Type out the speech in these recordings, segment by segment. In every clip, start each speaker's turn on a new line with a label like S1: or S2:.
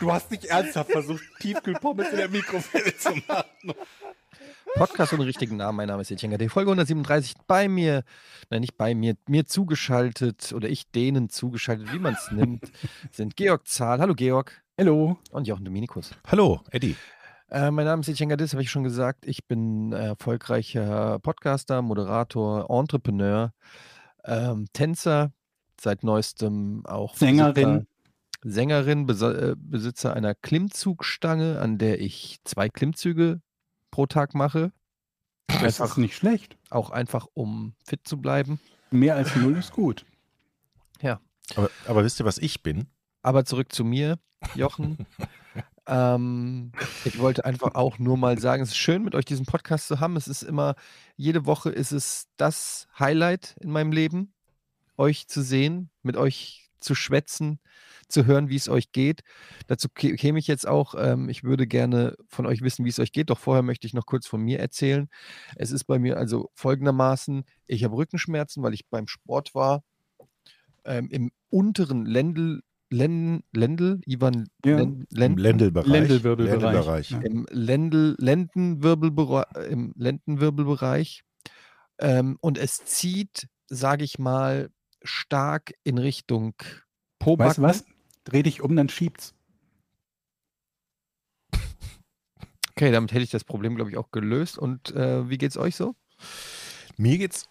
S1: Du hast nicht ernsthaft versucht, Tiefkühlpommes in der Mikrowelle zu machen.
S2: Podcast ohne richtigen Namen. Mein Name ist Etienne Die Folge 137 bei mir, nein, nicht bei mir, mir zugeschaltet oder ich denen zugeschaltet, wie man es nimmt, sind Georg Zahl. Hallo Georg.
S3: Hallo.
S2: Und Jochen Dominikus.
S1: Hallo, Eddie.
S2: Äh, mein Name ist Etienne Gadis, habe ich schon gesagt. Ich bin äh, erfolgreicher Podcaster, Moderator, Entrepreneur, ähm, Tänzer, seit neuestem auch
S3: Sängerin.
S2: Besitzer, Sängerin, äh, Besitzer einer Klimmzugstange, an der ich zwei Klimmzüge pro Tag mache.
S3: Das ist nicht schlecht.
S2: Auch einfach, um fit zu bleiben.
S3: Mehr als null ist gut.
S1: Aber, aber wisst ihr, was ich bin?
S2: Aber zurück zu mir, Jochen. ähm, ich wollte einfach auch nur mal sagen, es ist schön, mit euch diesen Podcast zu haben. Es ist immer, jede Woche ist es das Highlight in meinem Leben, euch zu sehen, mit euch zu schwätzen, zu hören, wie es euch geht. Dazu kä- käme ich jetzt auch, ähm, ich würde gerne von euch wissen, wie es euch geht, doch vorher möchte ich noch kurz von mir erzählen. Es ist bei mir also folgendermaßen, ich habe Rückenschmerzen, weil ich beim Sport war, ähm, im unteren Lendel, Lenden, Lendel, Ivan,
S3: Ja.
S2: Len,
S1: Im
S2: Lenden,
S1: Lendelbereich.
S3: Lendelwirbelbereich.
S1: Lendelbereich.
S3: Ja.
S2: im Lendel, Lendenwirbelbereich, im Lendenwirbelbereich. Ähm, und es zieht, sage ich mal, stark in Richtung Pobacken.
S3: Weißt du was? Dreh dich um, dann schiebt's.
S2: Okay, damit hätte ich das Problem, glaube ich, auch gelöst. Und äh, wie geht's euch so?
S1: Mir geht's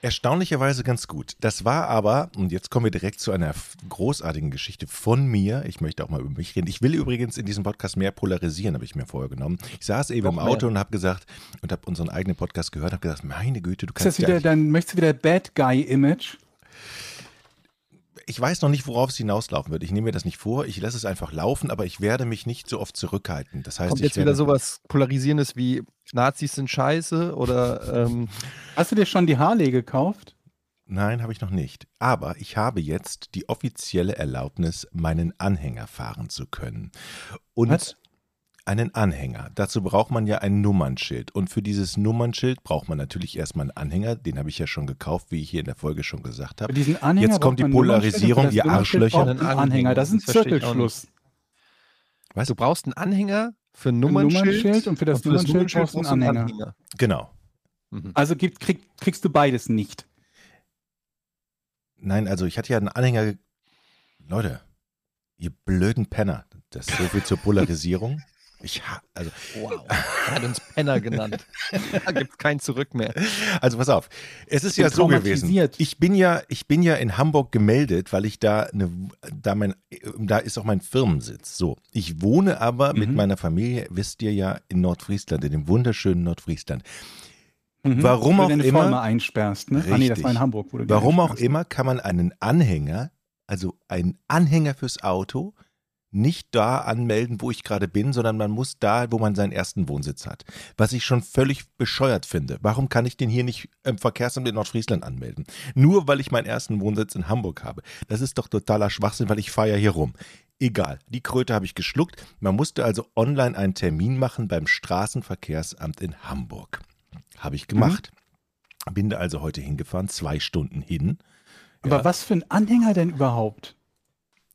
S1: erstaunlicherweise ganz gut. Das war aber, und jetzt kommen wir direkt zu einer großartigen Geschichte von mir. Ich möchte auch mal über mich reden. Ich will übrigens in diesem Podcast mehr polarisieren, habe ich mir vorher genommen. Ich saß eben
S2: Noch
S1: im
S2: mehr.
S1: Auto und habe gesagt, und habe unseren eigenen Podcast gehört, habe gesagt, meine Güte, du
S3: Ist das
S1: kannst
S3: wieder, dann möchtest du wieder Bad Guy-Image?
S1: Ich weiß noch nicht, worauf es hinauslaufen wird. Ich nehme mir das nicht vor, ich lasse es einfach laufen, aber ich werde mich nicht so oft zurückhalten. Das heißt,
S2: Kommt
S1: ich
S2: jetzt
S1: werde,
S2: wieder sowas Polarisierendes wie Nazis sind scheiße oder ähm,
S3: Hast du dir schon die Harley gekauft?
S1: Nein, habe ich noch nicht. Aber ich habe jetzt die offizielle Erlaubnis, meinen Anhänger fahren zu können. Und
S3: Was?
S1: Einen Anhänger. Dazu braucht man ja ein Nummernschild. Und für dieses Nummernschild braucht man natürlich erstmal einen Anhänger. Den habe ich ja schon gekauft, wie ich hier in der Folge schon gesagt
S3: Für
S1: habe.
S3: diesen Anhänger
S1: Jetzt kommt
S3: braucht
S1: die
S3: Nummernschild
S1: Polarisierung,
S3: und für
S1: ihr
S3: Nummernschild
S1: Arschlöcher.
S3: braucht man einen Anhänger. Das ist ein Zirkelschluss.
S1: Was?
S2: du brauchst einen Anhänger für ein Nummernschild,
S3: Nummernschild und für das Nummernschild brauchst du einen Anhänger.
S1: Genau.
S2: Mhm.
S3: Also gibt, krieg, kriegst du beides nicht.
S1: Nein, also ich hatte ja einen Anhänger. ge- Leute, ihr blöden Penner. Das ist so viel zur Polarisierung. Ich ha also
S2: Wow. Er hat uns Penner genannt. da gibt es kein Zurück mehr.
S1: Also pass auf, es ist ja so gewesen. Ich bin ja, ich bin ja in Hamburg gemeldet, weil ich da eine, da mein, da ist auch mein Firmensitz. So, ich wohne aber mit
S3: Mhm.
S1: meiner Familie, wisst ihr ja, in Nordfriesland, in dem wunderschönen Nordfriesland.
S3: Mhm.
S1: Warum auch immer-
S3: einsperrst, ne? Ah nee, das
S1: Richtig.
S3: war in Hamburg, wo du die
S1: Warum auch
S3: einsperrst.
S1: immer kann man einen Anhänger, also einen Anhänger fürs Auto, nicht da anmelden, wo ich gerade bin, sondern man muss da, wo man seinen ersten Wohnsitz hat. Was ich schon völlig bescheuert finde. Warum kann ich den hier nicht im Verkehrsamt in Nordfriesland anmelden? Nur weil ich meinen ersten Wohnsitz in Hamburg habe. Das ist doch totaler Schwachsinn, weil ich fahre ja hier rum. Egal, die Kröte habe ich geschluckt. Man musste also online einen Termin machen beim Straßenverkehrsamt in Hamburg. Habe ich gemacht. Bin da also heute hingefahren, zwei Stunden hin.
S3: Aber
S1: Ja.
S3: was für ein Anhänger denn überhaupt?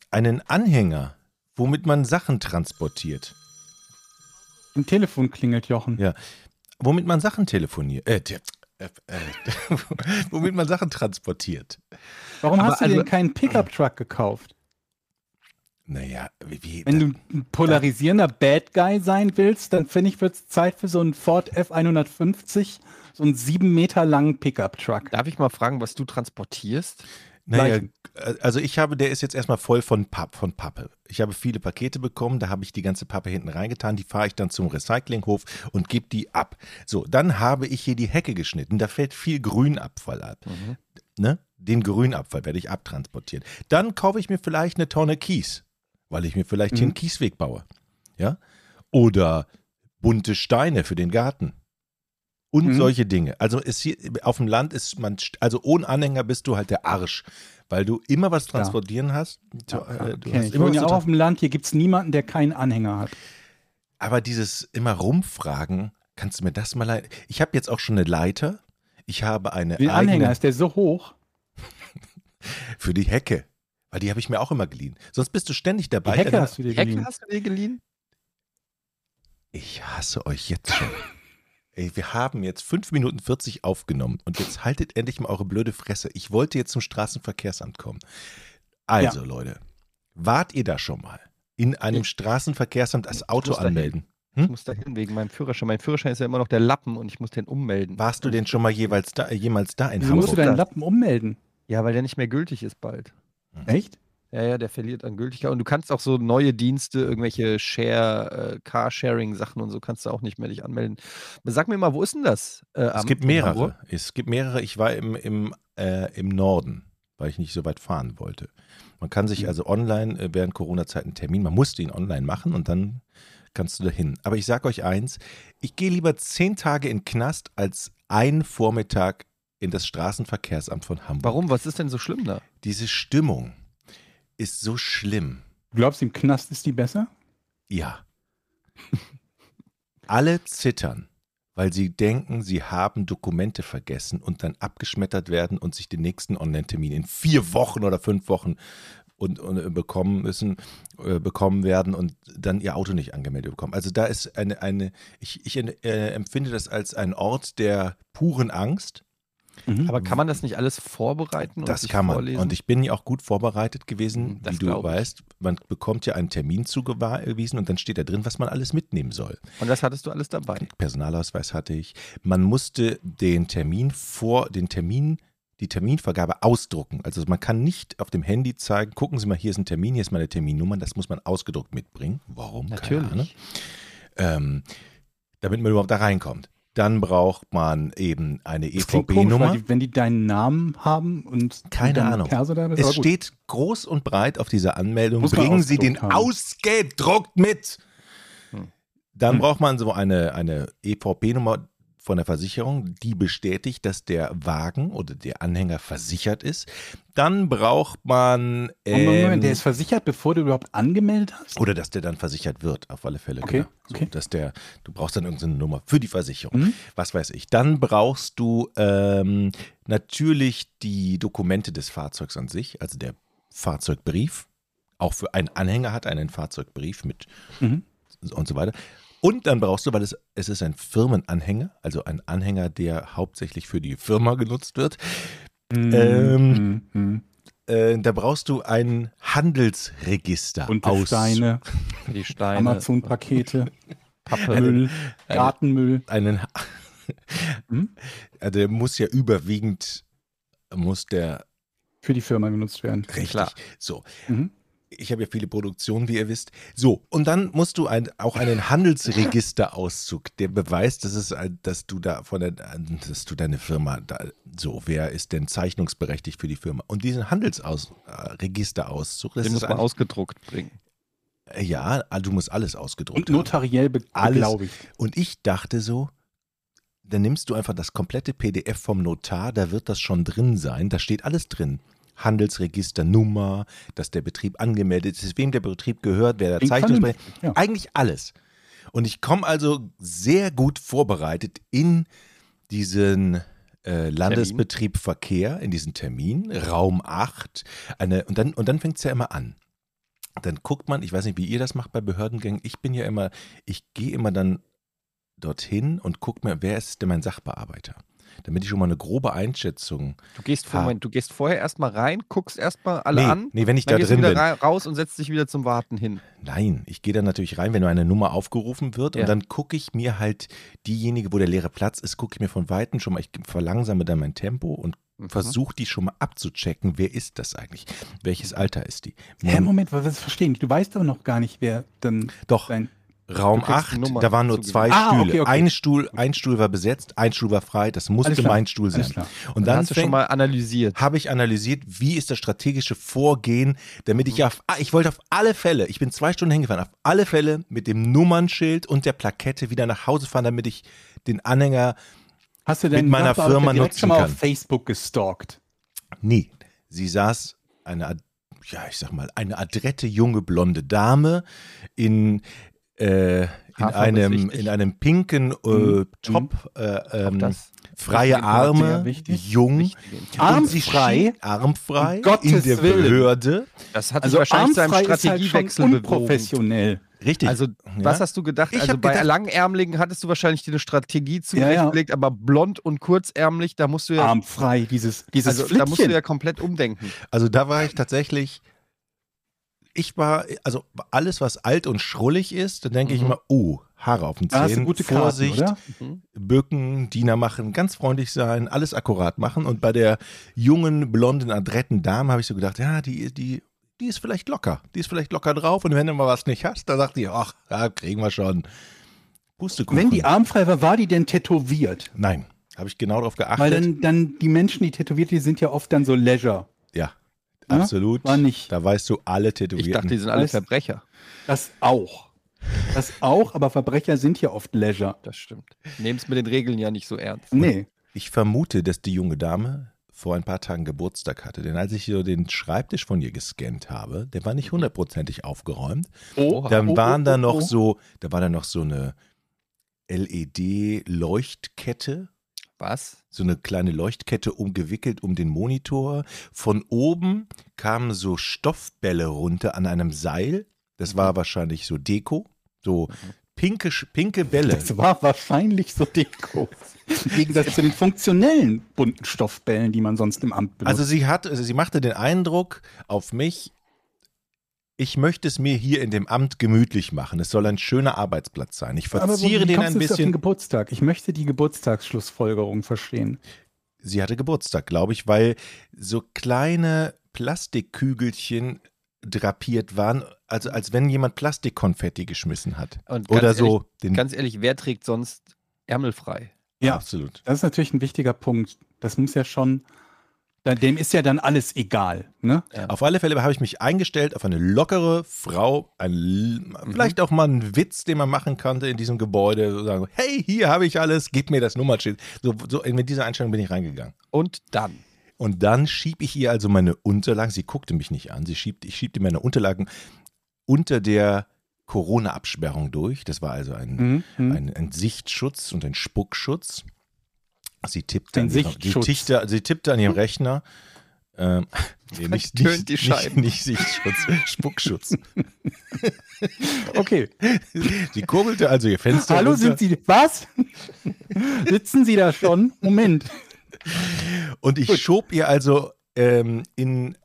S1: einen Anhänger, womit man Sachen transportiert.
S3: Ein Telefon klingelt, Jochen.
S1: Ja. Womit man Sachen telefoniert. Äh, te- äh, äh, womit man Sachen transportiert.
S3: Warum
S2: Aber
S3: hast du
S2: also-
S3: denn keinen Pickup-Truck gekauft?
S1: Naja, wie. wie
S3: Wenn du ein polarisierender Bad Guy sein willst, dann finde ich, wird es Zeit für so einen Ford F150, so einen sieben Meter langen Pickup-Truck.
S2: Darf ich mal fragen, was du transportierst?
S1: Naja,
S3: gleich.
S1: äh, also ich habe, der ist jetzt erstmal voll von, Papp, von Pappe. Ich habe viele Pakete bekommen, da habe ich die ganze Pappe hinten reingetan, die fahre ich dann zum Recyclinghof und gebe die ab. So, dann habe ich hier die Hecke geschnitten, da fällt viel Grünabfall ab. Ne? Den Grünabfall werde ich abtransportieren. Dann kaufe ich mir vielleicht eine Tonne Kies, weil ich mir vielleicht hier einen Kiesweg baue. Ja? Oder bunte Steine für den Garten. Und
S3: Mhm.
S1: solche Dinge. Also ist hier, auf dem Land ist man, also ohne Anhänger bist du halt der Arsch, weil du immer was transportieren hast. Du, äh, du
S3: Kenn
S1: hast
S3: ich. Wohne ja auch auf dem Land, hier gibt es niemanden, der keinen Anhänger hat.
S1: Aber dieses immer rumfragen, kannst du mir das mal leiten? Ich habe jetzt auch schon eine Leiter. Ich habe eine
S3: Den
S1: eigene
S3: Anhänger ist der so hoch.
S1: für die Hecke. Weil die habe ich mir auch immer geliehen. Sonst bist du ständig
S3: Die
S1: dabei.
S3: Hecke
S1: Dann-
S3: hast du dir
S2: Hecke
S3: geliehen.
S2: hast du dir geliehen?
S1: Ich hasse euch jetzt schon. Ey, wir haben jetzt 5 Minuten 40 aufgenommen und jetzt haltet endlich mal eure blöde Fresse. Ich wollte jetzt zum Straßenverkehrsamt kommen. Also, Leute, wart ihr da schon mal in einem Straßenverkehrsamt das Auto anmelden?
S2: Ich
S1: Hm?
S2: muss da hin wegen meinem Führerschein. Mein Führerschein ist ja immer noch der Lappen und ich muss den ummelden.
S1: Warst du denn schon mal jeweils da, jemals da in
S3: Wieso musst du
S1: Hamburg?
S3: deinen? Lappen ummelden?
S2: Ja, weil der nicht mehr gültig ist bald.
S3: Echt?
S2: Ja, ja, der verliert an Gültigkeit. Und du kannst auch so neue Dienste, irgendwelche Share, äh, Carsharing-Sachen und so kannst du auch nicht mehr dich anmelden. Sag mir mal, wo ist denn das? Äh,
S1: Es gibt mehrere. Es gibt mehrere. Ich war im, im, äh, im Norden, weil ich nicht so weit fahren wollte. Man kann sich
S3: Mhm.
S1: also online äh, während Corona-Zeit einen Termin, man musste ihn online machen und dann kannst du dahin. Aber ich sage euch eins, ich gehe lieber zehn Tage in Knast als einen Vormittag in das Straßenverkehrsamt von Hamburg.
S2: Warum? Was ist denn so schlimm da?
S1: Diese Stimmung ist so schlimm.
S3: Du glaubst, im Knast ist die besser?
S1: Ja. Alle zittern, weil sie denken, sie haben Dokumente vergessen und dann abgeschmettert werden und sich den nächsten Online-Termin in vier Wochen oder fünf Wochen und, und äh, bekommen müssen, äh, bekommen werden und dann ihr Auto nicht angemeldet bekommen. Also da ist eine, eine ich, ich äh, empfinde das als einen Ort der puren Angst.
S2: Aber kann man das nicht alles vorbereiten
S1: Das kann man.
S2: vorlesen?
S1: Und ich bin ja auch gut vorbereitet gewesen,
S2: Hm, das
S1: wie du weißt. Man bekommt ja einen Termin zugewiesen und dann steht da drin, was man alles mitnehmen soll.
S2: und das hattest du alles dabei.
S1: Personalausweis hatte ich. Man musste den Termin vor, den Termin, die Terminvergabe ausdrucken. Also man kann nicht auf dem Handy zeigen, gucken Sie mal, hier ist ein Termin, hier ist meine Terminnummer. Das muss man ausgedruckt mitbringen. Warum? Keine Ahnung.
S2: Natürlich.
S1: Ähm, damit man überhaupt da reinkommt. Dann braucht man eben eine EVB-Nummer.
S3: die, wenn die deinen Namen haben und
S1: Keine Ahnung.
S3: Perso da bist,
S1: Es steht groß und breit auf dieser Anmeldung,
S3: Muss
S1: bringen Sie den
S3: haben.
S1: ausgedruckt mit.
S2: Hm.
S1: Dann
S3: Hm.
S1: braucht man so eine, eine EVP-Nummer von der Versicherung, die bestätigt, dass der Wagen oder der Anhänger versichert ist. Dann braucht man
S3: Moment, Moment,
S1: ähm,
S3: der ist versichert, bevor du überhaupt angemeldet hast?
S1: oder dass der dann versichert wird, auf alle Fälle.
S3: Okay,
S1: genau. So,
S3: okay.
S1: dass der, du brauchst dann irgendeine Nummer für die Versicherung.
S3: Mhm.
S1: Was weiß ich. Dann brauchst du ähm, natürlich die Dokumente des Fahrzeugs an sich, also der Fahrzeugbrief. Auch für einen Anhänger hat einen Fahrzeugbrief mit
S3: Mhm.
S1: und so weiter. Und dann brauchst du, weil es, es ist ein Firmenanhänger, also ein Anhänger, der hauptsächlich für die Firma genutzt wird,
S3: Mhm.
S1: Ähm.
S3: Mhm.
S1: äh, da brauchst du ein Handelsregister
S3: Und
S1: aus
S3: Steine,
S2: Die Steine,
S3: Amazon-Pakete,
S2: Pappe.
S3: Müll,
S1: eine-
S3: Gartenmüll.
S1: einen.
S3: Hm?
S1: Also der muss ja überwiegend muss der
S3: für die Firma genutzt werden.
S1: richtig.
S2: Klar.
S1: So,
S3: Mhm.
S1: Ich habe ja viele Produktionen, wie ihr wisst. So, und dann musst du ein, auch einen Handelsregisterauszug, der beweist, dass, es, dass du da von der, dass du deine Firma da, so, wer ist denn zeichnungsberechtigt für die Firma? Und diesen Handelsregisterauszug, das
S2: Den muss man
S1: ein,
S2: ausgedruckt bringen.
S1: ja, du musst alles ausgedruckt
S3: Und
S1: haben.
S3: notariell be
S1: Alles.
S3: beglaubigt.
S1: Und ich dachte so, dann nimmst du einfach das komplette PDF vom Notar, da wird das schon drin sein, da steht alles drin. Handelsregister, Nummer, dass der Betrieb angemeldet ist, wem der Betrieb gehört, wer der
S3: vernünftig, ja.
S1: Eigentlich alles. Und ich komme also sehr gut vorbereitet in diesen äh, Landesbetrieb Verkehr, in diesen Termin, Raum 8. Eine, und dann, und dann fängt es ja immer an. Dann guckt man, ich weiß nicht, wie ihr das macht bei Behördengängen, ich bin ja immer, ich gehe immer dann dorthin und gucke mir, wer ist denn mein Sachbearbeiter? Damit ich schon mal eine grobe Einschätzung.
S2: Du gehst, vor. Moment, du gehst vorher erstmal rein, guckst erstmal alle
S1: nee,
S2: an,
S1: nee, wenn ich
S2: dann
S1: da
S2: gehst du
S1: drin
S2: wieder
S1: bin.
S2: ra- raus und setzt dich wieder zum Warten hin.
S1: Nein, ich gehe dann natürlich rein, wenn nur eine Nummer aufgerufen wird
S2: Ja.
S1: und dann gucke ich mir halt diejenige, wo der leere Platz ist, gucke ich mir von Weitem schon mal, ich verlangsame dann mein Tempo und
S2: Mhm.
S1: versuche die schon mal abzuchecken, wer ist das eigentlich? Welches Alter ist die?
S3: Hä, Moment, was verstehe ich nicht. Du weißt aber noch gar nicht, wer dann
S1: Doch,
S3: dein.
S1: Raum
S2: Du kriegst
S1: 8,
S2: eine Nummer
S1: da waren nur zwei
S3: Ah,
S1: Stühle.
S3: okay, okay.
S1: Ein, Stuhl, ein Stuhl war besetzt, ein Stuhl war frei. Das musste mein Stuhl sein. Und
S2: Dann
S1: dann
S2: hast du schon mal analysiert.
S1: habe ich analysiert, wie ist das strategische Vorgehen, damit ich auf, ah, ich wollte auf alle Fälle, ich bin zwei Stunden hingefahren, auf alle Fälle mit dem Nummernschild und der Plakette wieder nach Hause fahren, damit ich den Anhänger,
S3: Hast du denn
S1: Mit meiner
S3: Sachbearbeiter
S1: Firma nutzen
S3: schon mal
S1: kann.
S3: auf Facebook gestalkt?
S1: nee, sie saß eine, ja, ich sag mal, eine adrette junge blonde Dame in, äh, in einem, in einem pinken äh,
S3: Mhm.
S1: Top, äh, ähm,
S2: das
S1: freie Arme,
S3: wichtig.
S1: jung,
S3: Armfrei?
S1: armfrei
S3: Um Gottes
S1: in der
S3: Willen.
S1: Behörde.
S2: Das hat
S3: Also
S2: sich wahrscheinlich zu einem
S3: halt
S2: Strategiewechsel bewogen.
S3: unprofessionell.
S1: Richtig.
S2: Also,
S1: Ja.
S2: was hast du gedacht?
S1: Ich
S2: also, bei
S1: gedacht-
S2: langärmeligen hattest du wahrscheinlich dir eine Strategie
S3: Ja, ja.
S2: zurechtgelegt, aber blond und kurzärmlich, da musst du ja,
S3: Armfrei, dieses, dieses
S2: also, da musst du ja komplett umdenken.
S1: Also da war ich tatsächlich, ich war, also alles, was alt und schrullig ist, da denke ich
S2: Mhm.
S1: immer, oh, Haare auf den
S3: du
S1: Zähnen,
S3: gute Karten,
S1: Vorsicht?
S2: Mhm.
S1: bücken, Diener machen, ganz freundlich sein, alles akkurat machen. Und bei der jungen, blonden, adretten Dame habe ich so gedacht, ja, die, die, die ist vielleicht locker, die ist vielleicht locker drauf. Und wenn du mal was nicht hast, dann sagt die, ach, ja, kriegen wir schon. Pustekuchen.
S3: Wenn die armfrei war, war die denn tätowiert?
S1: Nein, habe ich genau darauf geachtet.
S3: Weil dann, dann die Menschen, die tätowiert, die sind ja oft dann so Leisure.
S1: Ja? Absolut.
S3: War nicht.
S1: Da weißt du alle Tätowierten.
S2: Ich dachte, die sind alle Verbrecher.
S3: Das auch. Das auch, aber Verbrecher sind ja oft Leisure.
S2: Das stimmt. Nehmen es mit den Regeln ja nicht so ernst.
S3: Nee.
S1: Ich vermute, dass die junge Dame vor ein paar Tagen Geburtstag hatte. Denn als ich so den Schreibtisch von ihr gescannt habe, der war nicht hundertprozentig aufgeräumt.
S2: Oha.
S1: Dann
S3: oh,
S1: waren
S3: oh,
S1: da
S3: oh,
S1: noch
S3: oh.
S1: so, da war da noch so eine LED-Leuchtkette,
S2: Was?
S1: so eine kleine Leuchtkette umgewickelt um den Monitor. Von oben kamen so Stoffbälle runter an einem Seil. Das war wahrscheinlich so Deko, so pinke, pinke Bälle.
S3: Das war wahrscheinlich so Deko. Im Gegensatz zu den funktionellen bunten Stoffbällen, die man sonst im Amt benutzt.
S1: Also sie hat, also sie machte den Eindruck auf mich, ich möchte es mir hier in dem Amt gemütlich machen. Es soll ein schöner Arbeitsplatz sein. Ich verziere den
S3: kommst
S1: ein
S3: du jetzt auf den
S1: bisschen.
S3: Geburtstag. Ich möchte die Geburtstagsschlussfolgerung verstehen.
S1: Sie hatte Geburtstag, glaube ich, weil so kleine Plastikkügelchen drapiert waren, also als wenn jemand Plastikkonfetti geschmissen hat.
S2: Und
S1: Oder
S2: ganz
S1: so
S2: Ehrlich,
S1: den
S2: ganz ehrlich, wer trägt sonst ärmelfrei?
S3: Ja,
S1: absolut.
S3: das ist natürlich ein wichtiger Punkt. Das muss ja schon, dem ist ja dann alles egal. Ne?
S1: Auf alle Fälle habe ich mich eingestellt auf eine lockere Frau, ein,
S2: Mhm.
S1: vielleicht auch mal einen Witz, den man machen konnte in diesem Gebäude. So sagen, hey, hier habe ich alles, gib mir das Nummernschild. So, so mit dieser Einstellung bin ich reingegangen.
S2: Und dann.
S1: Und dann schieb ich ihr also meine Unterlagen, sie guckte mich nicht an, sie schiebt, ich schiebte meine Unterlagen unter der Corona-Absperrung durch. Das war also ein,
S3: Mhm. Mhm.
S1: ein, ein Sichtschutz und ein Spuckschutz. Sie tippte,
S3: Ein
S1: an ihrem, sie, tippte, sie tippte an ihrem Rechner. Ähm, nee, nicht, nicht,
S2: die
S1: nicht,
S2: Scheiben.
S1: nicht Sichtschutz, Spuckschutz.
S3: Okay.
S1: Sie kurbelte also ihr Fenster
S3: Hallo,
S1: runter
S3: sind Sie. Was? Sitzen Sie da schon? Moment.
S1: und ich schob ihr also ähm, in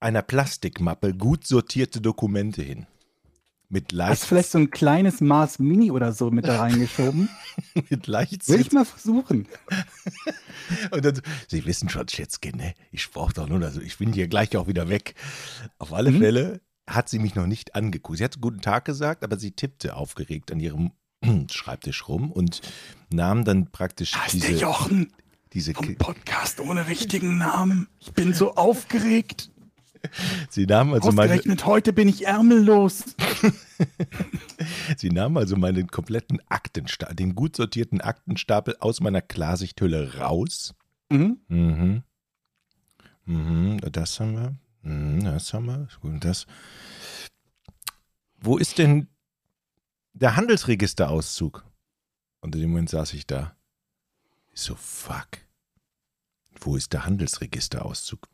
S1: einer Plastikmappe gut sortierte Dokumente hin. Mit
S3: Hast
S1: leicht,
S3: vielleicht so ein kleines Mars Mini oder so mit da reingeschoben?
S1: mit leicht
S3: Will ich mal versuchen.
S1: Und dann, Sie wissen schon, Schätzchen, ne? Ich brauche doch nur, also ich bin hier gleich auch wieder weg. Auf alle
S3: Mhm.
S1: Fälle hat sie mich noch nicht angeguckt. Sie hat guten Tag gesagt, aber sie tippte aufgeregt an ihrem Schreibtisch rum und nahm dann praktisch
S3: Da ist der
S1: diese,
S3: Jochen
S1: diese
S3: Podcast ohne richtigen Namen. Ich bin so aufgeregt.
S1: sie nahm also meine,
S3: Ausgerechnet heute bin ich ärmellos.
S1: sie nahm also meinen kompletten Aktenstapel, den gut sortierten Aktenstapel aus meiner Klarsichthülle raus.
S3: Mhm.
S1: Mhm. Mhm, das haben wir. Mhm, das haben wir. Und das. Wo ist denn der Handelsregisterauszug? Und in dem Moment saß ich da. So, fuck. Wo ist der Handelsregisterauszug?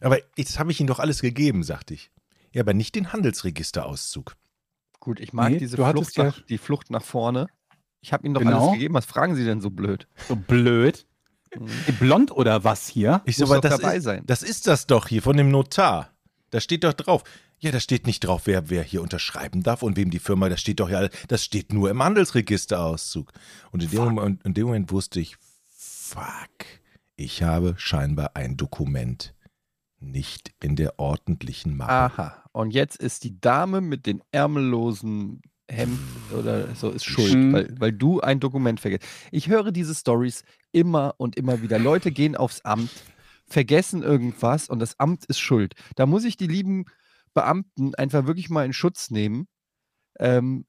S1: Aber jetzt habe ich Ihnen doch alles gegeben, sagte ich. Ja, aber nicht den Handelsregisterauszug.
S2: Gut, ich mag
S3: Nee,
S2: diese
S3: du hattest
S2: Flucht,
S3: ja-
S2: nach, die Flucht nach vorne. Ich habe Ihnen doch
S3: Genau.
S2: alles gegeben. Was fragen Sie denn so blöd?
S3: So blöd. Blond oder was hier?
S1: Ich
S2: Muss
S1: so, aber
S2: doch
S1: das
S2: dabei
S1: ist,
S2: sein.
S1: das ist das doch hier von dem Notar. Da steht doch drauf. Ja, da steht nicht drauf, wer, wer hier unterschreiben darf und wem die Firma, das steht doch ja, das steht nur im Handelsregisterauszug. Und in dem, Moment, in dem Moment wusste ich, fuck, ich habe scheinbar ein Dokument nicht in der ordentlichen Mappe.
S2: Aha. Und jetzt ist die Dame mit den ärmellosen Hemd oder so ist schuld,
S3: Mhm.
S2: weil, weil du ein Dokument vergisst. Ich höre diese Stories immer und immer wieder. Leute gehen aufs Amt, vergessen irgendwas und das Amt ist schuld. Da muss ich die lieben Beamten einfach wirklich mal in Schutz nehmen. Ähm,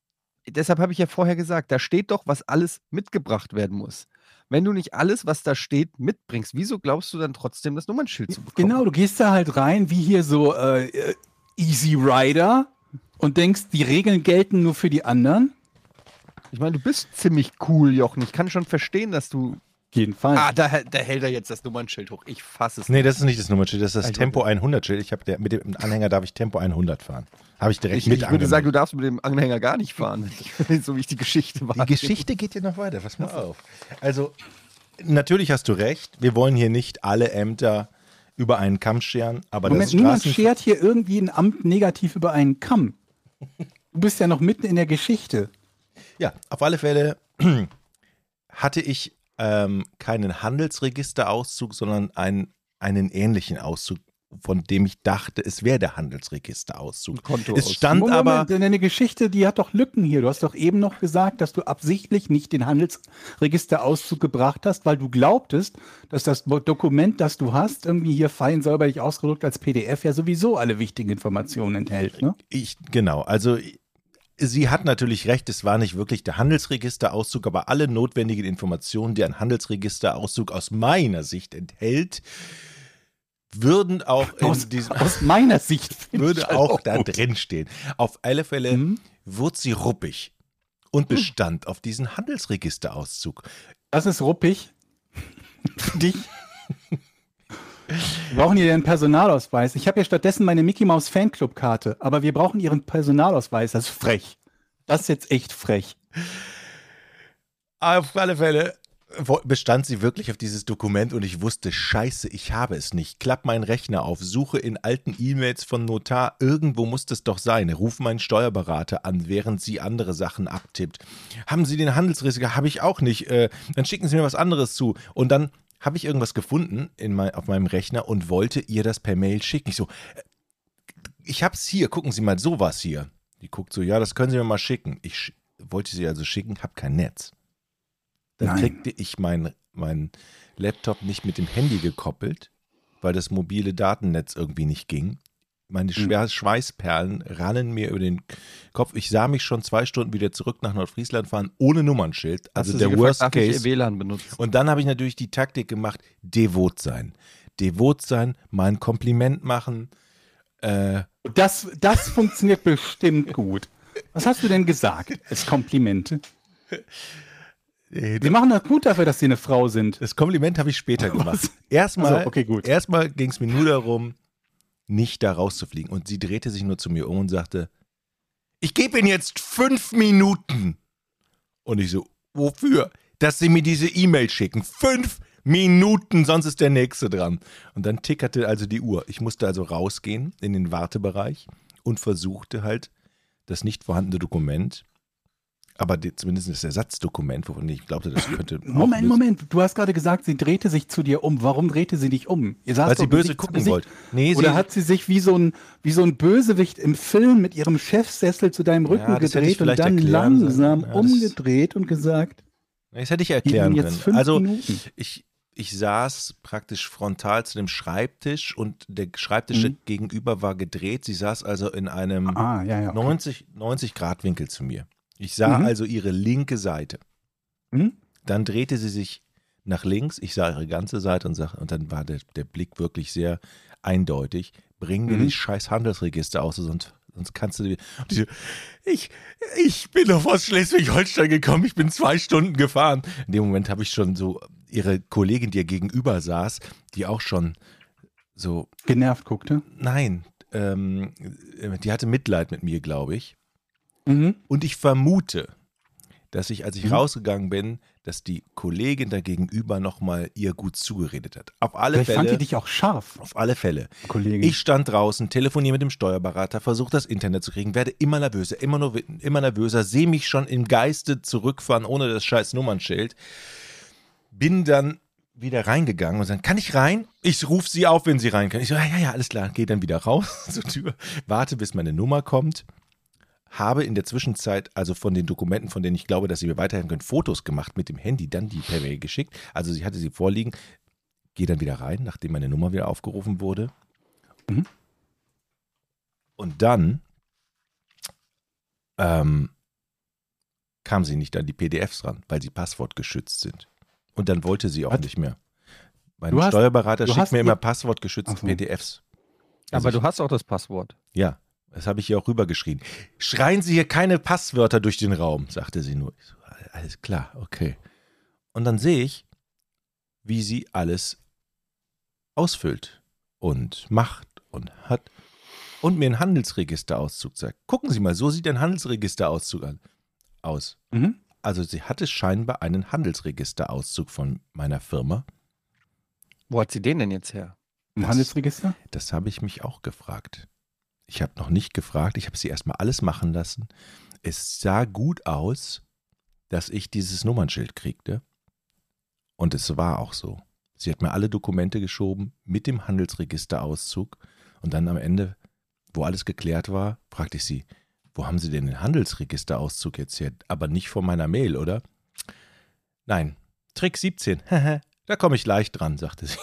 S2: deshalb habe ich ja vorher gesagt, da steht doch, was alles mitgebracht werden muss. Wenn du nicht alles, was da steht, mitbringst, wieso glaubst du dann trotzdem das Nummernschild zu bekommen?
S3: Genau, du gehst da halt rein, wie hier so äh, äh, Easy Rider und denkst, die Regeln gelten nur für die anderen.
S2: Ich meine, du bist ziemlich cool, Jochen. Ich kann schon verstehen, dass du.
S3: Jedenfalls.
S2: Ah, da, da hält er jetzt das Nummernschild hoch. Ich fasse es
S1: Nee, das ist nicht das Nummernschild, das ist das
S2: Also-
S1: Tempo 100 Schild. Ich habe mit dem Anhänger darf ich Tempo 100 fahren. Habe ich direkt
S2: Ich,
S1: mit
S2: ich würde
S1: angemeldet.
S2: sagen, du darfst mit dem Anhänger gar nicht fahren, so wie ich die Geschichte war.
S1: Die Geschichte geht ja noch weiter. Pass mal auf. Also, natürlich hast du recht. Wir wollen hier nicht alle Ämter über einen Kamm scheren, aber
S3: Moment,
S1: das
S3: niemand schert hier irgendwie ein Amt negativ über einen Kamm. Du bist ja noch mitten in der Geschichte.
S1: Ja, auf alle Fälle hatte ich ähm, keinen Handelsregisterauszug, sondern einen, einen ähnlichen Auszug, von dem ich dachte, es wäre der Handelsregisterauszug. Es stand
S3: Moment,
S1: aber,
S3: deine Geschichte, die hat doch Lücken hier. Du hast doch eben noch gesagt, dass du absichtlich nicht den Handelsregisterauszug gebracht hast, weil du glaubtest, dass das Dokument, das du hast, irgendwie hier fein säuberlich ausgedrückt als PDF ja sowieso alle wichtigen Informationen enthält. Ne?
S1: ich, genau, also sie hat natürlich recht, es war nicht wirklich der Handelsregisterauszug, aber alle notwendigen Informationen, die ein Handelsregisterauszug aus meiner Sicht enthält, würden auch
S3: Aus,
S1: diesem
S3: aus meiner Sicht
S1: würde
S3: ich
S1: auch
S3: halt
S1: da
S3: gut.
S1: drin stehen. Auf alle Fälle
S3: Mhm.
S1: wurde sie ruppig und bestand auf diesen Handelsregisterauszug.
S3: Das ist ruppig. Dich. Wir brauchen hier einen Personalausweis. Ich habe ja stattdessen meine Mickey Mouse Fanclub-Karte, aber wir brauchen ihren Personalausweis. Das ist frech. Das ist jetzt echt frech.
S1: Auf alle Fälle bestand sie wirklich auf dieses Dokument und ich wusste, scheiße, ich habe es nicht. Klapp meinen Rechner auf, suche in alten E-Mails von Notar, irgendwo muss das doch sein. Ruf meinen Steuerberater an, während sie andere Sachen abtippt. Haben Sie den Handelsrisiko? Habe ich auch nicht. Äh, dann schicken Sie mir was anderes zu. Und dann habe ich irgendwas gefunden in mein, auf meinem Rechner und wollte ihr das per Mail schicken. Ich so, äh, ich hab's hier, gucken Sie mal, sowas hier. Die guckt so, ja, das können Sie mir mal schicken. Ich sch wollte sie also schicken, hab kein Netz. Dann
S3: Nein.
S1: kriegte ich meinen mein Laptop nicht mit dem Handy gekoppelt, weil das mobile Datennetz irgendwie nicht ging. Meine
S3: Hm.
S1: Schweißperlen rannen mir über den Kopf. Ich sah mich schon zwei Stunden wieder zurück nach Nordfriesland fahren, ohne Nummernschild. Also der
S2: gefragt,
S1: Worst Case.
S2: WLAN benutzen.
S1: Und dann habe ich natürlich die Taktik gemacht, devot sein. Devot sein, mal ein Kompliment machen. Äh,
S3: Das, das funktioniert bestimmt gut. Was hast du denn gesagt als Komplimente? Wir machen das gut dafür, dass sie eine Frau sind.
S1: Das Kompliment habe ich später gemacht.
S3: Was?
S1: Erstmal
S3: Also, okay, gut.
S1: erstmal ging es mir nur darum, nicht da rauszufliegen. Und sie drehte sich nur zu mir um und sagte, ich gebe Ihnen jetzt fünf Minuten. Und ich so, wofür? Dass Sie mir diese E-Mail schicken. Fünf Minuten, sonst ist der Nächste dran. Und dann tickerte also die Uhr. Ich musste also rausgehen in den Wartebereich und versuchte halt das nicht vorhandene Dokument, aber die, zumindest das Ersatzdokument, wovon ich glaubte, das könnte.
S3: Moment. Moment. Du hast gerade gesagt, sie drehte sich zu dir um. Warum drehte sie dich um? Ihr saßt
S1: Weil sie böse gucken wollte. Nee,
S3: Oder
S1: sie,
S3: hat sie sich wie so, ein, wie so ein Bösewicht im Film mit ihrem Chefsessel zu deinem Rücken
S1: Ja,
S3: gedreht und dann langsam
S1: Ja,
S3: umgedreht und gesagt,
S1: das hätte ich erklären können. Also
S3: Minuten.
S1: ich, ich saß praktisch frontal zu dem Schreibtisch und der Schreibtisch
S3: Mhm.
S1: gegenüber war gedreht. Sie saß also in einem
S3: Ah, ja, ja. okay.
S1: 90, 90 Grad Winkel zu mir. Ich sah
S3: Mhm.
S1: also ihre linke Seite.
S3: Mhm.
S1: Dann drehte sie sich nach links. Ich sah ihre ganze Seite und, sag, und dann war der, der Blick wirklich sehr eindeutig. Bring mir
S3: Mhm.
S1: die scheiß Handelsregister aus, sonst, sonst kannst du. die- ich, ich bin doch aus Schleswig-Holstein gekommen, ich bin zwei Stunden gefahren. In dem Moment habe ich schon so ihre Kollegin, die ihr gegenüber saß, die auch schon so
S3: Genervt guckte.
S1: Nein, ähm, die hatte Mitleid mit mir, glaube ich.
S3: Mhm.
S1: Und ich vermute, dass ich, als ich
S3: Mhm.
S1: rausgegangen bin, dass die Kollegin da gegenüber nochmal ihr gut zugeredet hat. Auf alle
S3: Vielleicht fand die
S1: Fälle.
S3: dich auch scharf,
S1: Auf alle Fälle.
S3: Kollegin.
S1: Ich stand draußen, telefoniere mit dem Steuerberater, versuche das Internet zu kriegen, werde immer nervöser, immer, nur, immer nervöser, sehe mich schon im Geiste zurückfahren ohne das scheiß Nummernschild. Bin dann wieder reingegangen und sagen, kann ich rein? Ich rufe sie auf, wenn sie rein kann. Ich so, ja, ja, ja, alles klar, gehe dann wieder raus zur Tür, warte, bis meine Nummer kommt. Habe in der Zwischenzeit, also von den Dokumenten, von denen ich glaube, dass sie mir weiterhelfen können, Fotos gemacht mit dem Handy, dann die per Mail geschickt. Also sie hatte sie vorliegen, gehe dann wieder rein, nachdem meine Nummer wieder aufgerufen wurde.
S3: Mhm.
S1: Und dann ähm, kam sie nicht an die PDFs ran, weil sie passwortgeschützt sind. Und dann wollte sie auch
S3: Was?
S1: nicht mehr. Mein
S3: Du hast-
S1: Steuerberater
S3: du
S1: schickt
S3: hast
S1: mir immer passwortgeschützte
S3: so.
S1: PDFs. Also
S2: Aber
S1: ich-
S2: du hast auch das Passwort.
S1: ja, das habe ich ihr auch rübergeschrien. Schreien Sie hier keine Passwörter durch den Raum, sagte sie nur. So, alles klar, okay. Und dann sehe ich, wie sie alles ausfüllt und macht und hat und mir einen Handelsregisterauszug zeigt. Gucken Sie mal, so sieht ein Handelsregisterauszug an, aus.
S3: Mhm.
S1: Also sie hatte scheinbar einen Handelsregisterauszug von meiner Firma.
S2: Wo hat sie den denn jetzt her?
S1: Das-
S3: Handelsregister?
S1: Das habe ich mich auch gefragt. Ich habe noch nicht gefragt, ich habe sie erstmal alles machen lassen. Es sah gut aus, dass ich dieses Nummernschild kriegte. Und es war auch so. Sie hat mir alle Dokumente geschoben mit dem Handelsregisterauszug. Und dann am Ende, wo alles geklärt war, fragte ich sie, wo haben Sie denn den Handelsregisterauszug jetzt her? Aber nicht von meiner Mail, oder? Nein, Trick 17. da komme ich leicht dran, sagte sie.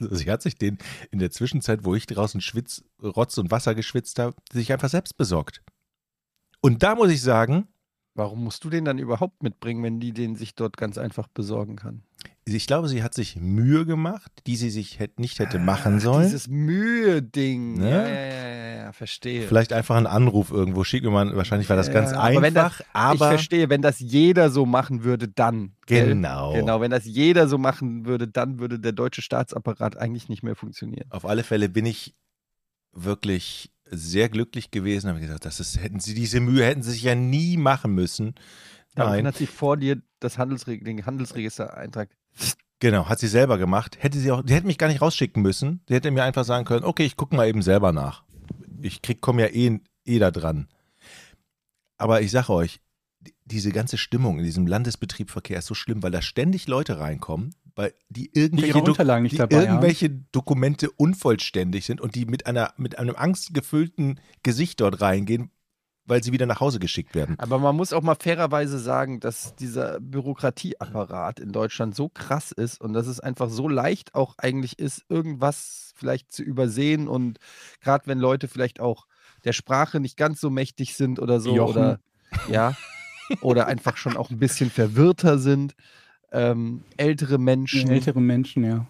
S1: Also sie hat sich den in der Zwischenzeit, wo ich draußen Schwitz, Rotz und Wasser geschwitzt habe, sich einfach selbst besorgt. Und da muss ich sagen,
S2: Warum musst du den dann überhaupt mitbringen, wenn die den sich dort ganz einfach besorgen kann?
S1: ich glaube, sie hat sich Mühe gemacht, die sie sich hätt, nicht hätte machen sollen.
S2: Dieses Mühe-Ding.
S1: Ne?
S2: Ja, ja, ja, ja, verstehe.
S1: Vielleicht einfach einen Anruf irgendwo schicken. Man, wahrscheinlich war das
S2: Ja,
S1: ganz
S2: aber wenn
S1: einfach,
S2: ich
S1: aber
S2: verstehe, wenn das jeder so machen würde, dann. gell?
S1: Genau.
S2: Genau, wenn das jeder so machen würde, dann würde der deutsche Staatsapparat eigentlich nicht mehr funktionieren.
S1: auf alle Fälle bin ich wirklich sehr glücklich gewesen. Habe gesagt, das ist, hätten sie diese Mühe hätten sie sich ja nie machen müssen. Nein,
S2: hat sie vor dir das Handelsre den Handelsregistereintrag.
S1: genau, hat sie selber gemacht. Hätte sie auch, die hätte mich gar nicht rausschicken müssen. Sie hätte mir einfach sagen können, okay, ich gucke mal eben selber nach. Ich krieg, komme ja eh, eh da dran. Aber ich sage euch, die- diese ganze Stimmung in diesem Landesbetriebverkehr ist so schlimm, weil da ständig Leute reinkommen, weil die irgendwelche, Dok-
S3: Unterlagen nicht
S1: die
S3: dabei haben.
S1: irgendwelche Dokumente unvollständig sind und die mit einer mit einem angstgefüllten Gesicht dort reingehen, weil sie wieder nach Hause geschickt werden.
S2: Aber man muss auch mal fairerweise sagen, dass dieser Bürokratieapparat in Deutschland so krass ist und dass es einfach so leicht auch eigentlich ist, irgendwas vielleicht zu übersehen und gerade wenn Leute vielleicht auch der Sprache nicht ganz so mächtig sind oder so
S3: Jochen.
S2: oder ja oder einfach schon auch ein bisschen verwirrter sind, ähm, ältere Menschen.
S3: Ältere Menschen, ja.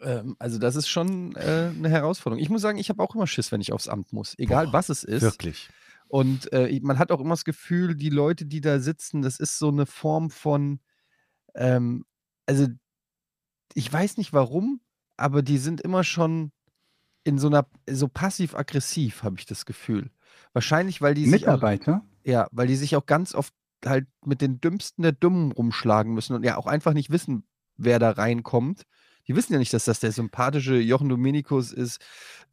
S2: Ähm, also das ist schon äh, eine Herausforderung. Ich muss sagen, ich habe auch immer Schiss, wenn ich aufs Amt muss, egal
S1: Boah,
S2: was es ist.
S1: Wirklich.
S2: Und äh, man hat auch immer das Gefühl, die Leute, die da sitzen, das ist so eine Form von, ähm, also ich weiß nicht warum, aber die sind immer schon in so einer, so passiv-aggressiv, habe ich das Gefühl. Wahrscheinlich, weil die sich auch,
S3: Mitarbeiter?
S2: ja, weil die sich auch ganz oft halt mit den Dümmsten der Dummen rumschlagen müssen und ja auch einfach nicht wissen, wer da reinkommt. Die wissen ja nicht, dass das der sympathische Jochen Dominikus ist,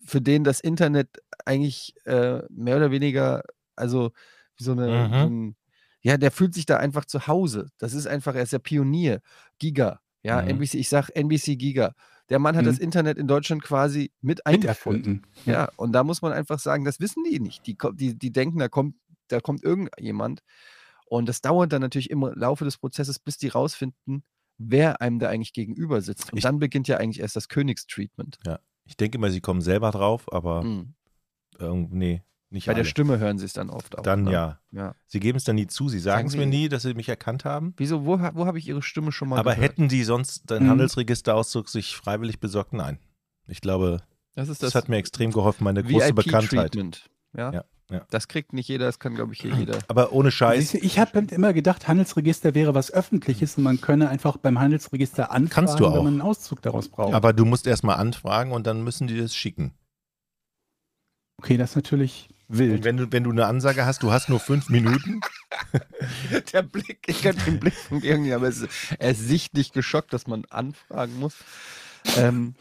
S2: für den das Internet eigentlich äh, mehr oder weniger, also wie so eine,
S1: Mhm.
S2: so ein, ja, der fühlt sich da einfach zu Hause. Das ist einfach, er ist der Pionier. Giga, ja,
S1: Mhm.
S2: NBC, ich sag NBC Giga. Der Mann hat
S3: Mhm.
S2: das Internet in Deutschland quasi mit eingeführt.
S3: Miterfunden.
S2: Ja, und da muss man einfach sagen, das wissen die nicht. Die, die, die denken, da kommt, da kommt irgendjemand. Und das dauert dann natürlich im Laufe des Prozesses, bis die rausfinden, wer einem da eigentlich gegenüber sitzt. Und
S1: Ich-
S2: dann beginnt ja eigentlich erst das Königstreatment.
S1: Ich denke immer, sie kommen selber drauf, aber
S2: Mhm.
S1: irgend- nee, nicht
S2: Bei
S1: alle.
S2: der Stimme hören sie es dann oft auch.
S1: Dann
S2: ne?
S1: ja.
S2: ja.
S1: Sie geben es dann nie zu. Sie sagen es mir nie, dass sie mich erkannt haben.
S2: Wieso, wo, wo habe ich ihre Stimme schon mal
S1: Aber
S2: gehört?
S1: hätten die sonst den
S3: Mhm.
S1: Handelsregisterauszug sich freiwillig besorgt? Nein. Ich glaube,
S2: das
S1: das,
S2: das,
S1: hat mir extrem geholfen, meine große Bekanntheit.
S2: Ja?
S1: Ja, ja.
S2: Das kriegt nicht jeder, das kann, glaube ich, hier jeder.
S1: Aber ohne Scheiß,
S3: Ich habe immer gedacht, Handelsregister wäre was Öffentliches und man könne einfach beim Handelsregister anfragen,
S1: Kannst du auch.
S3: wenn man einen Auszug daraus braucht.
S1: aber du musst erstmal anfragen und dann müssen die das schicken.
S3: okay, das ist natürlich
S1: Und
S3: wild.
S1: wenn du, wenn du eine Ansage hast, du hast nur fünf Minuten,
S2: Der Blick, ich kann den Blick von irgendwie, aber es, er ist sichtlich geschockt, dass man anfragen muss. Ähm,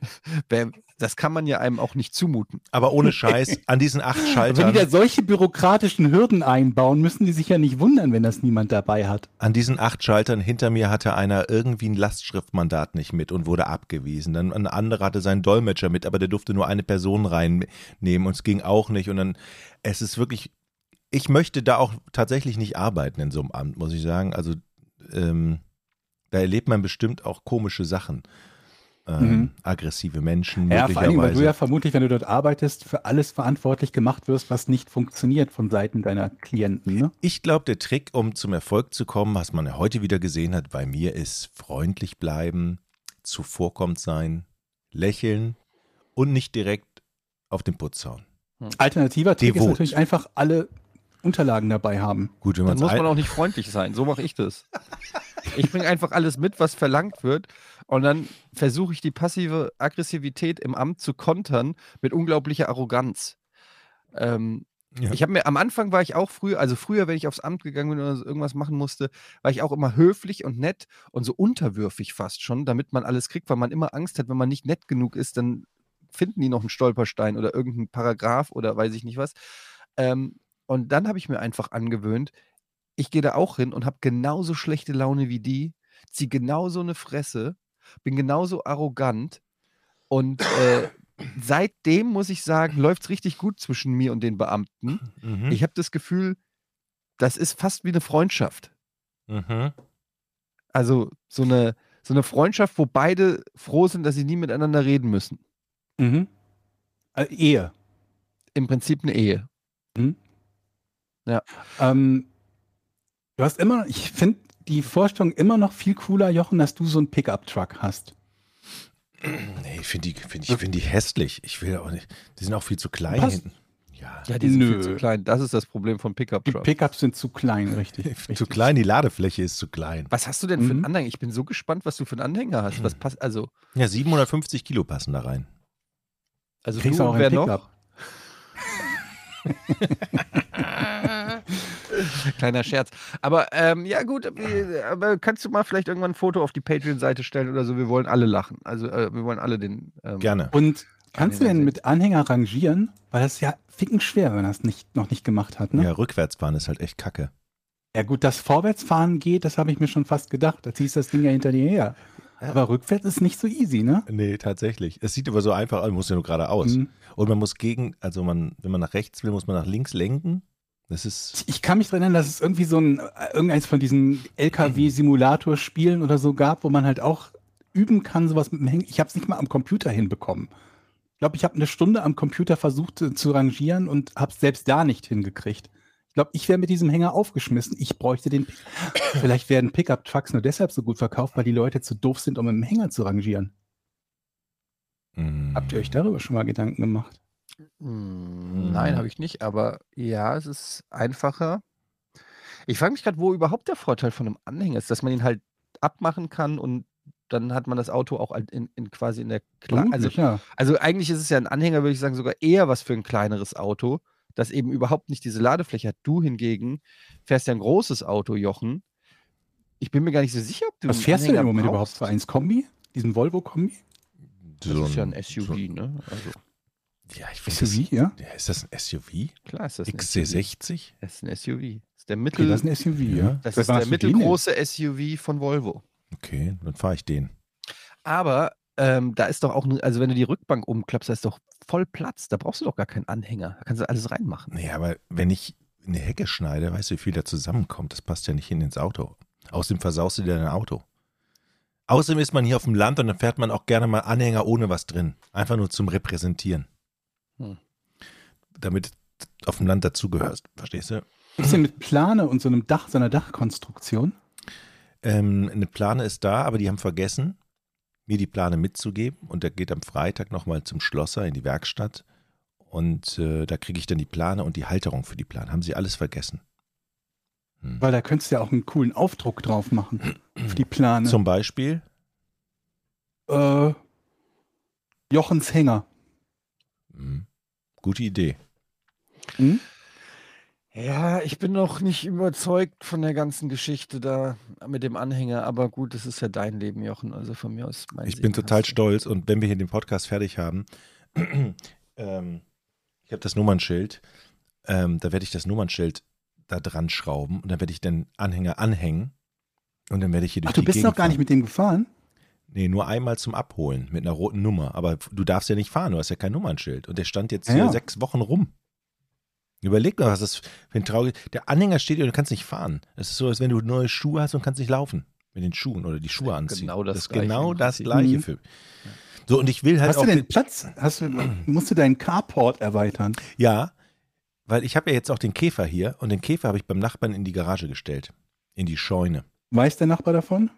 S2: das kann man ja einem auch nicht zumuten.
S1: aber ohne Scheiß, an diesen acht
S3: Aber wenn
S1: Schaltern,
S3: die da solche bürokratischen Hürden einbauen, müssen die sich ja nicht wundern, wenn das niemand dabei hat.
S1: an diesen acht Schaltern hinter mir hatte einer irgendwie ein Lastschriftmandat nicht mit und wurde abgewiesen. Dann ein anderer hatte seinen Dolmetscher mit, aber der durfte nur eine Person reinnehmen und es ging auch nicht. Und dann, es ist wirklich, ich möchte da auch tatsächlich nicht arbeiten in so einem Amt, muss ich sagen. Also ähm, da erlebt man bestimmt auch komische Sachen. Ähm,
S3: Mhm.
S1: Aggressive Menschen,
S3: Ja, vor allem, weil du ja vermutlich, wenn du dort arbeitest, für alles verantwortlich gemacht wirst, was nicht funktioniert von Seiten deiner Klienten. Ne?
S1: Ich glaube, der Trick, um zum Erfolg zu kommen, was man ja heute wieder gesehen hat bei mir, ist freundlich bleiben, zuvorkommend sein, lächeln und nicht direkt auf den Putz hauen.
S3: Alternativer Trick ist
S1: Devot.
S3: natürlich einfach alle Unterlagen dabei haben.
S1: Gut, wenn
S2: Dann muss man auch nicht freundlich sein. So mache ich das. Ich bringe einfach alles mit, was verlangt wird. Und dann versuche ich die passive Aggressivität im Amt zu kontern mit unglaublicher Arroganz. Ähm,
S1: Ja.
S2: Ich habe mir am Anfang war ich auch früher, also früher, wenn ich aufs Amt gegangen bin oder so irgendwas machen musste, war ich auch immer höflich und nett und so unterwürfig fast schon, damit man alles kriegt, weil man immer Angst hat, wenn man nicht nett genug ist, dann finden die noch einen Stolperstein oder irgendeinen Paragraph oder weiß ich nicht was. Ähm, und dann habe ich mir einfach angewöhnt, ich gehe da auch hin und habe genauso schlechte Laune wie die, ziehe genauso eine Fresse, bin genauso arrogant und äh, seitdem muss ich sagen, läuft es richtig gut zwischen mir und den Beamten.
S1: Mhm.
S2: Ich habe das Gefühl, das ist fast wie eine Freundschaft.
S1: mhm.
S2: Also so eine, so eine Freundschaft, wo beide froh sind, dass sie nie miteinander reden müssen.
S3: Mhm. Äh, Ehe.
S2: Im Prinzip eine Ehe.
S3: Ähm, du hast immer, ich finde die Vorstellung immer noch viel cooler, Jochen, dass du so einen Pickup-Truck hast.
S1: Nee, ich finde die, find ich, find die hässlich. Ich will auch nicht. Die sind auch viel zu klein
S3: Passt.
S1: hinten. Ja,
S2: Ja, die sind viel
S3: Nö.
S2: zu klein. Das ist das Problem von Pickup
S3: Die
S2: Trucks.
S3: Pickups sind zu klein, richtig. richtig.
S1: zu klein, die Ladefläche ist zu klein.
S2: Was hast du denn für einen
S3: Mhm.
S2: Anhänger? Ich bin so gespannt, was du für einen Anhänger hast. Was passt, also,
S1: Ja, 750 Kilo passen da rein.
S2: also
S3: Kriegst
S2: du
S3: auch
S2: wer
S3: einen
S2: noch? Kleiner Scherz. Aber ähm, ja gut, aber kannst du mal vielleicht irgendwann ein Foto auf die Patreon-Seite stellen oder so? Wir wollen alle lachen. Also äh, wir wollen alle den. Ähm,
S1: Gerne.
S3: Und kannst du denn mit Anhänger rangieren? Weil das ist ja ficken schwer, wenn er es nicht, noch nicht gemacht hat. Ne?
S1: Ja, rückwärts fahren ist halt echt kacke.
S3: Ja gut, dass Vorwärtsfahren geht, das habe ich mir schon fast gedacht. Da ziehst du das Ding ja hinter dir her. Aber rückwärts ist nicht so easy, ne?
S1: Nee, tatsächlich. Es sieht aber so einfach aus, man muss ja nur geradeaus.
S3: Mhm.
S1: Und man muss gegen, also man, wenn man nach rechts will, muss man nach links lenken. Das ist,
S3: Ich kann mich daran erinnern, dass es irgendwie so ein, äh, irgendeins von diesen LKW-Simulator-Spielen oder so gab, wo man halt auch üben kann, sowas mit dem Hängen. Ich habe es nicht mal am Computer hinbekommen. Ich glaube, ich habe eine Stunde am Computer versucht äh, zu rangieren und habe es selbst da nicht hingekriegt. Ich glaube, ich wäre mit diesem Hänger aufgeschmissen. Ich bräuchte den. Vielleicht werden Pickup-Trucks nur deshalb so gut verkauft, weil die Leute zu doof sind, um mit dem Hänger zu rangieren.
S1: mm,
S3: Habt ihr euch darüber schon mal Gedanken gemacht?
S2: Hm, Nein, habe ich nicht, aber ja, es ist einfacher. Ich frage mich gerade, wo überhaupt der Vorteil von einem Anhänger ist, dass man ihn halt abmachen kann und dann hat man das Auto auch halt in, in quasi in der Kle also,
S3: ja.
S2: also eigentlich ist es ja ein Anhänger, würde ich sagen, sogar eher was für ein kleineres Auto, das eben überhaupt nicht diese Ladefläche hat. Du hingegen fährst ja ein großes Auto, Jochen. Ich bin mir gar nicht so sicher, ob du
S3: Was
S2: einen
S3: fährst du denn im Moment überhaupt
S2: brauchst.
S3: für eins Kombi? Diesen Volvo-Kombi?
S2: Das
S1: so
S2: ist ja ein SUV,
S1: so-
S2: ne? Also
S1: Ja, ich finde das,
S3: SUV, ja?
S1: ja, ist das ein SUV?
S2: klar ist das ein SUV.
S1: XC60?
S2: Das ist ein SUV. Das ist der
S3: Okay,
S2: Mittel,
S3: das ist ein SUV,
S1: Ja.
S2: das
S3: Seit
S2: ist der mittelgroße SUV von Volvo.
S1: Okay, dann fahre ich den.
S2: Aber ähm, da ist doch auch, also wenn du die Rückbank umklappst, da ist doch voll Platz. Da brauchst du doch gar keinen Anhänger. Da kannst du alles reinmachen.
S1: Nee, aber wenn ich eine Hecke schneide, weißt du, wie viel da zusammenkommt? Das passt ja nicht hin ins Auto. Außerdem versaust du dir dein Auto. Außerdem ist man hier auf dem Land und dann fährt man auch gerne mal Anhänger ohne was drin. Einfach nur zum Repräsentieren.
S2: Hm.
S1: Damit du auf dem Land dazugehörst. Verstehst du?
S3: Ist denn mit Plane und so einem Dach, so einer Dachkonstruktion?
S1: Ähm, eine Plane ist da, aber die haben vergessen, mir die Plane mitzugeben. Und der geht am Freitag nochmal zum Schlosser in die Werkstatt. Und äh, da kriege ich dann die Plane und die Halterung für die Plane. Haben sie alles vergessen. Hm.
S3: Weil da könntest du ja auch einen coolen Aufdruck drauf machen. Für die Plane.
S1: Zum Beispiel,
S3: äh, Jochens Hänger.
S1: hm, gute Idee.
S3: Hm?
S2: Ja, ich bin noch nicht überzeugt von der ganzen Geschichte da mit dem Anhänger. Aber gut, das ist ja dein Leben, Jochen. Also von mir aus. Mein
S1: Ich
S2: Segen
S1: bin total
S2: hast du.
S1: stolz und wenn wir hier den Podcast fertig haben, ähm, ich habe das Nummernschild, ähm, da werde ich das Nummernschild da dran schrauben und dann werde ich den Anhänger anhängen und dann werde ich hier durch
S3: Ach, du
S1: die
S3: bist
S1: Gegend
S3: noch gar nicht
S1: fahren.
S3: mit dem gefahren?
S1: Nee, nur einmal zum Abholen mit einer roten Nummer. Aber du darfst ja nicht fahren, du hast ja kein Nummernschild. Und der stand jetzt
S3: Ja,
S1: hier
S3: ja.
S1: sechs Wochen rum. Überleg mal, was das für ein trauriges. Der Anhänger steht hier und du kannst nicht fahren. Es ist so, als wenn du neue Schuhe hast und kannst nicht laufen mit den Schuhen oder die Schuhe anziehen.
S2: genau das
S1: ist
S2: Gleiche
S1: genau das. Gleiche
S3: Mhm.
S1: für. So, und ich will halt
S3: Hast
S1: auch.
S3: du denn
S1: den-
S3: Platz? Hast du, musst du deinen Carport erweitern?
S1: Ja, weil ich habe ja jetzt auch den Käfer hier und den Käfer habe ich beim Nachbarn in die Garage gestellt. In die Scheune.
S3: Weiß der Nachbar davon?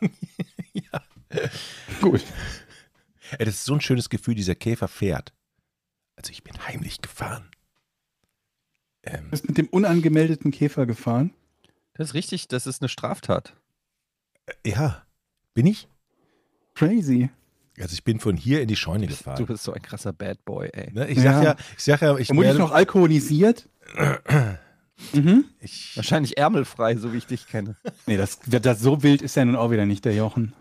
S1: Ja.
S3: Gut.
S1: Ey, das ist so ein schönes Gefühl, dieser Käfer fährt. Also ich bin heimlich gefahren. Ähm,
S3: Du bist mit dem unangemeldeten Käfer gefahren.
S2: Das ist richtig, das ist eine Straftat.
S1: ja, bin ich?
S3: Crazy.
S1: Also ich bin von hier in die Scheune
S2: Du
S1: gefahren.
S2: bist so ein krasser Bad Boy, ey.
S1: Ne, ich sag ja,
S3: Ja.
S1: ich sag ja, ich,
S3: Vermutlich
S1: werde,
S3: noch alkoholisiert. mhm.
S1: ich
S2: Wahrscheinlich ärmelfrei, so wie ich dich kenne.
S3: Nee, das, das, so wild ist ja nun auch wieder nicht der Jochen.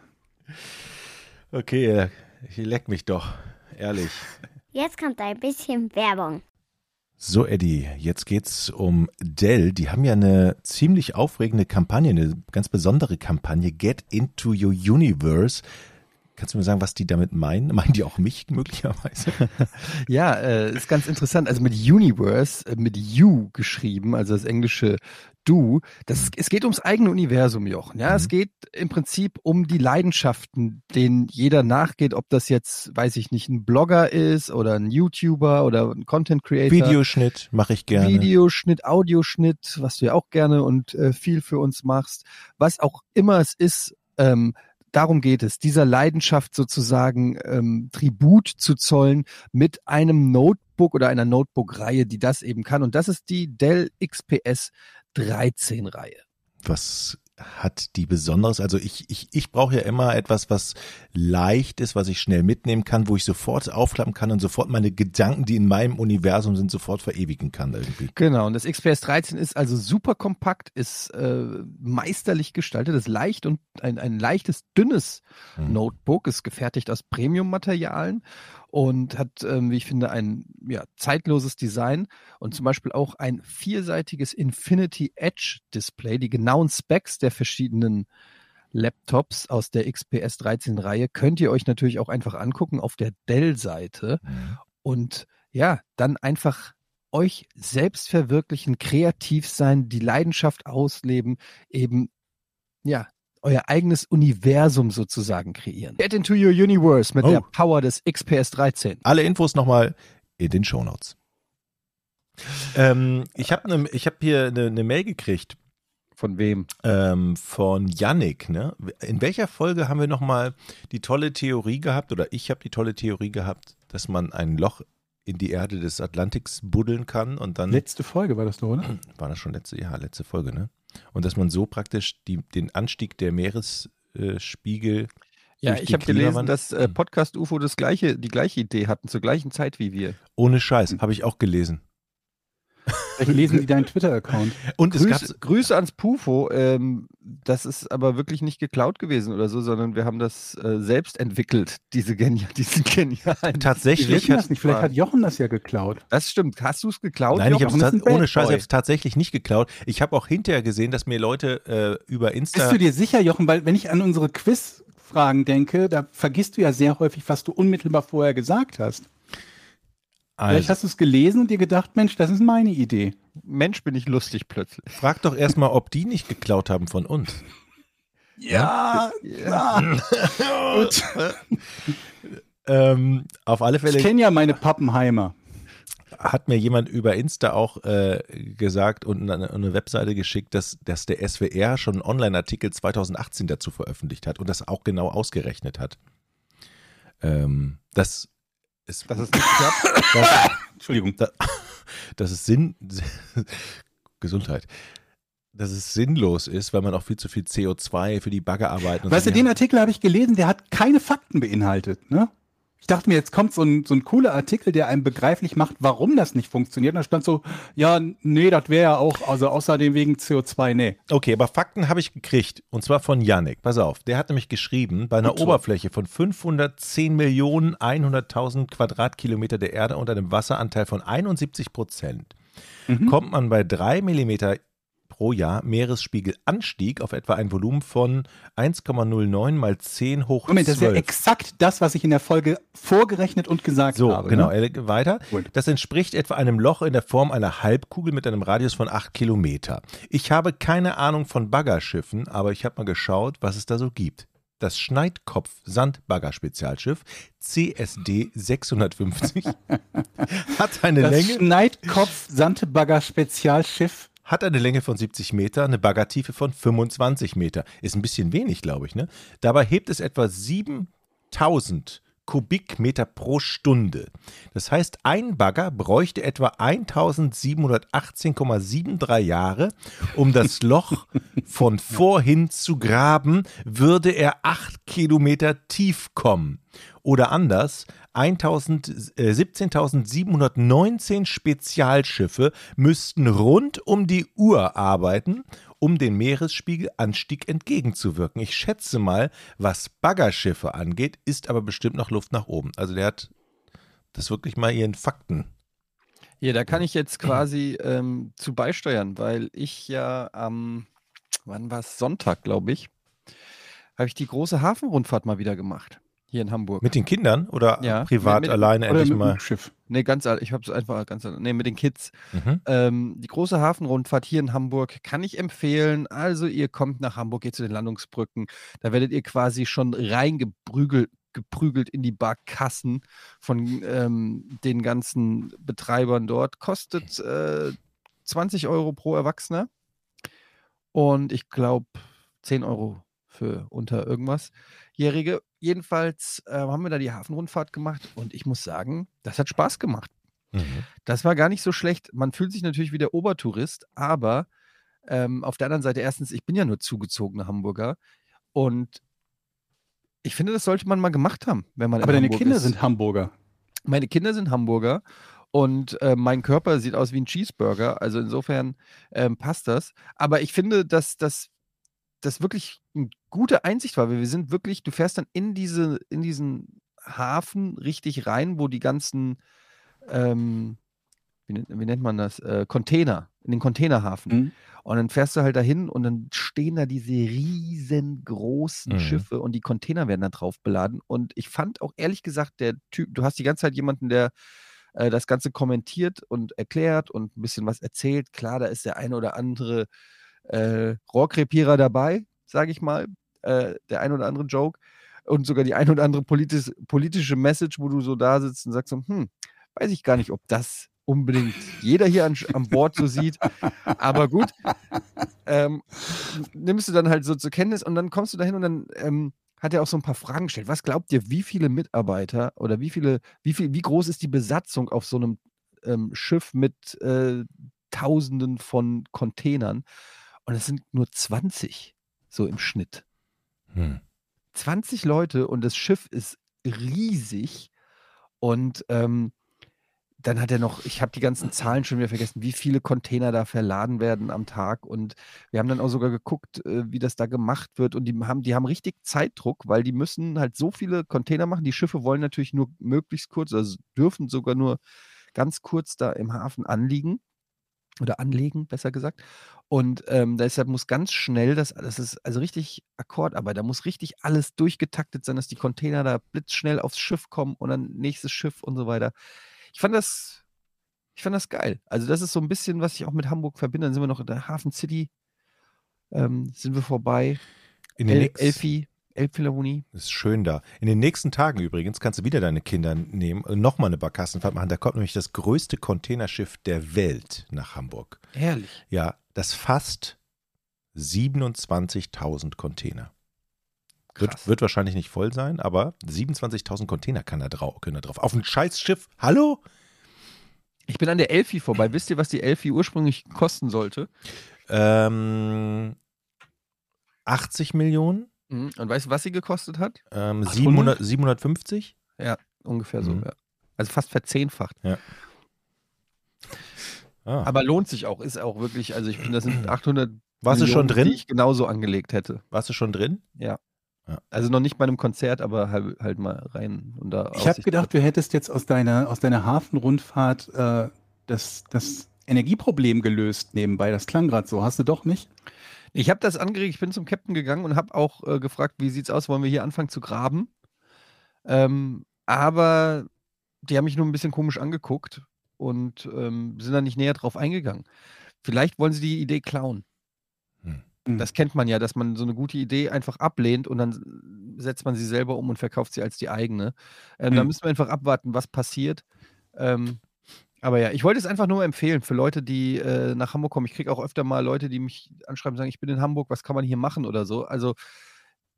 S1: okay, äh, ich leck mich doch, ehrlich.
S4: Jetzt kommt ein bisschen Werbung.
S1: So, Eddie, jetzt geht's um Dell. Die haben ja eine ziemlich aufregende Kampagne, eine ganz besondere Kampagne, Get into Your Universe. Kannst du mir sagen, was die damit meinen? Meinen die auch mich möglicherweise?
S2: Ja, äh, ist ganz interessant. Also mit Universe, äh, mit U geschrieben, also das englische Du. Das, es geht ums eigene Universum, Jochen. Ja, es
S1: Mhm.
S2: geht im Prinzip um die Leidenschaften, denen jeder nachgeht, ob das jetzt, weiß ich nicht, ein Blogger ist oder ein YouTuber oder ein Content Creator.
S1: Videoschnitt mache ich gerne.
S2: Videoschnitt, Audioschnitt, was du ja auch gerne und äh, viel für uns machst, was auch immer es ist, ähm, darum geht es, dieser Leidenschaft sozusagen ähm, Tribut zu zollen mit einem Notebook oder einer Notebook-Reihe, die das eben kann. Und das ist die Dell XPS 13-Reihe.
S1: Was hat die Besonderes? Also ich, ich, ich brauche ja immer etwas, was leicht ist, was ich schnell mitnehmen kann, wo ich sofort aufklappen kann und sofort meine Gedanken, die in meinem Universum sind, sofort verewigen kann irgendwie.
S2: Genau, und das XPS 13 ist also super kompakt, ist äh, meisterlich gestaltet, ist leicht und ein, ein leichtes, dünnes
S1: Mhm.
S2: Notebook, ist gefertigt aus Premium-Materialien und hat, ähm, wie ich finde, ein ja, zeitloses Design und zum Beispiel auch ein vierseitiges Infinity Edge Display. Die genauen Specs der verschiedenen Laptops aus der XPS 13 Reihe könnt ihr euch natürlich auch einfach angucken auf der Dell-Seite
S1: Mhm.
S2: und ja, dann einfach euch selbst verwirklichen, kreativ sein, die Leidenschaft ausleben, eben ja, euer eigenes Universum sozusagen kreieren. Get into your universe mit
S1: Oh.
S2: der Power des XPS 13.
S1: Alle Infos nochmal in den Shownotes. Ähm, ich habe ne, ich hab hier eine ne Mail gekriegt
S2: Von wem?
S1: ähm, von Yannick. Ne? In welcher Folge haben wir nochmal die tolle Theorie gehabt, oder ich habe die tolle Theorie gehabt, dass man ein Loch in die Erde des Atlantiks buddeln kann und dann
S3: Letzte Folge war das doch, oder?
S1: war das schon letzte, ja, letzte Folge, ne? Und dass man so praktisch die, den Anstieg der Meeresspiegel
S2: Ja,
S1: durch
S2: ich habe gelesen, dass äh, Podcast UFO das gleiche, die gleiche Idee hatten, zur gleichen Zeit wie wir.
S1: ohne Scheiß, habe ich auch gelesen.
S3: Vielleicht lesen die deinen Twitter-Account.
S1: Und es gab
S2: Grüße, ans Pufo. Ähm, das ist aber wirklich nicht geklaut gewesen oder so, sondern wir haben das äh, selbst entwickelt, diese genia diesen genialen.
S1: Tatsächlich
S3: das nicht. Vielleicht hat Jochen das ja geklaut.
S2: Das stimmt. Hast du es geklaut?
S1: Nein, ich
S2: Jochen?
S1: habe
S3: Jochen
S1: es ohne Scheiß hab's tatsächlich nicht geklaut. Ich habe auch hinterher gesehen, dass mir Leute äh, über Insta.
S3: Bist du dir sicher, Jochen? Weil wenn ich an unsere Quizfragen denke, da vergisst du ja sehr häufig, was du unmittelbar vorher gesagt hast. Vielleicht
S1: also,
S3: hast du es gelesen und dir gedacht, Mensch, das ist meine Idee.
S2: Mensch, bin ich lustig plötzlich.
S1: frag doch erstmal, ob die nicht geklaut haben von uns.
S3: Ja, Gut.
S1: Ähm, auf alle
S3: Ich
S1: Fälle
S3: kenne ja meine Pappenheimer.
S1: hat mir jemand über Insta auch äh, gesagt und eine, eine Webseite geschickt, dass, dass der SWR schon einen Online-Artikel 2018 dazu veröffentlicht hat und das auch genau ausgerechnet hat. Ähm, das ist,
S2: Das ist nicht klappt.
S1: das,
S3: Entschuldigung.
S1: dass es Sinn, Gesundheit, dass es sinnlos ist, weil man auch viel zu viel CO2 für die Baggerarbeiten
S3: Weißt
S1: so
S3: du, den Artikel habe ich gelesen, der hat keine Fakten beinhaltet. Ne? Ich dachte mir, jetzt kommt so ein, so ein cooler Artikel, der einem begreiflich macht, warum das nicht funktioniert. Und da stand so, ja, nee, das wäre ja auch, also außerdem wegen CO2, nee.
S1: Okay, aber Fakten habe ich gekriegt. Und zwar von Yannick. Pass auf, der hat nämlich geschrieben, bei einer
S3: Gut.
S1: Oberfläche von 510 Millionen 100.000 Quadratkilometer der Erde und einem Wasseranteil von 71 Prozent
S3: Mhm.
S1: kommt man bei 3 Millimeter pro Jahr Meeresspiegelanstieg auf etwa ein Volumen von 1,09 mal 10 hoch
S3: Moment, das ist ja
S1: 12.
S3: exakt das, was ich in der Folge vorgerechnet und gesagt
S1: So,
S3: habe.
S1: genau.
S3: Ne?
S1: äh, Weiter.
S3: Gut.
S1: Das entspricht etwa einem Loch in der Form einer Halbkugel mit einem Radius von 8 Kilometer. Ich habe keine Ahnung von Baggerschiffen, aber ich habe mal geschaut, was es da so gibt. Das Schneidkopf-Sandbagger-Spezialschiff CSD 650 hat eine
S3: Das
S1: Länge
S3: Schneidkopf-Sandbagger-Spezialschiff.
S1: Hat eine Länge von 70 Meter, eine Baggertiefe von 25 Meter. Ist ein bisschen wenig, glaube ich. Ne? Dabei hebt es etwa 7000 Kubikmeter pro Stunde. Das heißt, ein Bagger bräuchte etwa 1718,73 Jahre, um das Loch von vorhin zu graben, würde er 8 Kilometer tief kommen. Oder anders, 1000, äh, 17.719 Spezialschiffe müssten rund um die Uhr arbeiten, um den Meeresspiegelanstieg entgegenzuwirken. Ich schätze mal, was Baggerschiffe angeht, ist aber bestimmt noch Luft nach oben. Also der hat das wirklich mal ihren Fakten.
S2: Hier, da kann ich jetzt quasi ähm, zu beisteuern, weil ich ja am, wann war es? Sonntag, glaube ich, habe ich die große Hafenrundfahrt mal wieder gemacht. Hier in Hamburg.
S1: Mit den Kindern oder
S2: Ja,
S1: privat
S2: mit- mit-
S1: alleine
S3: Oder
S1: endlich
S3: mit
S1: mal?
S3: dem Schiff.
S2: Nee, ganz, ich habe es einfach ganz, nee, mit den Kids.
S1: Mhm.
S2: Ähm, die große Hafenrundfahrt hier in Hamburg kann ich empfehlen. Also ihr kommt nach Hamburg, geht zu den Landungsbrücken. Da werdet ihr quasi schon reingeprügelt geprügelt in die Barkassen von ähm, den ganzen Betreibern dort. Kostet äh, 20 Euro pro Erwachsener und ich glaube 10 Euro für unter irgendwas Jährige. Jedenfalls äh, haben wir da die Hafenrundfahrt gemacht und ich muss sagen, das hat Spaß gemacht.
S1: Mhm.
S2: Das war gar nicht so schlecht. Man fühlt sich natürlich wie der Obertourist, aber ähm, auf der anderen Seite, erstens, ich bin ja nur zugezogener Hamburger und ich finde, das sollte man mal gemacht haben, wenn man
S3: Aber
S2: in
S3: deine
S2: Hamburg
S3: Kinder
S2: ist.
S3: sind Hamburger.
S2: Meine Kinder sind Hamburger und äh, mein Körper sieht aus wie ein Cheeseburger. Also insofern ähm, passt das. Aber ich finde, dass das das wirklich eine gute Einsicht war, weil wir sind wirklich, du fährst dann in diese, in diesen Hafen richtig rein, wo die ganzen, ähm, wie, nennt, wie nennt man das, äh, Container, in den Containerhafen.
S3: Mhm.
S2: Und dann fährst du halt dahin und dann stehen da diese riesengroßen
S1: Mhm.
S2: Schiffe und die Container werden da drauf beladen. Und ich fand auch ehrlich gesagt, der Typ, du hast die ganze Zeit jemanden, der äh, das Ganze kommentiert und erklärt und ein bisschen was erzählt. Klar, da ist der eine oder andere äh, Rohrkrepierer dabei, sage ich mal, äh, der ein oder andere Joke und sogar die ein oder andere politis politische Message, wo du so da sitzt und sagst hm, weiß ich gar nicht, ob das unbedingt jeder hier an, an Bord so sieht. Aber gut, ähm, nimmst du dann halt so zur Kenntnis und dann kommst du dahin und dann ähm, hat er auch so ein paar Fragen gestellt. Was glaubt ihr, wie viele Mitarbeiter oder wie viele, wie viel, wie groß ist die Besatzung auf so einem ähm, Schiff mit äh, Tausenden von Containern? Und es sind nur 20 so im Schnitt.
S1: Hm.
S2: 20 Leute und das Schiff ist riesig. Und ähm, dann hat er noch, ich habe die ganzen Zahlen schon wieder vergessen, wie viele Container da verladen werden am Tag. Und wir haben dann auch sogar geguckt, äh, wie das da gemacht wird. Und die haben, die haben richtig Zeitdruck, weil die müssen halt so viele Container machen. Die Schiffe wollen natürlich nur möglichst kurz, also dürfen sogar nur ganz kurz da im Hafen anliegen oder anlegen, besser gesagt. Und ähm, deshalb muss ganz schnell, das, das ist also richtig Akkordarbeit, da muss richtig alles durchgetaktet sein, dass die Container da blitzschnell aufs Schiff kommen und dann nächstes Schiff und so weiter. Ich fand das, ich fand das geil. Also das ist so ein bisschen, was ich auch mit Hamburg verbinde. Dann sind wir noch in der Hafen City, ähm, sind wir vorbei.
S1: In den
S2: El Elfi, Elbphilharmonie.
S1: Das ist schön da. In den nächsten Tagen übrigens kannst du wieder deine Kinder nehmen und nochmal eine Barkassenfahrt machen. Da kommt nämlich das größte Containerschiff der Welt nach Hamburg.
S2: Herrlich.
S1: Ja, das fasst 27.000 Container. Wird, wird wahrscheinlich nicht voll sein, aber 27.000 Container kann da drau können da drauf. Auf ein Scheißschiff. Hallo?
S2: Ich bin an der Elfi vorbei. Wisst ihr, was die Elfi ursprünglich kosten sollte?
S1: Ähm, 80 Millionen?
S2: Mhm. Und weißt du, was sie gekostet hat?
S1: Ähm,
S3: 800?
S1: 700, 750?
S2: Ungefähr so,
S1: Mhm.
S2: ja. Also fast verzehnfacht.
S1: Ah.
S2: Aber lohnt sich auch, ist auch wirklich, also ich finde, das sind 800
S1: Warst du schon drin?
S2: die ich genauso angelegt hätte.
S1: Warst du schon drin?
S2: Also noch nicht bei einem Konzert, aber halt, halt mal rein und da
S3: Ich habe gedacht, du hättest jetzt aus deiner, aus deiner Hafenrundfahrt äh, das, das Energieproblem gelöst nebenbei. Das klang gerade so. Hast du doch nicht?
S2: Ich habe das angeregt, ich bin zum Captain gegangen und habe auch äh, gefragt, wie sieht's aus, wollen wir hier anfangen zu graben? Ähm, aber die haben mich nur ein bisschen komisch angeguckt und ähm, sind da nicht näher drauf eingegangen. Vielleicht wollen sie die Idee klauen.
S1: Hm.
S2: Das kennt man ja, dass man so eine gute Idee einfach ablehnt und dann setzt man sie selber um und verkauft sie als die eigene. Ähm, Da
S3: Hm.
S2: müssen wir einfach abwarten, was passiert. Ähm, aber ja, ich wollte es einfach nur empfehlen für Leute, die äh, nach Hamburg kommen. Ich kriege auch öfter mal Leute, die mich anschreiben und sagen, ich bin in Hamburg, was kann man hier machen oder so. Also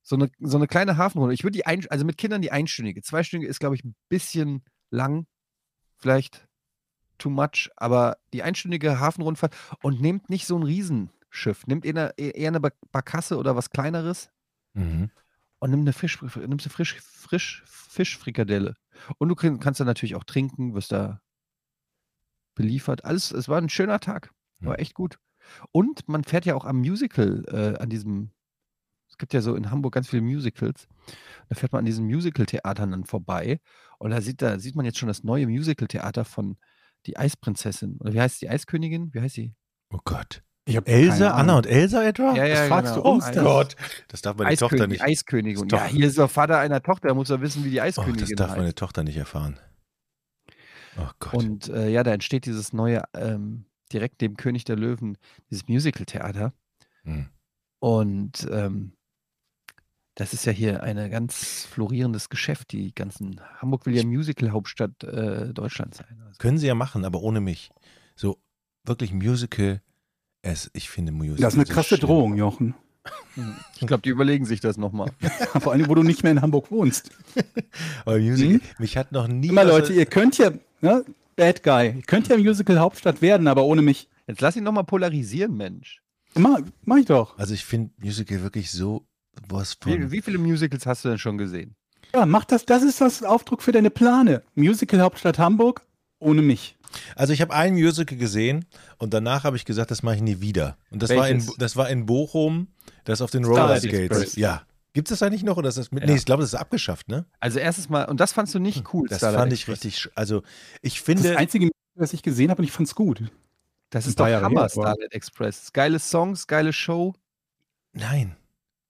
S2: so eine, so eine kleine Hafenrunde. Ich würde die, ein, also mit Kindern die einstündige. Zweistündige ist, glaube ich, ein bisschen lang. Vielleicht too much, aber die einstündige Hafenrundfahrt und nehmt nicht so ein Riesenschiff. Nehmt eher eine, eher eine Bar- Barkasse oder was Kleineres
S1: Mhm.
S2: und nimm eine Fisch, nimmst eine frisch, frisch Fischfrikadelle. Und du kannst da natürlich auch trinken, wirst da beliefert. Alles, es war ein schöner Tag. War echt gut. Und man fährt ja auch am Musical, äh, an diesem, es gibt ja so in Hamburg ganz viele Musicals. Da fährt man an diesen Musical-Theatern dann vorbei. Und da sieht, da sieht man jetzt schon das neue Musical-Theater von Die Eisprinzessin. Oder wie heißt die Eiskönigin? Wie heißt sie?
S1: Oh Gott.
S3: Ich hab
S1: Elsa, Anna und Elsa etwa?
S2: Ja, ja,
S3: fragst
S2: genau.
S3: du uns
S2: Eis-
S3: das?
S1: Gott. Das darf meine Tochter
S2: Eiskönigin,
S1: nicht.
S2: Eiskönigin.
S1: Ist
S2: Ja, hier ist der Vater einer Tochter, der muss ja wissen, wie die
S1: Oh,
S2: Eiskönigin
S1: das darf
S2: heißt.
S1: meine Tochter nicht erfahren. Oh Gott.
S2: Und äh, ja, da entsteht dieses neue, ähm, direkt neben König der Löwen, dieses Musical-Theater.
S1: Hm.
S2: Und ähm, das ist ja hier ein ganz florierendes Geschäft. Die ganzen Hamburg will ja Musical-Hauptstadt äh, Deutschlands sein. Also,
S1: Können sie ja machen, aber ohne mich. So wirklich Musical. Es, ich finde Musical.
S3: Das ist eine
S1: so
S3: krasse
S1: schlimm.
S3: Drohung, Jochen.
S2: Hm, ich glaube, die überlegen sich das nochmal.
S3: Vor allem, wo du nicht mehr in Hamburg wohnst.
S1: Aber Musical, mich hat noch nie.
S3: Immer Leute, ihr könnt ja, ne, Bad Guy, ihr könnt ja Musical Hauptstadt werden, aber ohne mich.
S2: Jetzt lass ihn nochmal polarisieren, Mensch.
S3: Mach, mach ich doch.
S1: Also ich finde Musical wirklich so was
S2: Wie,
S1: von.
S2: wie viele Musicals hast du denn schon gesehen?
S3: Ja, mach das. Das ist das Aufdruck für deine Plane. Musical Hauptstadt Hamburg ohne mich.
S1: Also ich habe ein Musical gesehen und danach habe ich gesagt, das mache ich nie wieder. Und das war in
S2: Welches?
S1: das war in Bochum, das auf den Roller Skates. Ja. Gibt es das eigentlich noch oder ist das mit?
S2: Ja.
S1: Nee, ich glaube, das ist abgeschafft, ne?
S2: Also erstes Mal, und das fandst du nicht cool,
S1: Das
S2: Starlight
S1: fand ich
S2: Express.
S1: richtig. Also ich
S3: Das ist
S1: finde.
S3: das einzige, was ich gesehen habe und ich fand's gut.
S2: Das ist doch
S3: Jahre
S2: Hammer, Starlight Express. Geile Songs, geile Show.
S1: nein.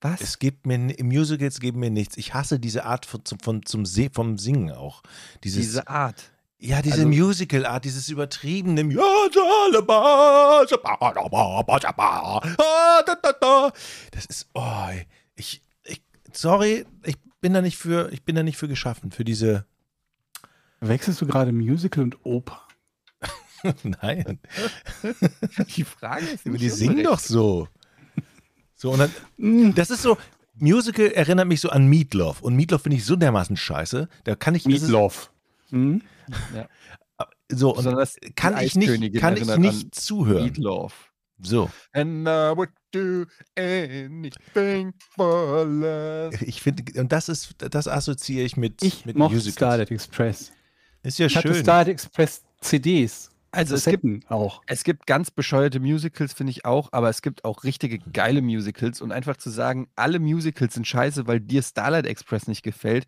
S2: Was?
S1: Es gibt mir im Musicals geben mir nichts. Ich hasse diese Art von, zum, von, zum Se vom Singen auch. Dieses,
S2: Diese Art.
S1: Ja, diese
S2: also-
S1: Musical-Art, dieses übertriebene. Das ist, oh, ich, ich, sorry, ich bin da nicht für, ich bin da nicht für geschaffen für diese.
S3: Wechselst du gerade Musical und Oper?
S1: Nein,
S2: Die Frage ist
S1: die singen
S2: unrecht.
S1: doch so. So und dann,
S3: Mm,
S1: das ist so. Musical erinnert mich so an Meatloaf und Meatloaf finde ich so dermaßen scheiße. Da kann ich
S3: Meatloaf. Hm?
S1: So und
S2: die
S1: kann ich nicht, kann ich nicht zuhören.
S2: Meatloaf.
S1: So,
S2: And I would do anything for love.
S1: ich finde, und das ist, das assoziiere ich mit,
S3: Ich
S1: mit
S3: mochte
S1: Musicals.
S3: Starlight Express.
S1: Ist ja
S3: Ich hatte
S1: schön.
S3: Starlight Express CDs.
S2: Also es gibt,
S3: auch.
S2: es gibt ganz bescheuerte Musicals, finde ich auch, aber es gibt auch richtige geile Musicals. Und einfach zu sagen, alle Musicals sind scheiße, weil dir Starlight Express nicht gefällt,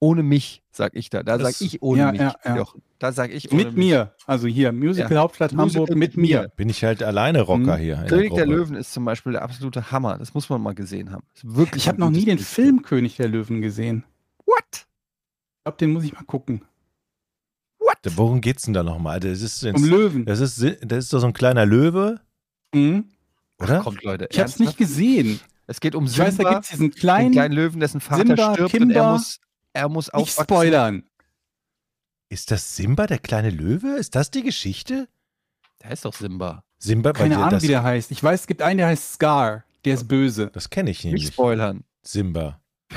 S2: ohne mich, sag ich da. Da
S3: Das-
S2: sag ich ohne
S3: ja,
S2: mich.
S3: ja, ja.
S2: Jochen. Da sag ich ohne
S3: Mit
S2: mich.
S3: mir. Also hier, Musical Hauptstadt
S2: Musical
S3: Hamburg mit mir.
S1: Bin ich halt alleine Rocker
S3: Hm.
S1: hier. in
S2: König der
S1: Gruppe.
S2: Löwen ist zum Beispiel der absolute Hammer. Das muss man mal gesehen haben. Wirklich
S3: Ich habe noch nie den
S2: Musical.
S3: Film König der Löwen gesehen.
S2: What?
S3: Ich glaube, den muss ich mal gucken.
S2: What?
S1: Worum geht's denn da nochmal? Das ist, jetzt,
S3: Um Löwen.
S1: das ist, das ist doch so ein kleiner Löwe,
S3: Mhm.
S1: oder?
S2: Kommt, Leute.
S3: Ich habe es nicht gesehen.
S2: Es geht um
S3: Ich weiß, da
S2: Simba,
S3: gibt es diesen
S2: den
S3: kleinen.
S2: kleinen Löwen, dessen Vater
S3: Simba,
S2: stirbt und er
S3: Kimba.
S2: muss, er muss
S3: Nicht
S2: aufwachsen.
S3: spoilern.
S1: Ist das Simba, der kleine Löwe? Ist das die Geschichte?
S2: Der heißt doch Simba.
S1: Simba,
S3: Keine Ahnung, wie der heißt. Ich weiß, es gibt einen, der heißt Scar. Der ist böse.
S1: das kenne ich
S2: Nicht
S1: nämlich.
S2: spoilern.
S1: Simba.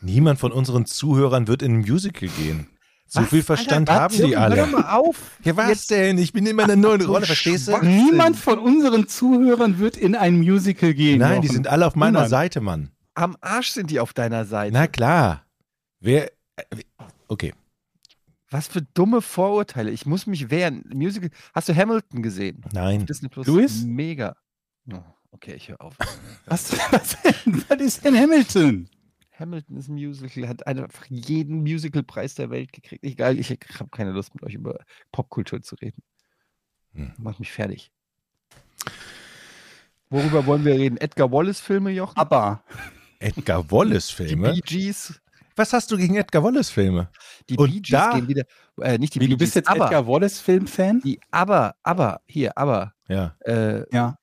S1: Niemand von unseren Zuhörern wird in ein Musical gehen. So
S2: Was?
S1: viel Verstand
S2: Alter,
S1: haben die
S2: Hör
S1: alle.
S2: doch mal auf.
S1: Ja, was denn? Ich bin in meiner neuen Rolle, verstehst du?
S3: Niemand von unseren Zuhörern wird in ein Musical gehen.
S1: Nein, die
S3: Jochen.
S1: sind alle auf meiner
S3: Niemand.
S1: Seite, Mann.
S2: Am Arsch sind die auf deiner Seite.
S1: Na klar. Wer. äh, Okay.
S2: Was für dumme Vorurteile. Ich muss mich wehren. Musical. Hast du Hamilton gesehen?
S1: Nein.
S2: Disney Plus.
S3: Louis?
S2: Mega. Oh, okay, ich höre auf.
S3: Was, was, was ist denn Hamilton?
S2: Hamilton ist ein Musical, hat einfach jeden Musicalpreis der Welt gekriegt. Egal, ich habe keine Lust mit euch über Popkultur zu reden.
S1: Hm.
S2: Macht mich fertig. Worüber wollen wir reden? Edgar Wallace-Filme, Jochen?
S3: Aber
S1: Edgar Wallace
S2: Die
S1: Filme?
S2: Bee Gees.
S1: Was hast du gegen Edgar Wallace Filme?
S2: Die
S1: Und
S2: Bee Gees
S1: da-
S2: gehen wieder. Äh, nicht die
S3: wie,
S2: Bee
S3: du bist
S2: Gees,
S3: jetzt
S2: aber,
S3: Edgar Wallace-Film-Fan?
S2: die aber, aber, hier, aber,
S1: Ja.
S2: äh,
S3: Ja.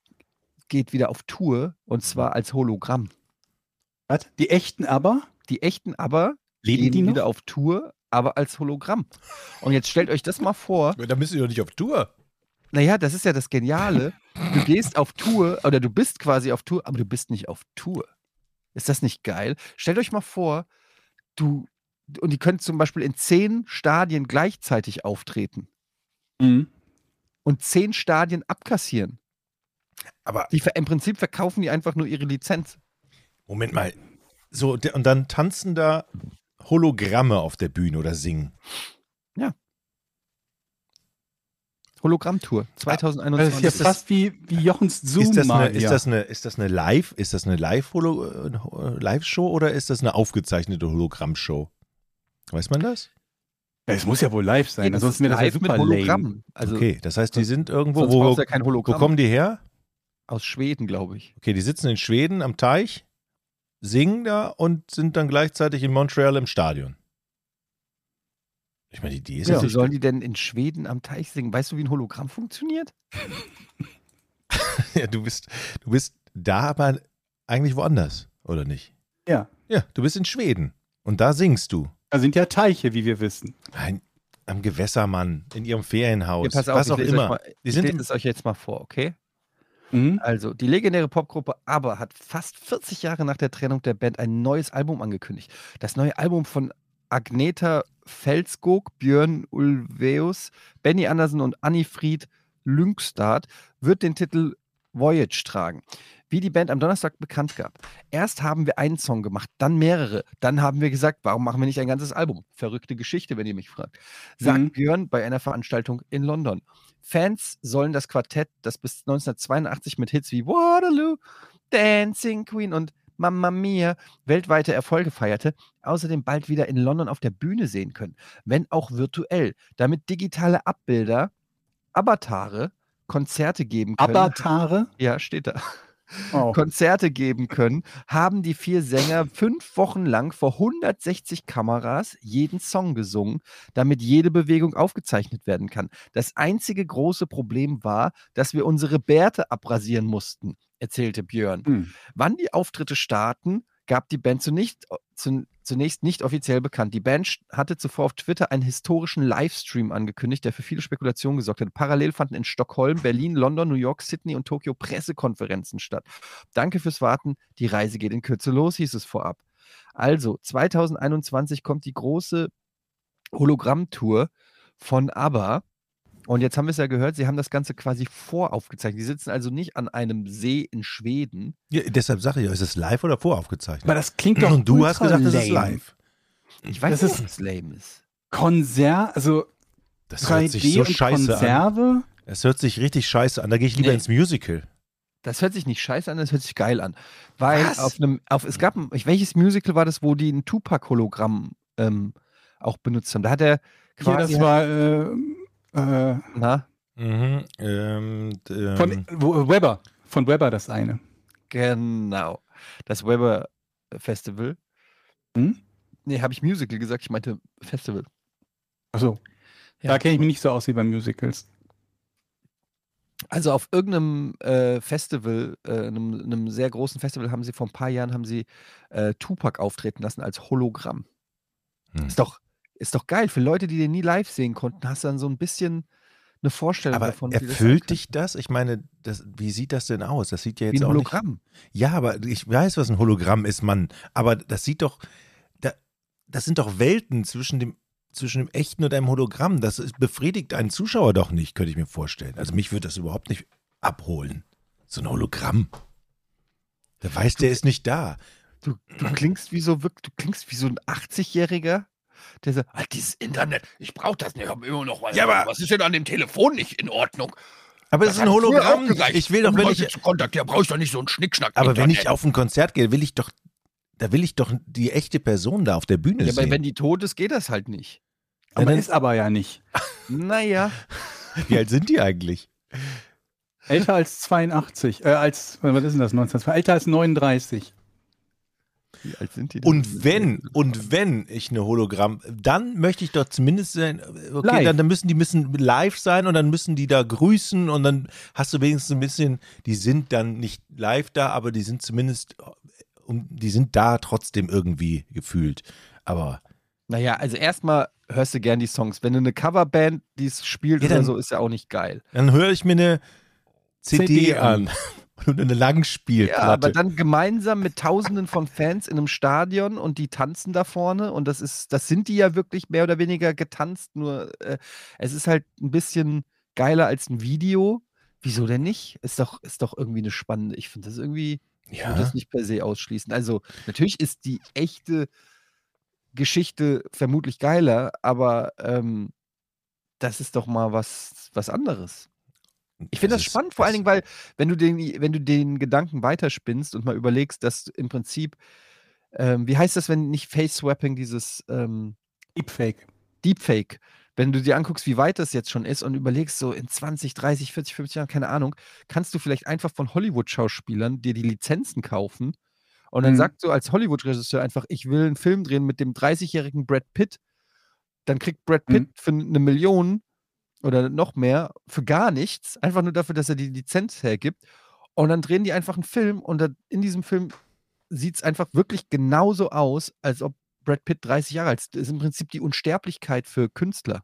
S2: geht wieder auf Tour und zwar als Hologramm.
S3: Was? Die echten aber?
S2: Die echten aber
S3: Leben
S2: gehen
S3: die noch?
S2: wieder auf Tour, aber als Hologramm. Und jetzt stellt euch das mal vor.
S1: Da müsst ihr doch nicht auf Tour.
S2: Naja, das ist ja das Geniale. Du gehst auf Tour oder du bist quasi auf Tour, aber du bist nicht auf Tour. Ist das nicht geil? Stellt euch mal vor, du, und die können zum Beispiel in zehn Stadien gleichzeitig auftreten
S3: Mhm.
S2: und zehn Stadien abkassieren.
S1: Aber
S2: Die, Im Prinzip verkaufen die einfach nur ihre Lizenz.
S1: Moment mal. So, und dann tanzen da Hologramme auf der Bühne oder singen.
S2: Hologrammtour
S3: Das
S2: 2021.
S3: ist ja fast wie, wie Jochens Zoom
S1: Ist das, eine, ist das eine, ist das eine Live, ist das eine äh, Live-Show oder ist das eine aufgezeichnete Hologramm-Show? Weiß man das?
S3: Es muss ja wohl live sein,
S2: das
S3: ansonsten
S2: ist
S3: wäre das ja super.
S2: Hologramm. Also
S1: okay, das heißt, die sind irgendwo,
S2: sonst
S1: wo,
S2: ja kein
S1: wo kommen die her?
S2: Aus Schweden, glaube ich.
S1: Okay, die sitzen in Schweden am Teich, singen da und sind dann gleichzeitig in Montreal im Stadion. Ich meine, die Idee ist
S2: Wieso
S1: ja. nicht
S2: sollen die denn in Schweden am Teich singen? Weißt du, wie ein Hologramm funktioniert?
S1: ja, du bist, du bist da, aber eigentlich woanders, oder nicht?
S3: Ja.
S1: Ja, du bist in Schweden und da singst du.
S3: Da sind ja Teiche, wie wir wissen.
S1: Nein, am Gewässermann, in ihrem Ferienhaus,
S2: Hier, pass auf,
S1: was auch immer.
S2: Mal,
S1: Die
S2: ich
S1: sind
S2: lese es euch jetzt mal vor, okay?
S3: Mhm.
S2: Also, die legendäre Popgruppe ABBA hat fast 40 Jahre nach der Trennung der Band ein neues Album angekündigt. Das neue Album von Agneta Felsskog, Björn Ulveus, Benny Andersen und Annifried Lyngstad wird den Titel Voyage tragen. Wie die Band am Donnerstag bekannt gab. Erst haben wir einen Song gemacht, dann mehrere. Dann haben wir gesagt, warum machen wir nicht ein ganzes Album? Verrückte Geschichte, wenn ihr mich fragt. Sagt
S3: Mhm.
S2: Björn bei einer Veranstaltung in London. Fans sollen das Quartett, das bis 1982 mit Hits wie Waterloo, Dancing Queen und Mamma Mia weltweite Erfolge feierte, außerdem bald wieder in London auf der Bühne sehen können, wenn auch virtuell, damit digitale Abbilder, Avatare, Konzerte geben können.
S3: Avatare?
S2: Ja, steht da.
S3: Oh.
S2: Konzerte geben können, haben die vier Sänger fünf Wochen lang vor 160 Kameras jeden Song gesungen, damit jede Bewegung aufgezeichnet werden kann. Das einzige große Problem war, dass wir unsere Bärte abrasieren mussten, erzählte Björn.
S3: Hm.
S2: Wann die Auftritte starten, gab die Band zunächst, zu, zunächst nicht offiziell bekannt. Die Band hatte zuvor auf Twitter einen historischen Livestream angekündigt, der für viele Spekulationen gesorgt hat. Parallel fanden in Stockholm, Berlin, London, New York, Sydney und Tokio Pressekonferenzen statt. Danke fürs Warten. Die Reise geht in Kürze los, hieß es vorab. Also, 2021 kommt die große Hologrammtour von ABBA. Und jetzt haben wir es ja gehört, sie haben das Ganze quasi voraufgezeichnet. Die sitzen also nicht an einem See in Schweden,
S1: ja, deshalb sage ich, ja, ist es live oder voraufgezeichnet?
S3: Aber das klingt doch
S1: und du
S3: ultra
S1: hast gesagt, es ist
S3: lame.
S1: live.
S2: Ich weiß
S3: Das
S2: nicht,
S3: ist-
S2: ob es lame ist.
S3: Konser, also
S1: Das hört sich
S3: 3D
S1: so
S3: und
S1: scheiße an.
S3: Konserve?
S1: Es hört sich richtig scheiße an. Da gehe ich lieber
S2: Nee.
S1: ins Musical.
S2: Das hört sich nicht scheiße an, das hört sich geil an. Weil
S1: Was?
S2: auf einem, auf, es gab ein, welches Musical war das, wo die ein Tupac-Hologramm ähm, auch benutzt haben? Da hat er quasi.
S3: das war äh, äh,
S2: na,
S1: Mhm. Ähm, ähm,
S3: von Weber. Von Weber das eine.
S2: genau. Das Weber Festival.
S3: Hm?
S2: Nee, habe ich Musical gesagt, ich meinte Festival.
S3: Achso.
S2: Ja.
S3: Da kenne ich mich nicht so aus wie bei Musicals.
S2: Also auf irgendeinem äh, Festival, äh, einem, einem sehr großen Festival, haben sie vor ein paar Jahren haben sie äh, Tupac auftreten lassen als Hologramm.
S1: Hm.
S2: Ist doch, ist doch geil. Für Leute, die den nie live sehen konnten, hast du dann so ein bisschen eine Vorstellung
S1: aber
S2: davon. wie das
S1: erfüllt
S2: kann.
S1: dich das? Ich meine, das, wie sieht das denn aus? Das sieht ja
S2: wie
S1: jetzt
S2: ein
S1: auch nicht.
S2: Hologramm.
S1: Ja, aber ich weiß, was ein Hologramm ist, Mann. Aber das sieht doch, da, das sind doch Welten zwischen dem, zwischen dem echten und einem Hologramm. Das ist, befriedigt einen Zuschauer doch nicht, könnte ich mir vorstellen. Also mich würde das überhaupt nicht abholen. So ein Hologramm. Der weiß, der ist nicht da.
S2: Du, du klingst wie so du klingst wie so ein 80-Jähriger, der sagt, ah, dieses Internet, ich brauche das nicht, ich habe immer noch was.
S1: Ja, aber-
S2: was ist denn an dem Telefon nicht in Ordnung?
S1: Aber es ist ein Hologramm. Ich will doch,
S2: um
S1: wenn ich,
S2: zu kontaktieren, brauche ich doch nicht so einen Schnickschnack.
S1: aber wenn ich
S2: Internet.
S1: auf ein Konzert gehe, will ich doch, da will ich doch die echte Person da auf der Bühne
S2: ja, aber
S1: sehen.
S2: wenn die tot ist, geht das halt nicht.
S3: Aber
S1: dann-
S3: ist aber ja nicht.
S2: Naja,
S1: Wie alt sind die eigentlich?
S3: Älter als 82, äh, als, was ist denn das, 19, älter als 39.
S2: Wie alt sind die denn?
S1: Und wenn, und wenn ich eine Hologramm, dann möchte ich doch zumindest sein, okay, dann, dann müssen die müssen live sein und dann müssen die da grüßen und dann hast du wenigstens ein bisschen, die sind dann nicht live da, aber die sind zumindest, um, die sind da trotzdem irgendwie gefühlt. Aber
S2: Naja, also erstmal hörst du gern die Songs. Wenn du eine Coverband, die es spielt
S1: Ja,
S2: oder
S1: dann-
S2: so, ist ja auch nicht geil.
S1: dann höre ich mir eine CD,
S2: CD
S1: an und eine Langspielplatte.
S2: Ja, aber dann gemeinsam mit Tausenden von Fans in einem Stadion und die tanzen da vorne und das ist, das sind die ja wirklich mehr oder weniger getanzt, nur äh, es ist halt ein bisschen geiler als ein Video. Wieso denn nicht? Ist doch, ist doch irgendwie eine spannende. Ich finde das irgendwie, ich würde
S1: ja.
S2: das nicht per se ausschließen. Also, natürlich ist die echte Geschichte vermutlich geiler, aber ähm, das ist doch mal was, was anderes. Ich finde das,
S1: ist-
S2: spannend, vor allen
S1: das-
S2: Dingen, weil, wenn du den, wenn du den Gedanken weiterspinnst und mal überlegst, dass im Prinzip, ähm, wie heißt das, wenn nicht Face-Swapping, dieses ähm,
S3: Deepfake.
S2: Deepfake, wenn du dir anguckst, wie weit das jetzt schon ist und überlegst, so in 20, 30, 40, 50 Jahren, keine Ahnung, kannst du vielleicht einfach von Hollywood-Schauspielern dir die Lizenzen kaufen und dann
S3: Mhm.
S2: sagst du als Hollywood-Regisseur einfach, ich will einen Film drehen mit dem 30-jährigen Brad Pitt, dann kriegt Brad Pitt
S3: Mhm.
S2: für eine Million oder noch mehr für gar nichts, einfach nur dafür, dass er die Lizenz hergibt und dann drehen die einfach einen Film und in diesem Film sieht es einfach wirklich genauso aus, als ob Brad Pitt 30 Jahre alt ist. Das ist im Prinzip die Unsterblichkeit für Künstler.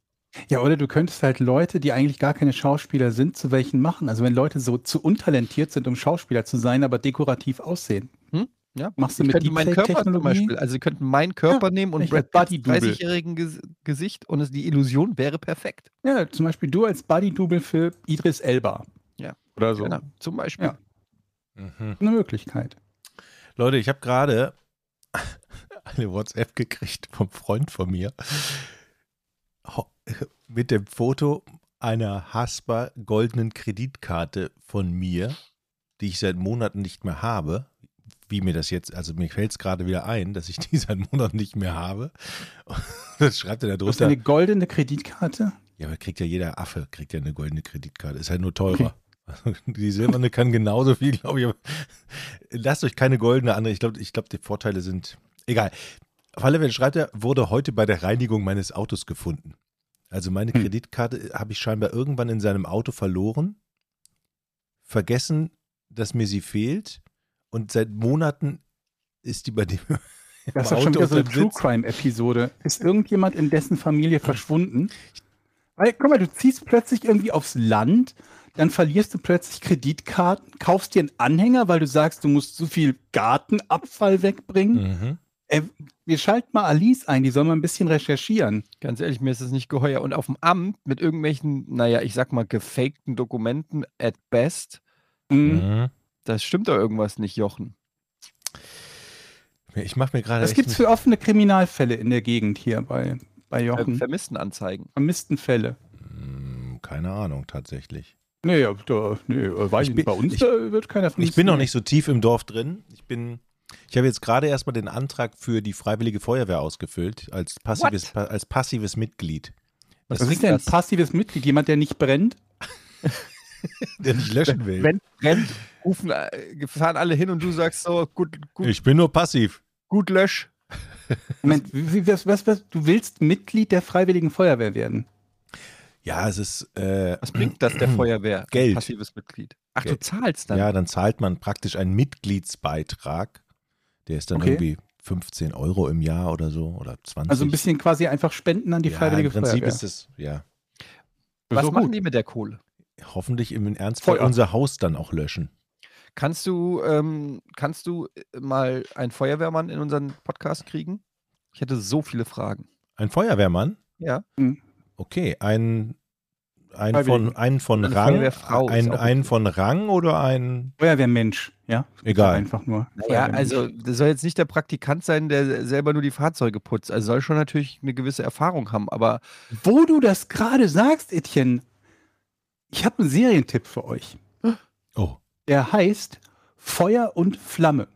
S3: Ja, oder du könntest halt Leute, die eigentlich gar keine Schauspieler sind, zu welchen machen. Also wenn Leute so zu untalentiert sind, um Schauspieler zu sein, aber dekorativ aussehen.
S2: Ja?
S3: Machst du
S2: Ich
S3: mit
S2: könnte meinen Körper zum? Beispiel, also sie könnten meinen Körper nehmen und
S3: ich
S2: Brad
S3: Body-Double.
S2: 30-jährigen Ges Gesicht und es, die Illusion wäre perfekt.
S3: Ja, zum Beispiel du als Buddy-Double für Idris Elba.
S2: Ja.
S3: Oder so.
S2: Genau, zum Beispiel.
S3: Ja.
S1: Mhm.
S3: Eine Möglichkeit.
S1: Leute, ich habe gerade eine WhatsApp gekriegt vom Freund von mir mit dem Foto einer Haspa goldenen Kreditkarte von mir, die ich seit Monaten nicht mehr habe. Wie mir das jetzt, also mir fällt es gerade wieder ein, dass ich die seit Monaten nicht mehr habe. Das schreibt er da drunter.
S3: eine goldene Kreditkarte?
S1: Ja, aber kriegt ja jeder Affe, kriegt ja eine goldene Kreditkarte. Ist halt nur teurer. Also Die silberne kann genauso viel, glaube ich. Aber lasst euch keine goldene andere. Ich glaube, ich glaube, die Vorteile sind egal. Auf alle Fälle schreibt er, wurde heute bei der Reinigung meines Autos gefunden. Also meine
S3: Hm.
S1: Kreditkarte habe ich scheinbar irgendwann in seinem Auto verloren, vergessen, dass mir sie fehlt und seit Monaten ist die bei dem
S3: Das ist doch schon wieder so eine True. Crime-Episode. Ist irgendjemand in dessen Familie verschwunden? Weil, guck mal, du ziehst plötzlich irgendwie aufs Land, dann verlierst du plötzlich Kreditkarten, kaufst dir einen Anhänger, weil du sagst, du musst so viel Gartenabfall wegbringen.
S1: Mhm.
S3: Äh, wir schalten mal Alice ein, die soll mal ein bisschen recherchieren.
S2: Ganz ehrlich, mir ist es nicht geheuer. Und auf dem Amt mit irgendwelchen, naja, ich sag mal, gefakten Dokumenten at best,
S3: Mhm.
S1: Mhm.
S2: Das stimmt doch irgendwas nicht, Jochen.
S1: Ich mache mir gerade
S3: Was
S1: echt
S3: gibt's für offene Kriminalfälle in der Gegend hier bei, bei
S2: Ver
S3: Jochen?
S2: Vermisstenanzeigen.
S3: Vermissten Fälle.
S1: Hm, keine Ahnung tatsächlich.
S3: Nee, ja, da, nee äh, weiß
S1: Ich bin-.
S3: Bei uns
S1: ich-
S3: wird keiner vermisst.
S1: Ich bin noch nicht so tief im Dorf drin. Ich bin, ich habe jetzt gerade erstmal den Antrag für die Freiwillige Feuerwehr ausgefüllt als passives, pa als passives Mitglied.
S3: Was
S2: bringt
S3: ist denn ein
S2: das?
S3: passives Mitglied? Jemand, der nicht brennt?
S1: Der nicht löschen will.
S2: Wenn brennt, rufen, äh, fahren alle hin und du sagst so, gut, gut,
S1: ich bin nur passiv.
S2: gut lösch.
S3: Moment, wie, was, was, was, du willst Mitglied der Freiwilligen Feuerwehr werden?
S1: Ja, es ist, äh,
S2: Was bringt das der Feuerwehr?
S1: Geld.
S2: Passives Mitglied. Ach,
S1: Geld.
S2: du zahlst dann.
S1: ja, dann zahlt man praktisch einen Mitgliedsbeitrag. Der ist dann
S3: Okay.
S1: irgendwie 15 Euro im Jahr oder so oder 20.
S3: Also ein bisschen quasi einfach Spenden an die
S1: ja,
S3: Freiwillige
S1: im Prinzip
S3: Feuerwehr.
S1: ist es, ja,
S2: Was
S3: so
S2: machen
S3: gut.
S2: die mit der Kohle?
S1: Hoffentlich im Ernstfall
S3: Feuer.
S1: unser Haus dann auch löschen.
S2: Kannst du, ähm, kannst du äh, mal einen Feuerwehrmann in unseren Podcast kriegen? Ich hätte so viele Fragen.
S1: Ein Feuerwehrmann?
S2: Ja.
S1: Okay, ein, ein von, einen von
S2: Eine
S1: Rang,
S2: Feuerwehrfrau ist
S1: ein,
S2: auch
S1: einen
S2: okay.
S1: von Rang oder ein,
S3: Feuerwehrmensch, ja?
S1: egal.
S3: Einfach nur. Feuerwehrmensch.
S2: also das soll jetzt nicht der Praktikant sein, der selber nur die Fahrzeuge putzt. Also soll schon natürlich eine gewisse Erfahrung haben, aber
S3: Wo du das gerade sagst, Etienne, ich habe einen Serientipp für euch.
S1: Oh,
S3: Der heißt Feuer und Flamme.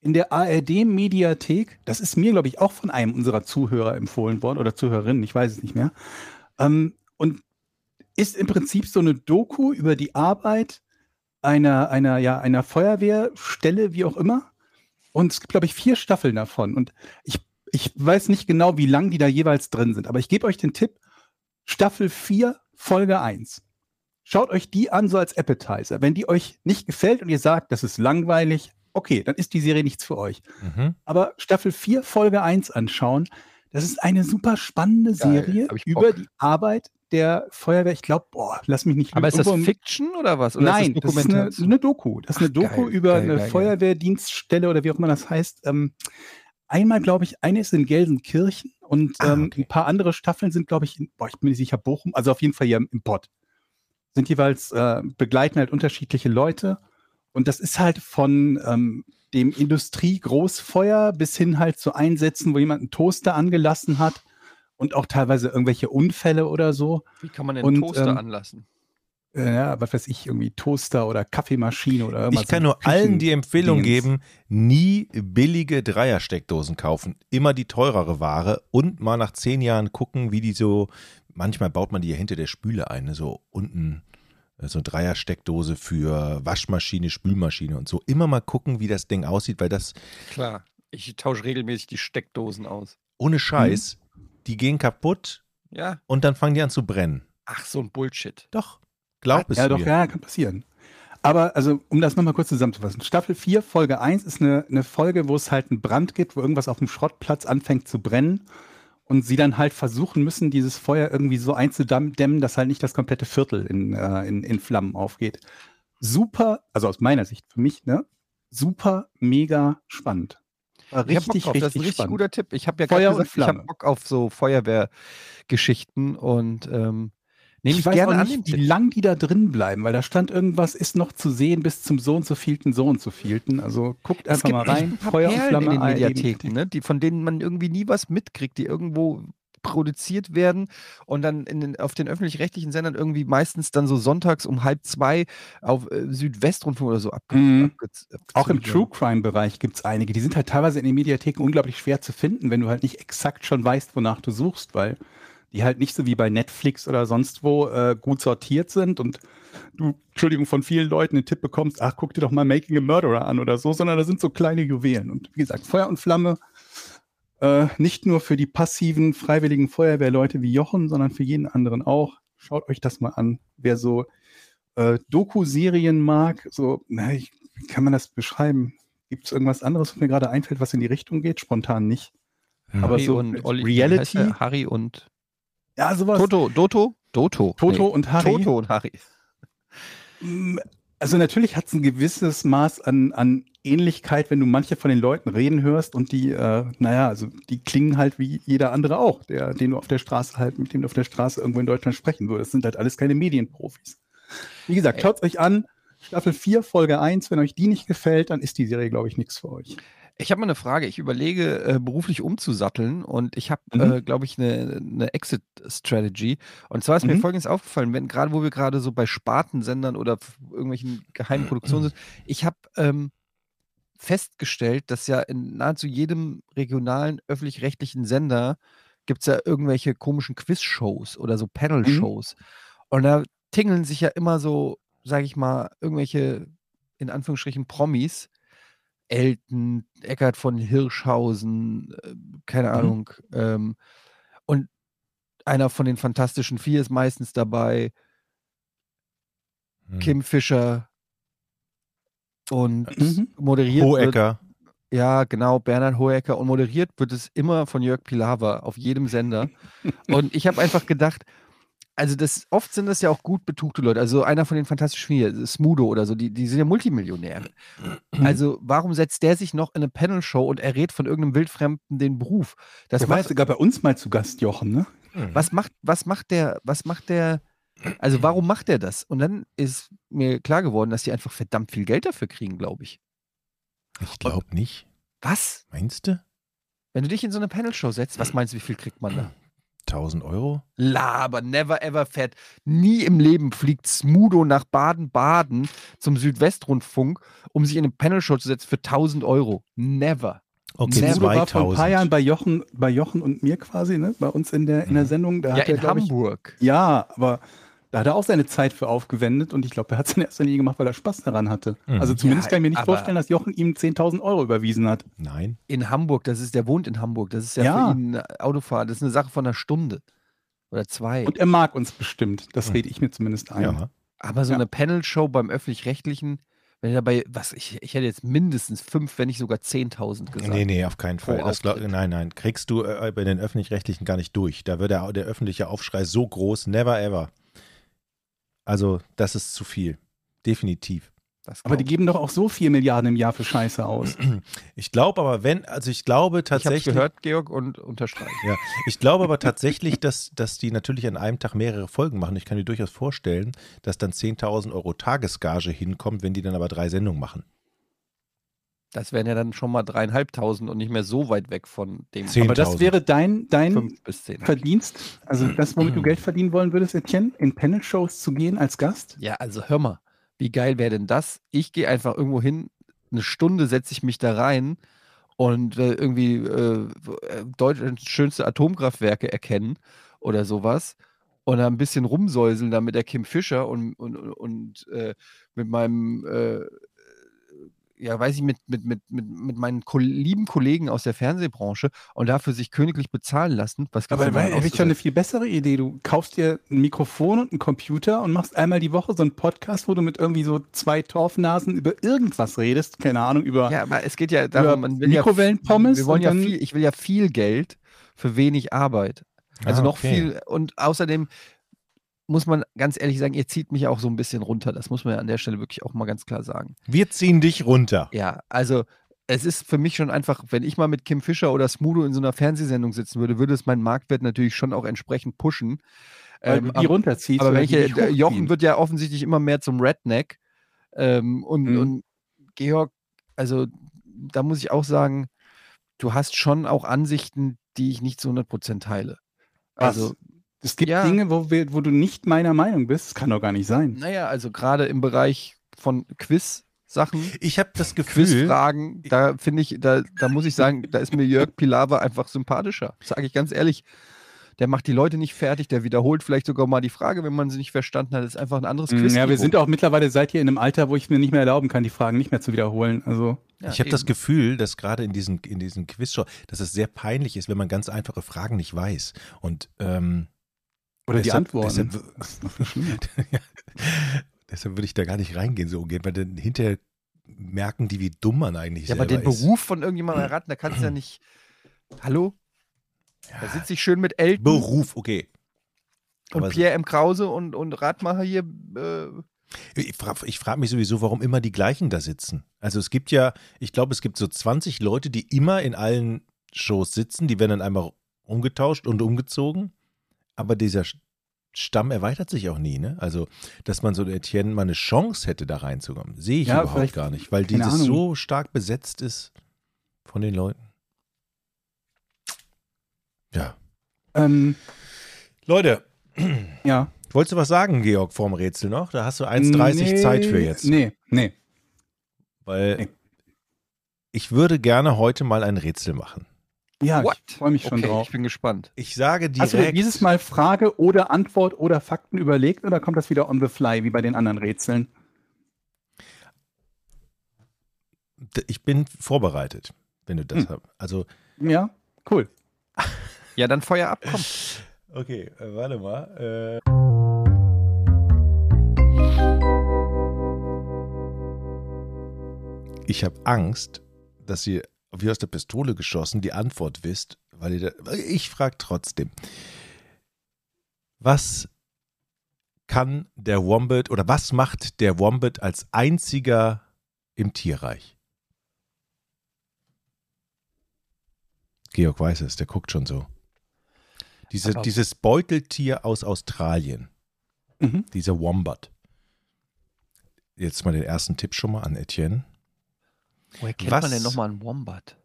S3: In der ARD-Mediathek, das ist mir, glaube ich, auch von einem unserer Zuhörer empfohlen worden oder Zuhörerinnen, ich weiß es nicht mehr. Ähm, und ist im Prinzip so eine Doku über die Arbeit einer, einer, ja, einer Feuerwehrstelle, wie auch immer. Und es gibt, glaube ich, vier Staffeln davon. Und ich, ich weiß nicht genau, wie lang die da jeweils drin sind, aber ich gebe euch den Tipp: Staffel 4, Folge 1. Schaut euch die an, so als Appetizer. Wenn die euch nicht gefällt und ihr sagt, das ist langweilig, okay, dann ist die Serie nichts für euch.
S1: Mhm.
S3: Aber Staffel 4, Folge 1 anschauen, das ist eine super spannende
S2: Geil,
S3: Serie über die Arbeit der Feuerwehr. Ich glaube, boah, lass mich nicht
S2: Aber ist das Fiction oder was? Oder
S3: Nein,
S2: ist
S3: das
S2: das
S3: ist eine, eine Doku. Das ist eine
S2: Ach,
S3: Doku
S2: geil,
S3: über
S2: geil,
S3: eine
S2: geil.
S3: Feuerwehrdienststelle oder wie auch immer das heißt. Ähm, einmal, glaube ich, eine ist in Gelsenkirchen und
S2: Ah,
S3: ähm,
S2: okay.
S3: ein paar andere Staffeln sind, glaube ich, in, boah, ich bin nicht sicher, Bochum, also auf jeden Fall hier im, im Pott. Sind jeweils, äh, begleiten halt unterschiedliche Leute. Und das ist halt von ähm, dem Industrie-Großfeuer bis hin halt zu Einsätzen, wo jemand einen Toaster angelassen hat und auch teilweise irgendwelche Unfälle oder so.
S2: Wie kann man den
S3: Und,
S2: Toaster
S3: ähm,
S2: anlassen?
S3: Ja, was weiß ich, irgendwie Toaster oder Kaffeemaschine oder irgendwas.
S1: Ich kann nur allen die Empfehlung geben, nie billige Dreiersteckdosen kaufen. Immer die teurere Ware und mal nach zehn Jahren gucken, wie die so, manchmal baut man die ja hinter der Spüle ein, ne, so unten äh, so eine Dreiersteckdose für Waschmaschine, Spülmaschine und so. Immer mal gucken, wie das Ding aussieht, weil das
S2: Klar. Ich tausche regelmäßig die Steckdosen aus.
S1: ohne Scheiß, die gehen kaputt
S2: Ja.
S1: und dann fangen die an zu brennen.
S2: Ach, so ein Bullshit.
S1: Doch, glaub es
S3: Ja,
S1: mir.
S3: doch, ja, kann passieren. Aber also, um das nochmal kurz zusammenzufassen. Staffel 4, Folge 1 ist eine, eine Folge, wo es halt einen Brand gibt, wo irgendwas auf dem Schrottplatz anfängt zu brennen und sie dann halt versuchen müssen, dieses Feuer irgendwie so einzudämmen, dass halt nicht das komplette Viertel in, äh, in, in Flammen aufgeht. Super, also aus meiner Sicht für mich, ne? Super, mega spannend. War richtig, richtig,
S2: das ist ein richtig
S3: spannend.
S2: guter Tipp. Ich habe ja
S3: Feuer
S2: gesagt, ich habe. Bock auf so Feuerwehrgeschichten und ähm, nehme ich,
S3: ich weiß
S2: gerne
S3: auch nicht, wie lang die da drin bleiben, weil da stand irgendwas, ist noch zu sehen bis zum so und so vielten, so und so vielten. Also guckt einfach mal rein.
S2: ein
S3: Feuer und
S2: Perlen
S3: Flamme.
S2: in den Mediatheken, ne? die, von denen man irgendwie nie was mitkriegt, die irgendwo produziert werden und dann den, auf den öffentlich-rechtlichen Sendern irgendwie meistens dann so sonntags um halb zwei auf äh, Südwestrundfunk oder so abge
S3: Mhm.
S2: abge-
S3: Auch im True Crime-Bereich gibt es einige. Die sind halt teilweise in den Mediatheken unglaublich schwer zu finden, wenn du halt nicht exakt schon weißt, wonach du suchst, weil die halt nicht so wie bei Netflix oder sonst wo äh, gut sortiert sind und du, Entschuldigung, von vielen Leuten den Tipp bekommst, ach, guck dir doch mal Making a Murderer an oder so, sondern da sind so kleine Juwelen. Und wie gesagt, Feuer und Flamme, äh, nicht nur für die passiven, freiwilligen Feuerwehrleute wie Jochen, sondern für jeden anderen auch. Schaut euch das mal an. Wer so äh, Doku-Serien mag, so, na, ich, wie kann man das beschreiben? Gibt es irgendwas anderes, was mir gerade einfällt, was in die Richtung geht? Spontan nicht.
S1: Hm.
S3: Aber
S2: Harry
S3: so
S2: und Olli,
S3: Reality?
S2: Harry und
S3: ja, sowas.
S2: Toto, Doto, Doto,
S3: Toto
S2: Nee.
S3: und Harry.
S2: Toto und Harry.
S3: Mm, Also natürlich hat es ein gewisses Maß an, an Ähnlichkeit, wenn du manche von den Leuten reden hörst und die, äh, naja, also die klingen halt wie jeder andere auch, der, den du auf der Straße halt, mit dem du auf der Straße irgendwo in Deutschland sprechen würdest. Das sind halt alles keine Medienprofis. Wie gesagt, schaut euch an. Staffel 4, Folge 1. Wenn euch die nicht gefällt, dann ist die Serie, glaube ich, nichts für euch.
S2: Ich habe mal eine Frage. Ich überlege, äh, beruflich umzusatteln und ich habe,
S3: Mhm.
S2: äh, glaube ich, eine, eine Exit-Strategy. Und zwar ist mir
S3: Mhm.
S2: Folgendes aufgefallen, wenn gerade, wo wir gerade so bei Spartensendern oder irgendwelchen geheimen Produktionen sind, ich habe ähm, festgestellt, dass ja in nahezu jedem regionalen öffentlich-rechtlichen Sender gibt es ja irgendwelche komischen Quiz-Shows oder so Panel-Shows. Und da tingeln sich ja immer so, sage ich mal, irgendwelche, in Anführungsstrichen, Promis, Elton, Eckart von Hirschhausen, äh, keine
S3: Mhm.
S2: Ahnung. Ähm, und einer von den Fantastischen Vier ist meistens dabei,
S1: Hm.
S2: Kim Fischer. Und
S3: Mhm.
S2: moderiert wird,
S1: Hohecker.
S2: ja, genau, Bernhard Hohecker. Und moderiert wird es immer von Jörg Pilawa auf jedem Sender. und ich habe einfach gedacht, also das, oft sind das ja auch gut betuchte Leute. Also einer von den Fantastischen Vier, Smudo oder so, die, die sind ja Multimillionäre. Also warum setzt der sich noch in eine Panel-Show und errät von irgendeinem Wildfremden den Beruf? Das
S3: Der war sogar bei uns mal zu Gast, Jochen, ne?
S1: Hm.
S2: was macht, was macht der, was macht der, also warum macht der das? Und dann ist mir klar geworden, dass die einfach verdammt viel Geld dafür kriegen, glaube ich.
S1: Ich glaube nicht.
S2: Was?
S1: Meinst du?
S2: Wenn du dich in so eine Panel-Show setzt, was meinst du, wie viel kriegt man da?
S1: 1000 Euro?
S2: Laber, never ever fährt. Nie im Leben fliegt Smudo nach Baden-Baden zum Südwestrundfunk, um sich in eine Panel-Show zu setzen für 1000 Euro. Never.
S1: Okay,
S2: Never.
S3: Smudo war vor ein paar
S1: 2000.
S3: Jahren bei Jochen, bei Jochen und mir quasi, ne? Bei uns in der, in der Sendung. Da
S2: ja,
S3: hat er,
S2: in
S3: glaub ich,
S2: Hamburg.
S3: Ja, aber Da hat er auch seine Zeit für aufgewendet und ich glaube, er hat es in erster Linie gemacht, weil er Spaß daran hatte.
S1: Mhm.
S3: Also zumindest
S2: Ja,
S3: kann ich mir nicht vorstellen, dass Jochen ihm 10.000 Euro überwiesen hat.
S1: Nein.
S2: In Hamburg, das ist, der wohnt in Hamburg. Das ist ja,
S3: Ja.
S2: für ihn eine Autofahrt. Das ist eine Sache von einer Stunde oder zwei.
S3: Und er mag uns bestimmt. Das
S1: Mhm.
S3: rede ich mir zumindest ein.
S1: Ja.
S2: Aber so
S3: Ja.
S2: eine Panel-Show beim Öffentlich-Rechtlichen, wenn er dabei, was, ich, ich hätte jetzt mindestens fünf, wenn nicht sogar 10.000 gesagt.
S1: Nee, nee, auf keinen Fall. Das glaub, nein, nein, kriegst du äh, bei den Öffentlich-Rechtlichen gar nicht durch. Da wird der, der öffentliche Aufschrei so groß, never ever. Also, das ist zu viel. Definitiv.
S2: Das
S3: Aber die geben doch auch so 4 Milliarden im Jahr für Scheiße aus.
S1: Ich glaube aber, wenn, also ich glaube
S2: ich. Ich habe
S1: tatsächlich.
S2: gehört, Georg, und unterstreiche.
S1: Ja, ich glaube aber tatsächlich, dass, dass die natürlich an einem Tag mehrere Folgen machen. Ich kann mir durchaus vorstellen, dass dann 10.000 Euro Tagesgage hinkommt, wenn die dann aber drei Sendungen machen.
S2: Das wären ja dann schon mal dreieinhalbtausend und nicht mehr so weit weg von dem.
S3: Aber das
S1: 10.000.
S3: wäre dein, dein. Verdienst, also das, womit du Geld verdienen wollen würdest, Etienne, in Panel-Shows zu gehen als Gast?
S2: Ja, also hör mal, wie geil wäre denn das? Ich gehe einfach irgendwo hin, eine Stunde setze ich mich da rein und äh, irgendwie äh, Deutschlands schönste Atomkraftwerke erkennen oder sowas und ein bisschen rumsäuseln da mit der Kim Fischer und, und, und äh, mit meinem, äh, ja, weiß ich, mit, mit, mit, mit, mit meinen Ko lieben Kollegen aus der Fernsehbranche und dafür sich königlich bezahlen lassen. Was
S3: Aber
S2: denn da noch
S3: habe ich schon eine viel bessere Idee. Du kaufst dir ein Mikrofon und einen Computer und machst einmal die Woche so einen Podcast, wo du mit irgendwie so zwei Torfnasen über irgendwas redest. Keine Ahnung, über.
S2: Ja, aber es geht ja darum, man will ja,
S3: Mikrowellenpommes
S2: wir wollen ja viel, ich will ja viel Geld für wenig Arbeit. Also
S1: Ah,
S2: noch
S1: okay.
S2: viel und außerdem muss man ganz ehrlich sagen, ihr zieht mich auch so ein bisschen runter. Das muss man ja an der Stelle wirklich auch mal ganz klar sagen.
S1: Wir ziehen dich runter.
S2: Ja, also es ist für mich schon einfach, wenn ich mal mit Kim Fischer oder Smudo in so einer Fernsehsendung sitzen würde, würde es meinen Marktwert natürlich schon auch entsprechend pushen.
S3: weil
S2: Ähm,
S3: du die runterziehst.
S2: aber wenn ich, Jochen wird ja offensichtlich immer mehr zum Redneck. Ähm, und,
S3: Mhm.
S2: und Georg, also da muss ich auch sagen, du hast schon auch Ansichten, die ich nicht zu 100% teile.
S3: Was?
S2: Also,
S3: es gibt
S2: ja.
S3: Dinge, wo, wir, wo du nicht meiner Meinung bist. Das kann doch gar nicht sein.
S2: naja, also gerade im Bereich von Quiz-Sachen,
S1: Ich habe das Gefühl,
S2: Quizfragen, da finde ich, da, da muss ich sagen, da ist mir Jörg Pilawa einfach sympathischer. Sage ich ganz ehrlich. Der macht die Leute nicht fertig, der wiederholt vielleicht sogar mal die Frage, wenn man sie nicht verstanden hat. Das ist einfach ein anderes Quiz.
S3: Mm, Ja, wir sind auch mittlerweile seit hier in einem Alter, wo ich mir nicht mehr erlauben kann, die Fragen nicht mehr zu wiederholen. Also
S1: ich habe das Gefühl, dass gerade in diesen, in diesen Quizshow, dass es sehr peinlich ist, wenn man ganz einfache Fragen nicht weiß. Und ähm,
S3: oder die
S1: deshalb-
S3: Antworten.
S1: Deshalb,
S3: ist
S1: ja, deshalb würde ich da gar nicht reingehen, so umgehen, weil dann hinterher merken die, wie dumm man eigentlich
S2: Ja, aber den
S1: ist.
S2: Beruf von irgendjemandem erraten, da kannst du ja nicht. Hallo? Da sitze ich schön mit Elton
S1: Beruf, okay.
S2: und
S1: Aber-
S2: Pierre M. Krause und, und Radmacher hier. Äh,
S1: Ich frage frag mich sowieso, warum immer die gleichen da sitzen. Also es gibt ja, ich glaube, es gibt so 20 Leute, die immer in allen Shows sitzen, die werden dann einmal umgetauscht und umgezogen, aber dieser Stamm erweitert sich auch nie, ne? Also, dass man so Etienne mal eine Chance hätte, da reinzukommen, sehe ich
S3: Ja,
S1: überhaupt gar nicht, weil dieses
S3: Ahnung.
S1: so stark besetzt ist von den Leuten. Ja.
S3: ähm,
S1: Leute,
S3: ja.
S1: wolltest du was sagen, Georg, vorm Rätsel noch? Da hast du 1,30
S3: Nee,
S1: Zeit für jetzt.
S3: Nee, nee.
S1: Weil
S3: Nee.
S1: ich würde gerne heute mal ein Rätsel machen.
S3: Ja,
S2: what?
S3: ich freue mich schon
S2: okay,
S3: drauf.
S2: ich bin gespannt.
S1: Ich sage
S3: Hast du
S1: direkt.
S3: dieses Mal Frage oder Antwort oder Fakten überlegt oder kommt das wieder on the fly wie bei den anderen Rätseln?
S1: ich bin vorbereitet, wenn du das
S3: Hm.
S1: hast. Also,
S3: Ja, cool.
S2: Ja, dann Feuer ab, komm.
S1: okay, äh, warte mal. Äh. Ich habe Angst, dass ihr wie aus der Pistole geschossen die Antwort wisst, weil ihr da, ich frage trotzdem. Was kann der Wombat oder was macht der Wombat als einziger im Tierreich? Georg weiß es, der guckt schon so. Diese, dieses Beuteltier aus Australien,
S3: Mhm.
S1: dieser Wombat. Jetzt mal den ersten Tipp schon mal an Etienne.
S2: Woher kennt
S1: Was-
S2: man denn nochmal einen Wombat?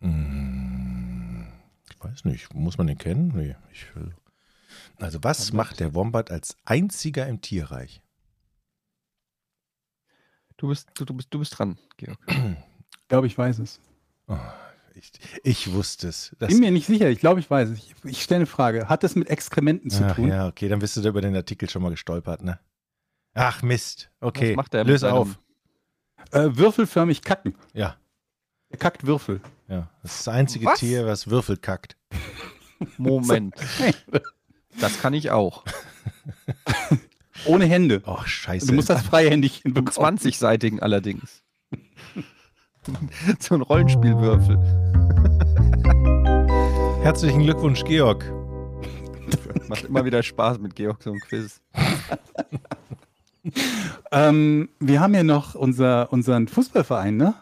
S1: Hm, Ich weiß nicht, muss man den kennen? Nee, ich will. Also, was macht der Wombat als einziger im Tierreich?
S2: Du bist, du, du bist, du bist dran, Georg.
S3: Ich glaube, ich weiß es.
S1: Oh, Ich, ich wusste es. Das,
S3: Bin mir nicht sicher, ich glaube, ich weiß es. Ich, ich stelle eine Frage. Hat das mit Exkrementen zu
S1: Ach,
S3: tun?
S1: ja, okay, dann bist du da über den Artikel schon mal gestolpert, ne? Ach, Mist. Okay,
S2: Was macht er
S1: löse auf.
S3: Äh, würfelförmig kacken.
S1: Ja,
S3: Er kackt Würfel.
S1: ja. Das ist das einzige
S2: Was?
S1: Tier, was Würfel kackt.
S2: Moment. Das kann ich auch.
S3: Ohne Hände.
S1: Oh, scheiße.
S3: Du musst das freihändig hinbekommen.
S2: 20-seitigen allerdings. so ein Rollenspielwürfel.
S1: Herzlichen Glückwunsch, Georg.
S2: Macht immer wieder Spaß mit Georg so ein Quiz.
S3: Ähm, wir haben ja noch unser, unseren Fußballverein, ne?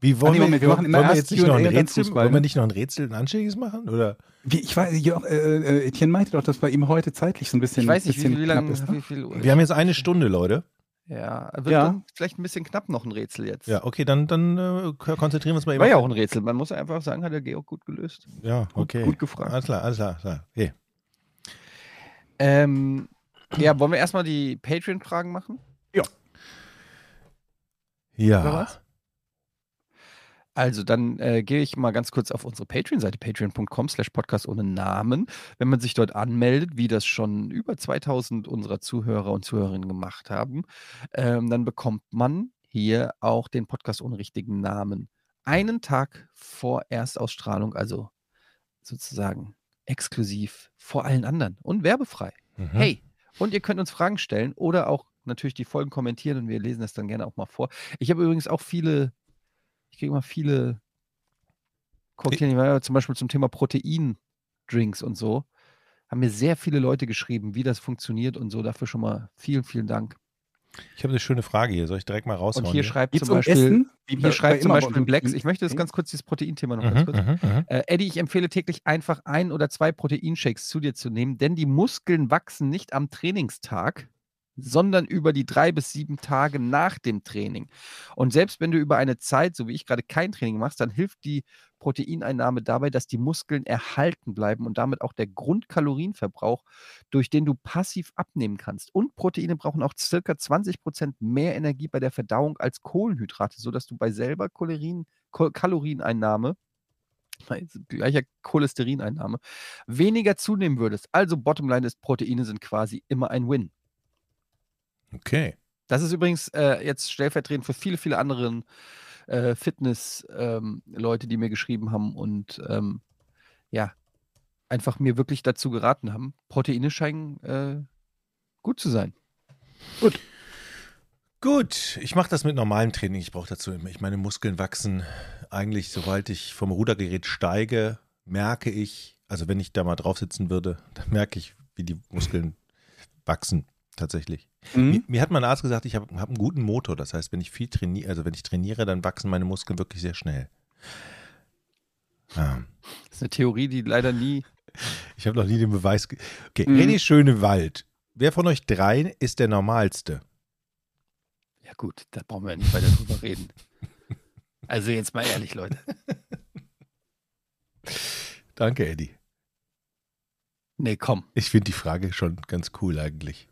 S1: Wie wollen
S3: nee,
S1: wir,
S3: wir machen immer
S1: wollen wir
S3: erst
S1: jetzt nicht noch ein Rätsel,
S3: Fußball,
S1: wollen wir
S3: ne?
S1: nicht noch ein Rätsel, ein anständiges machen? Oder?
S3: Wie, ich weiß, ja, äh, äh, Etienne meinte doch, dass bei ihm heute zeitlich so ein bisschen,
S2: Ich weiß nicht, wie,
S3: bisschen
S2: wie lange.
S3: ist. Ne?
S2: Wie viel Uhr
S1: Wir haben jetzt eine Stunde, Leute.
S2: ja, wird
S3: Ja.
S2: dann vielleicht ein bisschen knapp noch ein Rätsel jetzt.
S1: Ja, okay, dann, dann äh, konzentrieren wir uns mal eben.
S2: War ja auch ein Rätsel. Man muss einfach sagen, hat der Georg gut gelöst.
S1: Ja, okay.
S2: gut gefragt.
S1: Alles klar, alles klar. Alles klar. Okay.
S2: Ähm, ja, wollen wir erstmal die Patreon-Fragen machen?
S1: Ja.
S2: was? Also, dann äh, gehe ich mal ganz kurz auf unsere Patreon-Seite, patreon.com slash podcast ohne Namen. Wenn man sich dort anmeldet, wie das schon über 2000 unserer Zuhörer und Zuhörerinnen gemacht haben, ähm, dann bekommt man hier auch den Podcast ohne richtigen Namen. Einen Tag vor Erstausstrahlung, also sozusagen exklusiv vor allen anderen und werbefrei.
S1: Mhm.
S2: Hey, und ihr könnt uns Fragen stellen oder auch natürlich die Folgen kommentieren und wir lesen das dann gerne auch mal vor. Ich habe übrigens auch viele, ich kriege immer viele ja, zum Beispiel zum Thema Proteindrinks und so, haben mir sehr viele Leute geschrieben, wie das funktioniert und so. Dafür schon mal vielen, vielen Dank.
S1: Ich habe eine schöne Frage hier. Soll ich direkt mal raushauen?
S2: Und hier schreibt
S3: Geht's
S2: zum
S3: um
S2: Beispiel,
S3: bei-
S2: hier schreibt zum Beispiel
S3: bei-
S2: Blacks, ich möchte das ganz kurz, dieses Proteinthema noch ganz
S1: Mhm,
S2: kurz.
S1: mhm, mhm.
S2: Äh, Eddie, ich empfehle täglich einfach ein oder zwei Proteinshakes zu dir zu nehmen, denn die Muskeln wachsen nicht am Trainingstag, sondern über die drei bis sieben Tage nach dem Training. Und selbst wenn du über eine Zeit, so wie ich gerade, kein Training machst, dann hilft die Proteineinnahme dabei, dass die Muskeln erhalten bleiben und damit auch der Grundkalorienverbrauch, durch den du passiv abnehmen kannst. Und Proteine brauchen auch circa 20% mehr Energie bei der Verdauung als Kohlenhydrate, sodass du bei selber Kalorien, Kalorieneinnahme gleicher Cholesterineinnahme, weniger zunehmen würdest. Also Bottomline ist, Proteine sind quasi immer ein Win.
S1: Okay.
S2: Das ist übrigens äh, jetzt stellvertretend für viele, viele andere äh, Fitness-Leute, die mir geschrieben haben und ähm, ja, einfach mir wirklich dazu geraten haben. Proteine scheinen äh, gut zu sein.
S1: Gut, ich mache das mit normalem Training. Ich brauche dazu immer. Ich meine Muskeln wachsen eigentlich, sobald ich vom Rudergerät steige, merke ich, also wenn ich da mal drauf sitzen würde, dann merke ich, wie die Muskeln wachsen tatsächlich. Mir,
S3: Mhm.
S1: mir hat mein Arzt gesagt, ich habe hab einen guten Motor. Das heißt, wenn ich viel trainiere, also wenn ich trainiere, dann wachsen meine Muskeln wirklich sehr schnell. Ja.
S2: Das ist eine Theorie, die leider nie.
S1: Ich habe noch nie den Beweis. Okay,
S3: Mhm.
S1: René Schönewald. Wer von euch dreien ist der normalste?
S2: Ja, gut, da brauchen wir ja nicht weiter drüber reden. Also jetzt mal ehrlich, Leute.
S1: Danke, Eddie.
S2: Nee, komm.
S1: Ich finde die Frage schon ganz cool eigentlich.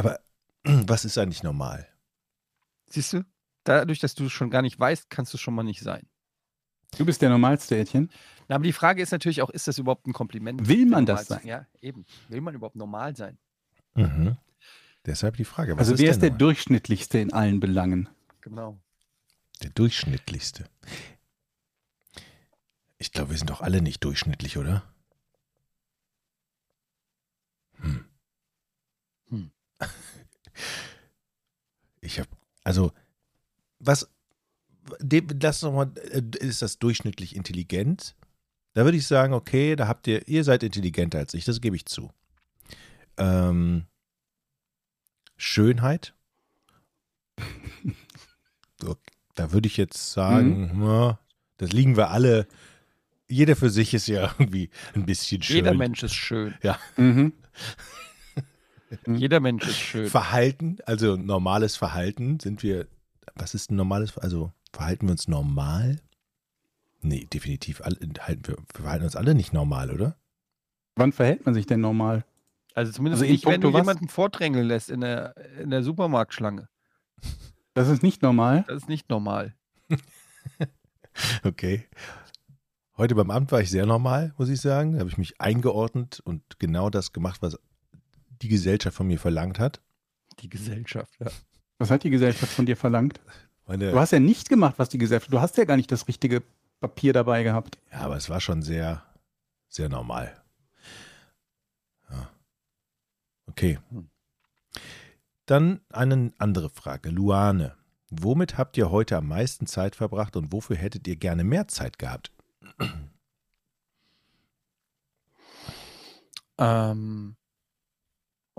S1: Aber was ist eigentlich normal?
S2: Siehst du? Dadurch, dass du es schon gar nicht weißt, kannst du es schon mal nicht sein.
S3: Du bist der normalste, Etienne.
S2: Na, aber die Frage ist natürlich auch, ist das überhaupt ein Kompliment?
S3: Will man das sein?
S2: Ja, eben. Will man überhaupt normal sein?
S1: Mhm. Deshalb die Frage. Was
S3: Also wer ist
S1: denn
S3: der
S1: normal?
S3: durchschnittlichste in allen Belangen?
S2: Genau.
S1: der durchschnittlichste? Ich glaube, wir sind doch alle nicht durchschnittlich, oder? Hm. Ich habe, also, was, das noch mal, äh, ist das durchschnittlich intelligent? Da würde ich sagen, okay, da habt ihr, ihr seid intelligenter als ich, das gebe ich zu. Ähm, Schönheit? Da würde ich jetzt sagen,
S2: Mhm.
S1: das liegen wir alle. Jeder für sich ist ja irgendwie ein bisschen schön.
S2: Jeder Mensch ist schön.
S3: Mhm.
S2: Jeder Mensch ist schön.
S1: Verhalten, also normales Verhalten, sind wir, was ist ein normales, also verhalten wir uns normal? Nee, definitiv, alle, halten wir, wir verhalten uns alle nicht normal, oder?
S3: Wann verhält man sich denn normal?
S2: Also zumindest
S3: Also
S2: nicht, wenn du
S3: was?
S2: jemanden vordrängeln lässt in der, in der Supermarktschlange.
S3: Das ist nicht normal.
S2: Das ist nicht normal.
S1: Okay. Heute beim Amt war ich sehr normal, muss ich sagen. Da habe ich mich eingeordnet und genau das gemacht, was die Gesellschaft von mir verlangt hat.
S2: Die Gesellschaft, ja.
S3: Was hat die Gesellschaft von dir verlangt?
S1: Meine,
S3: Du hast ja nicht gemacht, was die Gesellschaft. Du hast ja gar nicht das richtige Papier dabei gehabt.
S1: ja, aber es war schon sehr, sehr normal. Ja. Okay. Dann eine andere Frage. Luane, womit habt ihr heute am meisten Zeit verbracht und wofür hättet ihr gerne mehr Zeit gehabt?
S2: Ähm,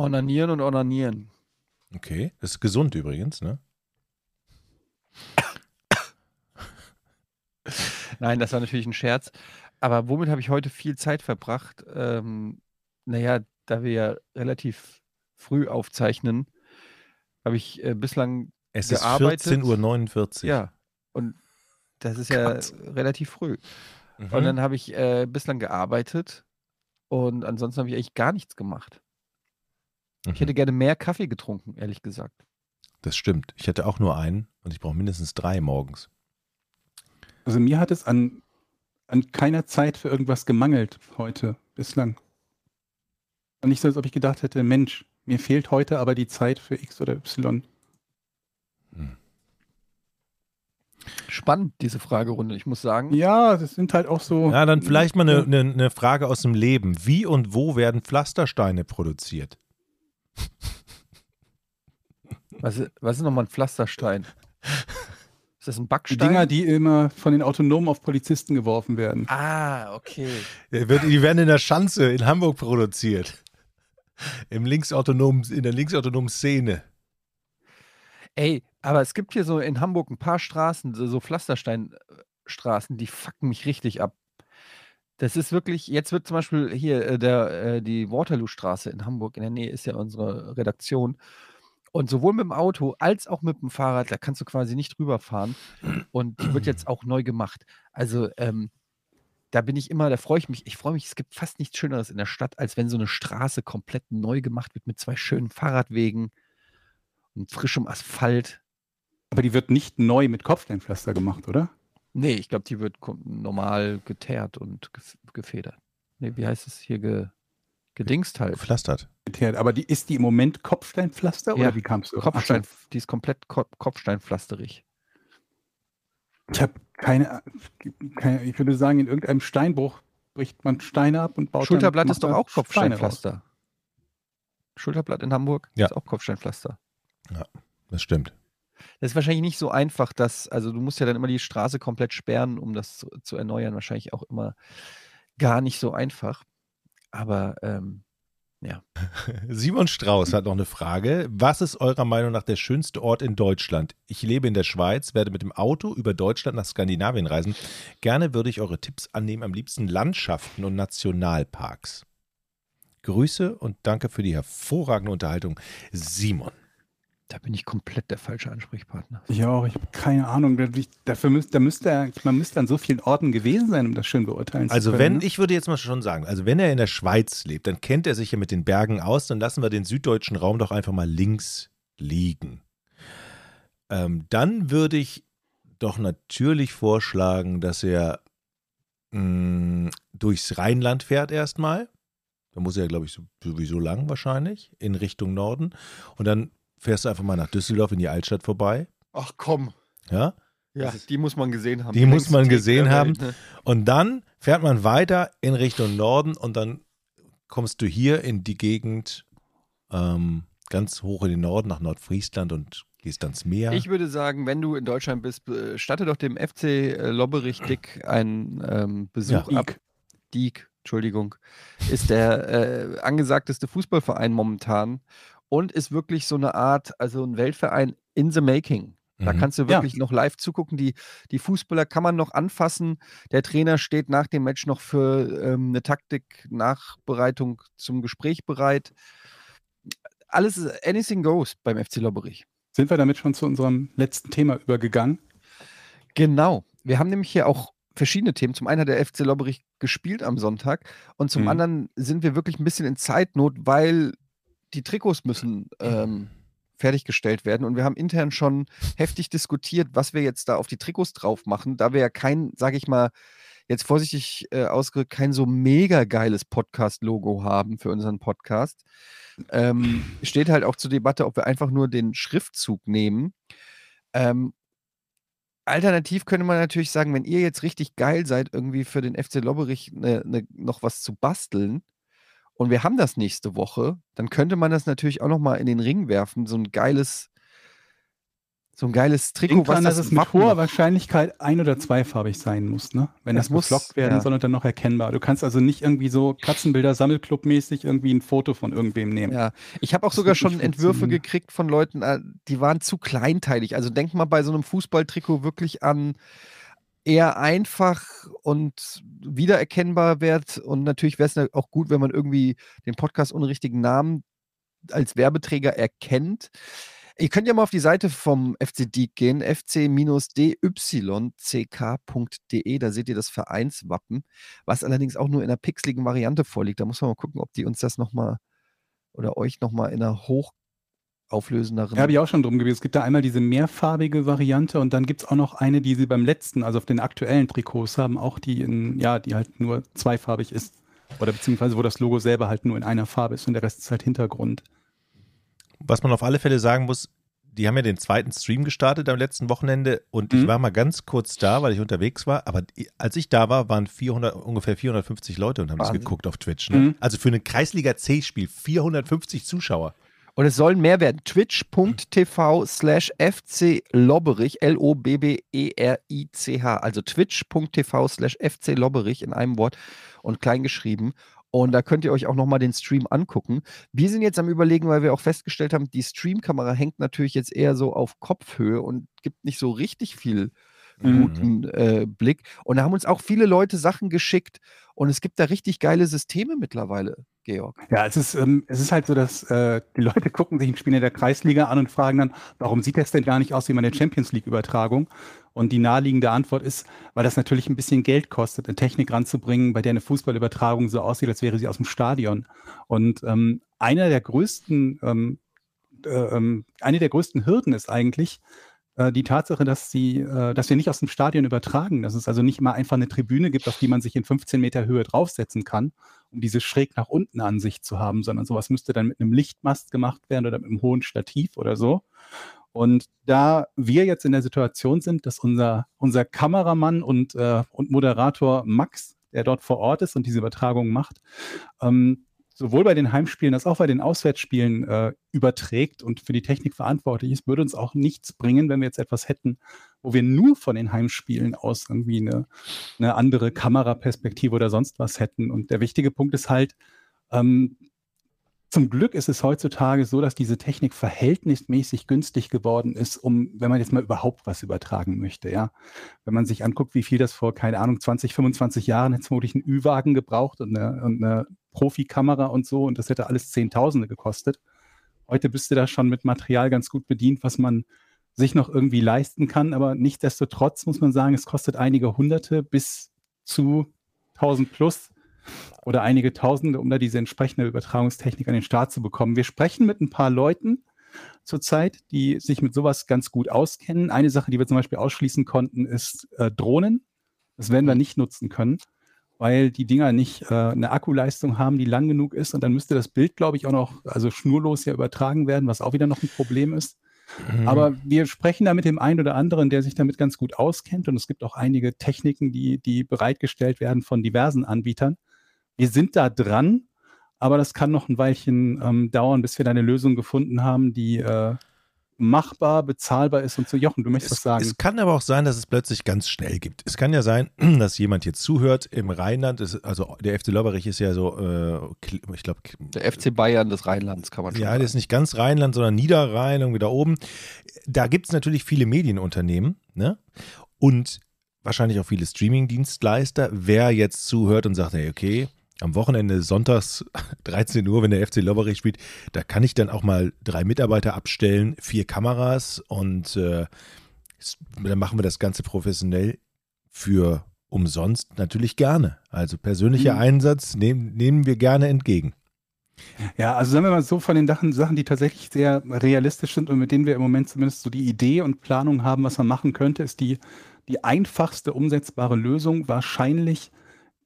S2: onanieren und onanieren.
S1: Okay, das ist gesund übrigens, ne?
S2: Nein, das war natürlich ein Scherz. Aber womit habe ich heute viel Zeit verbracht? Ähm, naja, da wir ja relativ früh aufzeichnen, habe ich äh, bislang
S1: Es
S2: Gearbeitet.
S1: ist 14.49 Uhr.
S2: Ja, und das ist ja
S1: Gott.
S2: relativ früh.
S1: Mhm.
S2: Und dann habe ich äh, bislang gearbeitet und ansonsten habe ich eigentlich gar nichts gemacht.
S1: Mhm.
S2: Ich hätte gerne mehr Kaffee getrunken, ehrlich gesagt.
S1: Das stimmt. Ich hätte auch nur einen und ich brauche mindestens drei morgens.
S3: Also mir hat es an, an keiner Zeit für irgendwas gemangelt heute bislang. Und nicht so, als ob ich gedacht hätte, Mensch, mir fehlt heute aber die Zeit für X oder Y.
S2: Spannend, diese Fragerunde. Ich muss sagen,
S3: Ja, das sind halt auch so.
S1: Ja, dann vielleicht mal eine, eine, eine Frage aus dem Leben. Wie und wo werden Pflastersteine produziert?
S2: Was, ist- was ist nochmal ein Pflasterstein? Ist das ein
S3: Die
S2: Backstein?
S3: Dinger, die immer von den Autonomen auf Polizisten geworfen werden.
S2: ah, okay.
S1: Die wird- die werden in der Schanze in Hamburg produziert. Im linksautonomen, in der linksautonomen Szene.
S2: Ey, aber es gibt hier so in Hamburg ein paar Straßen, so, so Pflastersteinstraßen, die fucken mich richtig ab. Das ist wirklich, jetzt wird zum Beispiel hier äh, der, äh, die Waterloo-Straße in Hamburg, in der Nähe ist ja unsere Redaktion. Und sowohl mit dem Auto als auch mit dem Fahrrad, da kannst du quasi nicht rüberfahren. Und die wird jetzt auch neu gemacht. Also, ähm, da bin ich immer, da freue ich mich. Ich freue mich, es gibt fast nichts Schöneres in der Stadt, als wenn so eine Straße komplett neu gemacht wird mit zwei schönen Fahrradwegen und frischem Asphalt.
S3: Aber die wird nicht neu mit Kopfsteinpflaster gemacht, oder?
S2: Nee, ich glaube, die wird normal geteert und gef- gefedert. Nee, wie heißt es hier? Ge gedingst halt.
S1: Gepflastert.
S3: Aber die, ist die im Moment Kopfsteinpflaster
S2: Ja,
S3: oder wie kamst du?
S2: Kopfstein,
S3: Ach so.
S2: die ist komplett Ko Kopfsteinpflasterig.
S3: Ich habe keine, keine, ich würde sagen, in irgendeinem Steinbruch bricht man Steine ab und baut
S2: Schulterblatt
S3: dann,
S2: ist doch auch. Kopfsteinpflaster. Schulterblatt in Hamburg
S1: Ja.
S2: ist auch Kopfsteinpflaster.
S1: Das stimmt.
S2: Das ist wahrscheinlich nicht so einfach, dass, also du musst ja dann immer die Straße komplett sperren, um das zu, zu erneuern. Wahrscheinlich auch immer gar nicht so einfach. Aber ähm,
S1: Simon Strauß hat noch eine Frage. Was ist eurer Meinung nach der schönste Ort in Deutschland? Ich lebe in der Schweiz, werde mit dem Auto über Deutschland nach Skandinavien reisen. Gerne würde ich eure Tipps annehmen, am liebsten Landschaften und Nationalparks. Grüße und danke für die hervorragende Unterhaltung, Simon.
S2: Da bin ich komplett der falsche Ansprechpartner.
S3: Ich auch, ich habe keine Ahnung. Dafür müsste, da müsste er, man müsste an so vielen Orten gewesen sein, um das schön beurteilen zu
S1: Also
S3: können.
S1: wenn,
S3: ne?
S1: ich würde jetzt mal schon sagen, also wenn er in der Schweiz lebt, dann kennt er sich ja mit den Bergen aus, dann lassen wir den süddeutschen Raum doch einfach mal links liegen. Ähm, dann würde ich doch natürlich vorschlagen, dass er mh, durchs Rheinland fährt erstmal. Da muss er, glaube ich, so- sowieso lang wahrscheinlich, in Richtung Norden. Und dann fährst du einfach mal nach Düsseldorf in die Altstadt vorbei.
S2: Ach komm.
S1: Ja?
S2: Ja, die muss man gesehen haben.
S1: Die muss man gesehen haben.
S2: Ne?
S1: Und dann fährt man weiter in Richtung Norden und dann kommst du hier in die Gegend ähm, ganz hoch in den Norden nach Nordfriesland und gehst ans Meer.
S2: Ich würde sagen, wenn du in Deutschland bist, statte doch dem FC äh, Lobberich Dick einen ähm, Besuch
S3: Ja.
S2: ab. Diek, Entschuldigung, ist der äh, angesagteste Fußballverein momentan und ist wirklich so eine Art, also ein Weltverein in the making. Da
S1: Mhm.
S2: kannst du
S3: Ja.
S2: wirklich noch live zugucken. Die, die Fußballer kann man noch anfassen. Der Trainer steht nach dem Match noch für ähm, eine Taktik-Nachbereitung zum Gespräch bereit. Alles, ist- anything goes beim FC Lobberich.
S3: Sind wir damit schon zu unserem letzten Thema übergegangen?
S2: Genau. Wir haben nämlich hier auch verschiedene Themen. Zum einen hat der FC Lobberich gespielt am Sonntag und zum
S3: Mhm.
S2: anderen sind wir wirklich ein bisschen in Zeitnot, weil die Trikots müssen ähm, fertiggestellt werden. Und wir haben intern schon heftig diskutiert, was wir jetzt da auf die Trikots drauf machen, da wir ja kein, sage ich mal, jetzt vorsichtig äh, ausgedrückt, kein so mega geiles Podcast-Logo haben für unseren Podcast. Ähm, steht halt auch zur Debatte, ob wir einfach nur den Schriftzug nehmen. Ähm, alternativ könnte man natürlich sagen, wenn ihr jetzt richtig geil seid, irgendwie für den FC Lobberich ne, ne, noch was zu basteln und wir haben das nächste Woche, dann könnte man das natürlich auch noch mal in den Ring werfen, so ein geiles so ein geiles Trikot,
S3: Denk
S2: was
S3: dran,
S2: das
S3: dass es mit hoher Wahrscheinlichkeit ein- oder zweifarbig sein muss, ne? Wenn
S2: Das
S3: das,
S2: muss,
S3: geflockt werden
S2: ja.
S3: soll und dann noch erkennbar. Du kannst also nicht irgendwie so Katzenbilder Sammelclub-mäßig irgendwie ein Foto von irgendwem nehmen.
S2: Ja, ich habe auch
S3: Das
S2: sogar schon Entwürfe gekriegt von Leuten, äh, die waren zu kleinteilig. Also denk mal bei so einem Fußballtrikot wirklich an eher einfach und wiedererkennbar wird. Und natürlich wäre es auch gut, wenn man irgendwie den Podcast ohne richtigen Namen als Werbeträger erkennt. Ihr könnt ja mal auf die Seite vom FC gehen, fc-dyck.de, da seht ihr das Vereinswappen, was allerdings auch nur in einer pixeligen Variante vorliegt. Da muss man mal gucken, ob die uns das nochmal oder euch nochmal in einer hochauflösenderen.
S3: Da habe ich auch schon drum gewesen. Es gibt da einmal diese mehrfarbige Variante und dann gibt es auch noch eine, die sie beim letzten, also auf den aktuellen Trikots haben, auch die in, ja, die halt nur zweifarbig ist. Oder beziehungsweise wo das Logo selber halt nur in einer Farbe ist und der Rest ist halt Hintergrund.
S1: Was man auf alle Fälle sagen muss, die haben ja den zweiten Stream gestartet am letzten Wochenende und ich
S3: Mhm.
S1: war mal ganz kurz da, weil ich unterwegs war. Aber als ich da war, waren 400, ungefähr 450 Leute und haben das
S2: Wahnsinn.
S1: geguckt auf Twitch. Ne?
S3: Mhm.
S1: Also für ein Kreisliga C-Spiel 450 Zuschauer.
S2: Und es sollen mehr werden. Twitch.tv slash FC Lobberich, L-O-B-B-E-R-I-C-H. Also twitch.tv slash FC Lobberich in einem Wort und klein geschrieben. Und da könnt ihr euch auch nochmal den Stream angucken. Wir sind jetzt am Überlegen, weil wir auch festgestellt haben, die Streamkamera hängt natürlich jetzt eher so auf Kopfhöhe und gibt nicht so richtig viel
S3: Mhm.
S2: guten äh, Blick. Und da haben uns auch viele Leute Sachen geschickt. Und es gibt da richtig geile Systeme mittlerweile, Georg.
S3: Ja, es ist, ähm, es ist halt so, dass äh, die Leute gucken sich ein Spiel in der Kreisliga an und fragen dann, warum sieht das denn gar nicht aus wie meine Champions League-Übertragung? Und die naheliegende Antwort ist, weil das natürlich ein bisschen Geld kostet, eine Technik ranzubringen, bei der eine Fußballübertragung so aussieht, als wäre sie aus dem Stadion. Und ähm, einer der größten, ähm, äh, ähm, eine der größten Hürden ist eigentlich, äh, die Tatsache, dass sie, äh, dass wir nicht aus dem Stadion übertragen, dass es also nicht mal einfach eine Tribüne gibt, auf die man sich in 15 Meter Höhe draufsetzen kann, um diese schräg nach unten Ansicht zu haben, sondern sowas müsste dann mit einem Lichtmast gemacht werden oder mit einem hohen Stativ oder so. Und da wir jetzt in der Situation sind, dass unser, unser Kameramann und, äh, und Moderator Max, der dort vor Ort ist und diese Übertragung macht, ähm, sowohl bei den Heimspielen als auch bei den Auswärtsspielen äh, überträgt und für die Technik verantwortlich ist, würde uns auch nichts bringen, wenn wir jetzt etwas hätten, wo wir nur von den Heimspielen aus irgendwie eine, eine andere Kameraperspektive oder sonst was hätten. Und der wichtige Punkt ist halt, ähm, zum Glück ist es heutzutage so, dass diese Technik verhältnismäßig günstig geworden ist, um, wenn man jetzt mal überhaupt was übertragen möchte, ja. Wenn man sich anguckt, wie viel das vor, keine Ahnung, 20, 25 Jahren hätte es vermutlich einen Ü-Wagen gebraucht und eine, und eine Profikamera und so und das hätte alles Zehntausende gekostet. Heute bist du da schon mit Material ganz gut bedient, was man sich noch irgendwie leisten kann, aber nichtsdestotrotz muss man sagen, es kostet einige Hunderte bis zu 1000 plus oder einige Tausende, um da diese entsprechende Übertragungstechnik an den Start zu bekommen. Wir sprechen mit ein paar Leuten zurzeit, die sich mit sowas ganz gut auskennen. Eine Sache, die wir zum Beispiel ausschließen konnten, ist äh, Drohnen. Das werden wir nicht nutzen können, weil die Dinger nicht äh, eine Akkuleistung haben, die lang genug ist. Und dann müsste das Bild, glaube ich, auch noch, also schnurlos ja übertragen werden, was auch wieder noch ein Problem ist. Aber wir sprechen da mit dem einen oder anderen, der sich damit ganz gut auskennt. Und es gibt auch einige Techniken, die, die bereitgestellt werden von diversen Anbietern. Wir sind da dran, aber das kann noch ein Weilchen ähm, dauern, bis wir da eine Lösung gefunden haben, die äh, machbar, bezahlbar ist und so. Jochen, du möchtest was
S1: Es,
S3: sagen?
S1: es kann aber auch sein, dass es plötzlich ganz schnell gibt. Es kann ja sein, dass jemand jetzt zuhört im Rheinland. Es, also der FC Lobberich ist ja so, äh, ich glaube,
S2: Der FC Bayern des Rheinlands kann man schon
S1: ja,
S2: sagen.
S1: das ist nicht ganz Rheinland, sondern Niederrhein, irgendwie da oben. Da gibt es natürlich viele Medienunternehmen ne? und wahrscheinlich auch viele Streaming-Dienstleister. Wer jetzt zuhört und sagt, hey, okay, am Wochenende sonntags 13 Uhr, wenn der FC Lobberich spielt, da kann ich dann auch mal drei Mitarbeiter abstellen, vier Kameras und äh, dann machen wir das Ganze professionell für umsonst natürlich gerne. Also persönlicher
S3: Mhm.
S1: Einsatz nehmen, nehmen wir gerne entgegen.
S3: Ja, also sagen wir mal so von den Sachen, Sachen, die tatsächlich sehr realistisch sind und mit denen wir im Moment zumindest so die Idee und Planung haben, was man machen könnte, ist die, die einfachste umsetzbare Lösung wahrscheinlich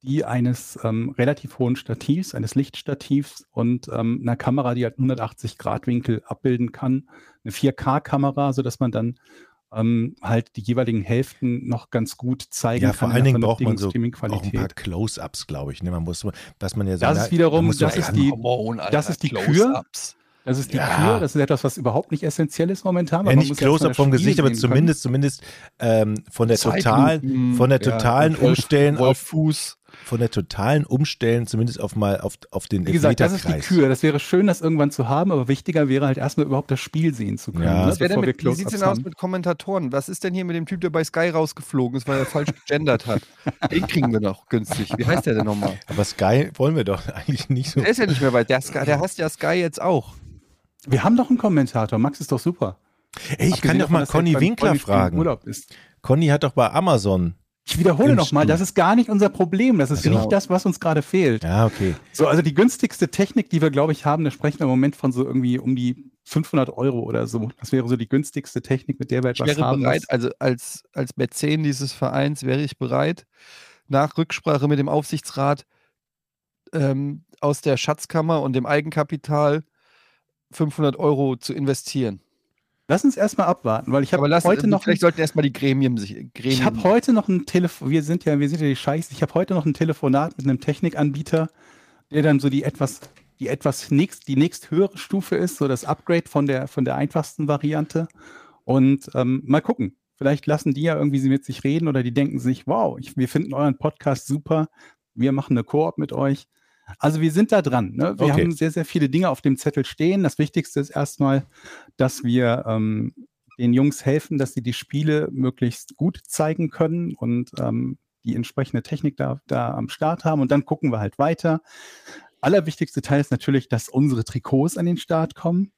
S3: die eines ähm, relativ hohen Stativs, eines Lichtstativs und ähm, einer Kamera, die halt 180 Grad Winkel abbilden kann. Eine 4K-Kamera, sodass man dann ähm, halt die jeweiligen Hälften noch ganz gut zeigen
S1: Ja,
S3: kann.
S1: vor
S3: in
S1: allen Dingen braucht man so auch ein
S3: Streaming-Qualität.
S1: paar Close-Ups, glaube ich. Ne? Man muss, was man ja so
S3: Das ist wiederum-
S1: muss so
S3: das ist die-
S2: Come on, Alter,
S3: das ist die
S2: Close-ups.
S3: Das ist die
S1: Ja.
S3: Kür, das ist etwas, was überhaupt nicht essentiell ist momentan.
S1: ja, nicht Close-Up
S3: das
S1: vom Gesicht, aber zumindest, zumindest ähm, von der totalen,
S2: Zeitlupen,
S1: von der
S2: ja,
S1: totalen
S2: Wolf-
S1: Umstellen
S2: Wolf
S1: auf,
S2: Fuß.
S1: Von der totalen Umstellen zumindest auf mal auf, auf den
S3: Wie gesagt, das ist die. Kür. Das wäre schön, das irgendwann zu haben, aber wichtiger wäre halt erstmal überhaupt das Spiel sehen zu können.
S1: Ja.
S3: ne,
S2: Was wär denn
S3: bevor wir
S2: mit, wie sieht es denn aus mit Kommentatoren? Was ist denn hier mit dem Typ, der bei Sky rausgeflogen ist, weil er falsch gegendert hat? Den kriegen wir noch günstig. Wie heißt der denn nochmal?
S1: Aber Sky wollen wir doch eigentlich nicht so.
S2: Der ist ja nicht mehr bei der Sky, der hasst ja Sky jetzt auch.
S3: Wir haben doch einen Kommentator. Max ist doch super.
S1: Ey, ich
S3: Abgesehen
S1: kann doch mal Conny Winkler fragen.
S3: Urlaub ist.
S1: Conny hat doch bei Amazon.
S3: Ich wiederhole nochmal, das ist gar nicht unser Problem. Das ist
S1: Genau.
S3: nicht das, was uns gerade fehlt.
S1: Ja, okay.
S3: So, also die günstigste Technik, die wir, glaube ich, haben, da sprechen wir im Moment von so irgendwie um die 500 Euro oder so. Das wäre so die günstigste Technik, mit der wir
S2: Ich
S3: etwas
S2: wäre
S3: haben.
S2: bereit, also als, als Mäzen dieses Vereins wäre ich bereit, nach Rücksprache mit dem Aufsichtsrat ähm, aus der Schatzkammer und dem Eigenkapital 500 Euro zu investieren.
S3: Lass uns erstmal abwarten, weil ich habe heute noch
S2: vielleicht sollten erstmal die Gremien sich. Gremien,
S3: Ich habe heute noch ein Telefon, wir sind ja, wir sind ja die Scheiße. Ich habe heute noch ein Telefonat mit einem Technikanbieter, der dann so die etwas, die etwas nächst, die nächst höhere Stufe ist, so das Upgrade von der, von der einfachsten Variante. Und ähm, mal gucken. Vielleicht lassen die ja irgendwie mit sich reden oder die denken sich, wow, ich, wir finden euren Podcast super. Wir machen eine Koop mit euch. Also wir sind da dran. Ne? Wir
S1: Okay.
S3: haben sehr, sehr viele Dinge auf dem Zettel stehen. Das Wichtigste ist erstmal, dass wir ähm, den Jungs helfen, dass sie die Spiele möglichst gut zeigen können und ähm, die entsprechende Technik da, da am Start haben. Und dann gucken wir halt weiter. Allerwichtigste Teil ist natürlich, dass unsere Trikots an den Start kommen.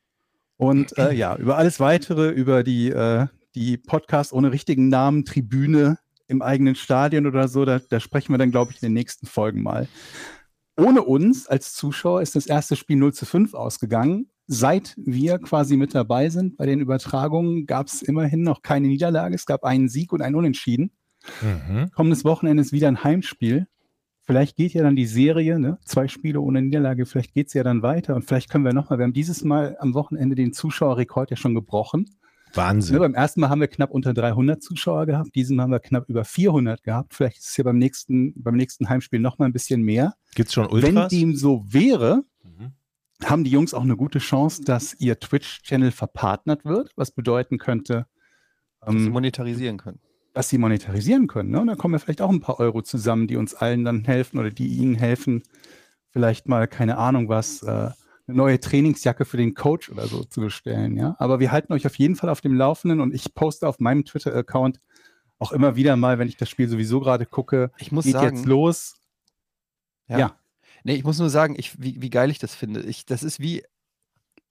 S3: Und äh, ja, über alles weitere, über die, äh, die Podcast ohne richtigen Namen, Tribüne im eigenen Stadion oder so, da, da sprechen wir dann, glaube ich, in den nächsten Folgen mal. Ohne uns als Zuschauer ist das erste Spiel 0 zu 5 ausgegangen. Seit wir quasi mit dabei sind bei den Übertragungen, gab es immerhin noch keine Niederlage. Es gab einen Sieg und einen Unentschieden.
S1: Mhm.
S3: Kommendes Wochenende ist wieder ein Heimspiel. Vielleicht geht ja dann die Serie, ne? zwei Spiele ohne Niederlage, vielleicht geht es ja dann weiter und vielleicht können wir nochmal, wir haben dieses Mal am Wochenende den Zuschauerrekord ja schon gebrochen. Ne,
S1: Wahnsinn.
S3: beim ersten Mal haben wir knapp unter 300 Zuschauer gehabt, diesem Mal haben wir knapp über 400 gehabt. Vielleicht ist es ja beim nächsten, beim nächsten Heimspiel nochmal ein bisschen mehr.
S1: Gibt's schon
S3: Wenn
S1: Ultras?
S3: dem so wäre,
S1: Mhm.
S3: haben die Jungs auch eine gute Chance, dass ihr Twitch-Channel verpartnert wird, was bedeuten könnte,
S2: dass sie
S3: ähm,
S2: monetarisieren können.
S3: dass sie monetarisieren können. Ne? Und da kommen ja vielleicht auch ein paar Euro zusammen, die uns allen dann helfen oder die ihnen helfen, vielleicht mal, keine Ahnung was, äh, eine neue Trainingsjacke für den Coach oder so zu bestellen. Ja? Aber wir halten euch auf jeden Fall auf dem Laufenden und ich poste auf meinem Twitter-Account auch immer wieder mal, wenn ich das Spiel sowieso gerade gucke,
S2: Ich muss
S3: geht
S2: sagen,
S3: jetzt los. Ja.
S2: Nee, ich muss nur sagen, ich, wie, wie geil ich das finde. Ich, das ist wie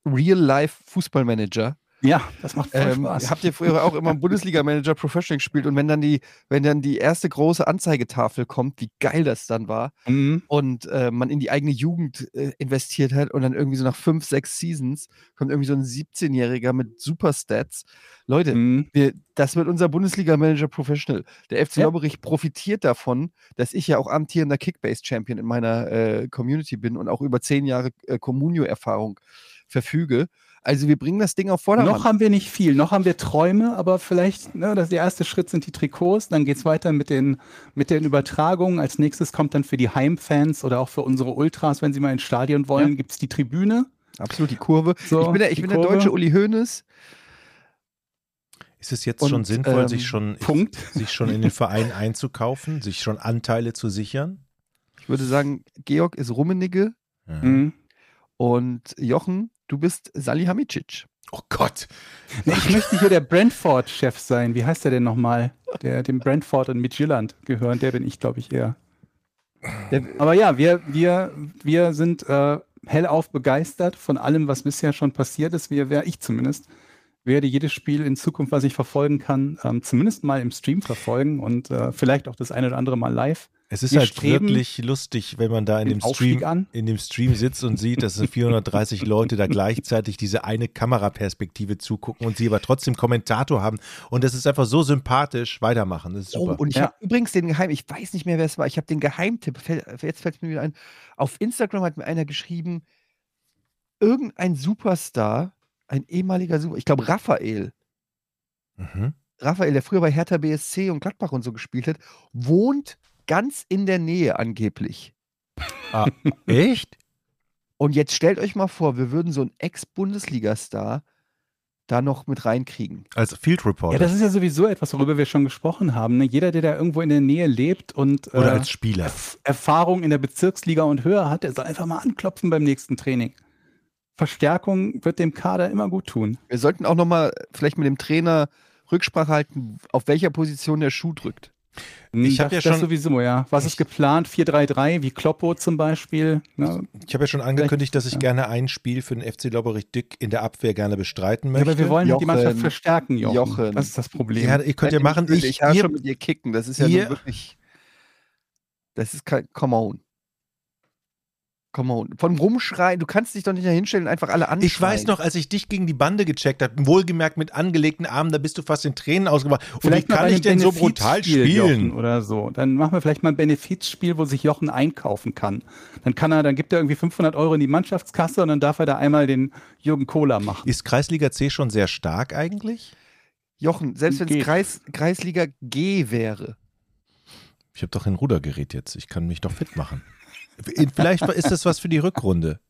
S2: Real-Life-Fußballmanager.
S3: Ja, das macht voll
S2: Ähm,
S3: Spaß.
S2: habt ihr früher auch immer einen Bundesliga-Manager Professional gespielt und wenn dann die, wenn dann die erste große Anzeigetafel kommt, wie geil das dann war
S3: Mhm.
S2: und äh, man in die eigene Jugend äh, investiert hat und dann irgendwie so nach fünf, sechs Seasons kommt irgendwie so ein 17-Jähriger mit Superstats. Leute,
S3: Mhm.
S2: wir, das wird unser Bundesliga-Manager Professional. Der FC
S3: Ja.
S2: Lobberich profitiert davon, dass ich ja auch amtierender Kickbase-Champion in meiner äh, Community bin und auch über zehn Jahre äh, Communio-Erfahrung verfüge. Also wir bringen das Ding auf Vordermann.
S3: Noch haben wir nicht viel, noch haben wir Träume, aber vielleicht, ne, das der erste Schritt sind die Trikots, dann geht es weiter mit den, mit den Übertragungen. Als nächstes kommt dann für die Heimfans oder auch für unsere Ultras, wenn sie mal ins Stadion wollen,
S2: Ja.
S3: gibt es die Tribüne.
S2: Absolut, die Kurve.
S3: So,
S2: ich bin der, ich bin der
S3: Kurve.
S2: deutsche Uli Hoeneß.
S1: Ist es jetzt
S2: Und,
S1: schon sinnvoll,
S2: ähm,
S1: sich schon
S3: Punkt.
S1: sich schon in den Verein einzukaufen, sich schon Anteile zu sichern?
S2: Ich würde sagen, Georg ist Rummenigge
S1: Ja.
S3: Mhm.
S2: und Jochen, du bist Salihamidzic.
S1: Oh Gott.
S3: Nee, ich möchte hier der Brentford-Chef sein. Wie heißt der denn nochmal? Der dem Brentford und Midtjylland gehören, der bin ich, glaube ich, eher.
S2: Der,
S3: Aber ja, wir, wir, wir sind äh, hellauf begeistert von allem, was bisher schon passiert ist. Wir, wer ich zumindest. Werde jedes Spiel in Zukunft, was ich verfolgen kann, ähm, zumindest mal im Stream verfolgen und äh, vielleicht auch das eine oder andere mal live.
S1: Es ist
S3: Wir
S1: halt wirklich lustig, wenn man da in dem
S3: Aufstieg
S1: Stream
S3: an.
S1: in dem Stream sitzt und sieht, dass so 430 Leute da gleichzeitig diese eine Kameraperspektive zugucken und sie aber trotzdem Kommentator haben und das ist einfach so sympathisch. Weitermachen, das ist
S2: Oh,
S1: super.
S2: und ich
S3: Ja.
S2: habe übrigens den Geheim, ich weiß nicht mehr, wer es war, ich habe den Geheimtipp, jetzt fällt es mir wieder ein. Auf Instagram hat mir einer geschrieben, irgendein Superstar, ein ehemaliger Super, ich glaube Raphael,
S1: mhm.
S2: Raphael, der früher bei Hertha BSC und Gladbach und so gespielt hat, wohnt ganz in der Nähe angeblich.
S1: ah, echt?
S2: Und jetzt stellt euch mal vor, wir würden so einen Ex-Bundesliga-Star da noch mit reinkriegen.
S1: Als Field Reporter
S3: Ja, das ist ja sowieso etwas, worüber wir schon gesprochen haben. Ne? Jeder, der da irgendwo in der Nähe lebt und
S1: oder
S3: äh,
S1: als Spieler.
S3: Erf- Erfahrung in der Bezirksliga und höher hat, der soll einfach mal anklopfen beim nächsten Training. Verstärkung wird dem Kader immer gut tun.
S2: Wir sollten auch noch mal vielleicht mit dem Trainer Rücksprache halten, auf welcher Position der Schuh drückt.
S1: Ich hab
S3: Das-
S1: ja schon-
S3: sowieso, ja. Was ist geplant? 4-3-3, wie Kloppo zum Beispiel. Ne?
S1: Ich habe ja schon angekündigt, dass ich gerne ein Spiel für den FC Lobberich Dick in der Abwehr gerne bestreiten
S3: Ja,
S1: möchte.
S3: aber wir wollen halt die
S2: Jochen.
S3: Mannschaft verstärken, Jochen.
S2: Jochen.
S3: Das ist das Problem.
S1: ja, ihr könnt ja machen,
S2: ich,
S1: ich,
S2: ich habe
S1: ihr,
S2: schon mit ihr kicken. Das ist ja
S1: ihr-
S2: wirklich. Das ist kein. Come on. Come on. Von rumschreien, du kannst dich doch nicht da hinstellen und einfach alle anschreien.
S1: ich weiß noch, als ich dich gegen die Bande gecheckt habe, wohlgemerkt mit angelegten Armen, da bist du fast in Tränen ausgebracht. Und wie
S3: Vielleicht mal
S1: kann ich denn so brutal
S3: Benefizspiel,
S1: spielen?
S3: Jochen, oder so. Dann machen wir vielleicht mal ein Benefizspiel, wo sich Jochen einkaufen kann. Dann kann er, dann gibt er irgendwie 500 Euro in die Mannschaftskasse und dann darf er da einmal den Jürgen Kohler machen.
S1: Ist Kreisliga C schon sehr stark eigentlich?
S2: Jochen, selbst wenn es. Kreis, Kreisliga G wäre.
S1: Ich habe doch ein Rudergerät jetzt. Ich kann mich doch fit machen. Vielleicht ist das was für die Rückrunde.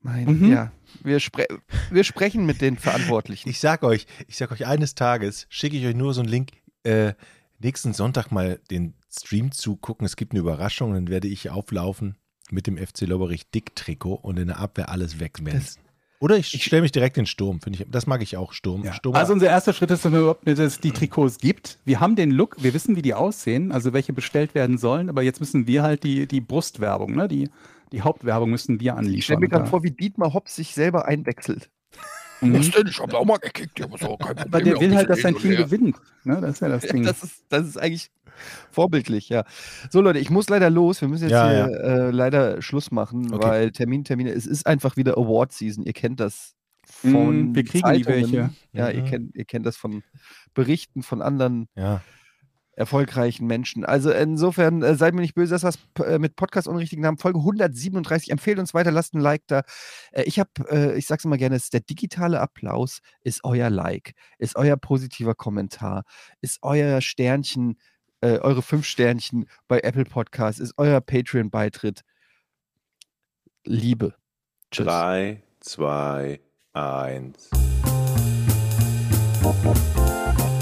S2: Mein,
S3: Mhm.
S2: ja. Wir, spre wir sprechen mit den Verantwortlichen.
S1: Ich sag euch, ich sag euch, eines Tages schicke ich euch nur so einen Link, äh, nächsten Sonntag mal den Stream zugucken. Es gibt eine Überraschung, dann werde ich auflaufen mit dem FC Lobberich Dick-Trikot und in der Abwehr alles wegmenzen. Oder ich stelle mich direkt in den Sturm. Finde ich, das mag ich auch, Sturm.
S3: Ja.
S1: Sturm
S3: Also unser erster Schritt ist, dass überhaupt dass es die Trikots gibt. Wir haben den Look, wir wissen, wie die aussehen, also welche bestellt werden sollen, aber jetzt müssen wir halt die, die Brustwerbung, ne? die, die Hauptwerbung müssen wir
S2: Ich stelle
S3: anliefern.
S2: mir gerade vor, wie Dietmar Hopp sich selber einwechselt.
S3: Mhm.
S2: denn? Ich habe auch mal gekickt, aber so kein
S3: Aber der will halt, dass sein Team gewinnt. Ne? Das ist ja das Ding.
S2: Das ist, das ist eigentlich vorbildlich, ja. So, Leute, ich muss leider los. Wir müssen jetzt
S1: Ja,
S2: hier Äh, leider Schluss machen,
S1: Okay.
S2: weil Termin, Termine, es ist einfach wieder Award-Season. Ihr kennt das von
S3: Mm, wir kriegen die
S2: Zeitungen.
S3: welche.
S2: Ja, ihr,
S1: Mhm.
S2: kennt, ihr kennt das von Berichten von anderen
S1: Ja.
S2: Erfolgreichen Menschen. Also insofern äh, seid mir nicht böse, es p- äh, mit Podcast unrichtigen Namen Folge 137. Empfehlt uns weiter, lasst ein Like da. Äh, ich habe, äh, ich sag's immer gerne, der digitale Applaus ist euer Like, ist euer positiver Kommentar, ist euer Sternchen, äh, eure fünf Sternchen bei Apple Podcasts, ist euer Patreon-Beitritt. Liebe. Tschüss.
S5: Drei, zwei, eins.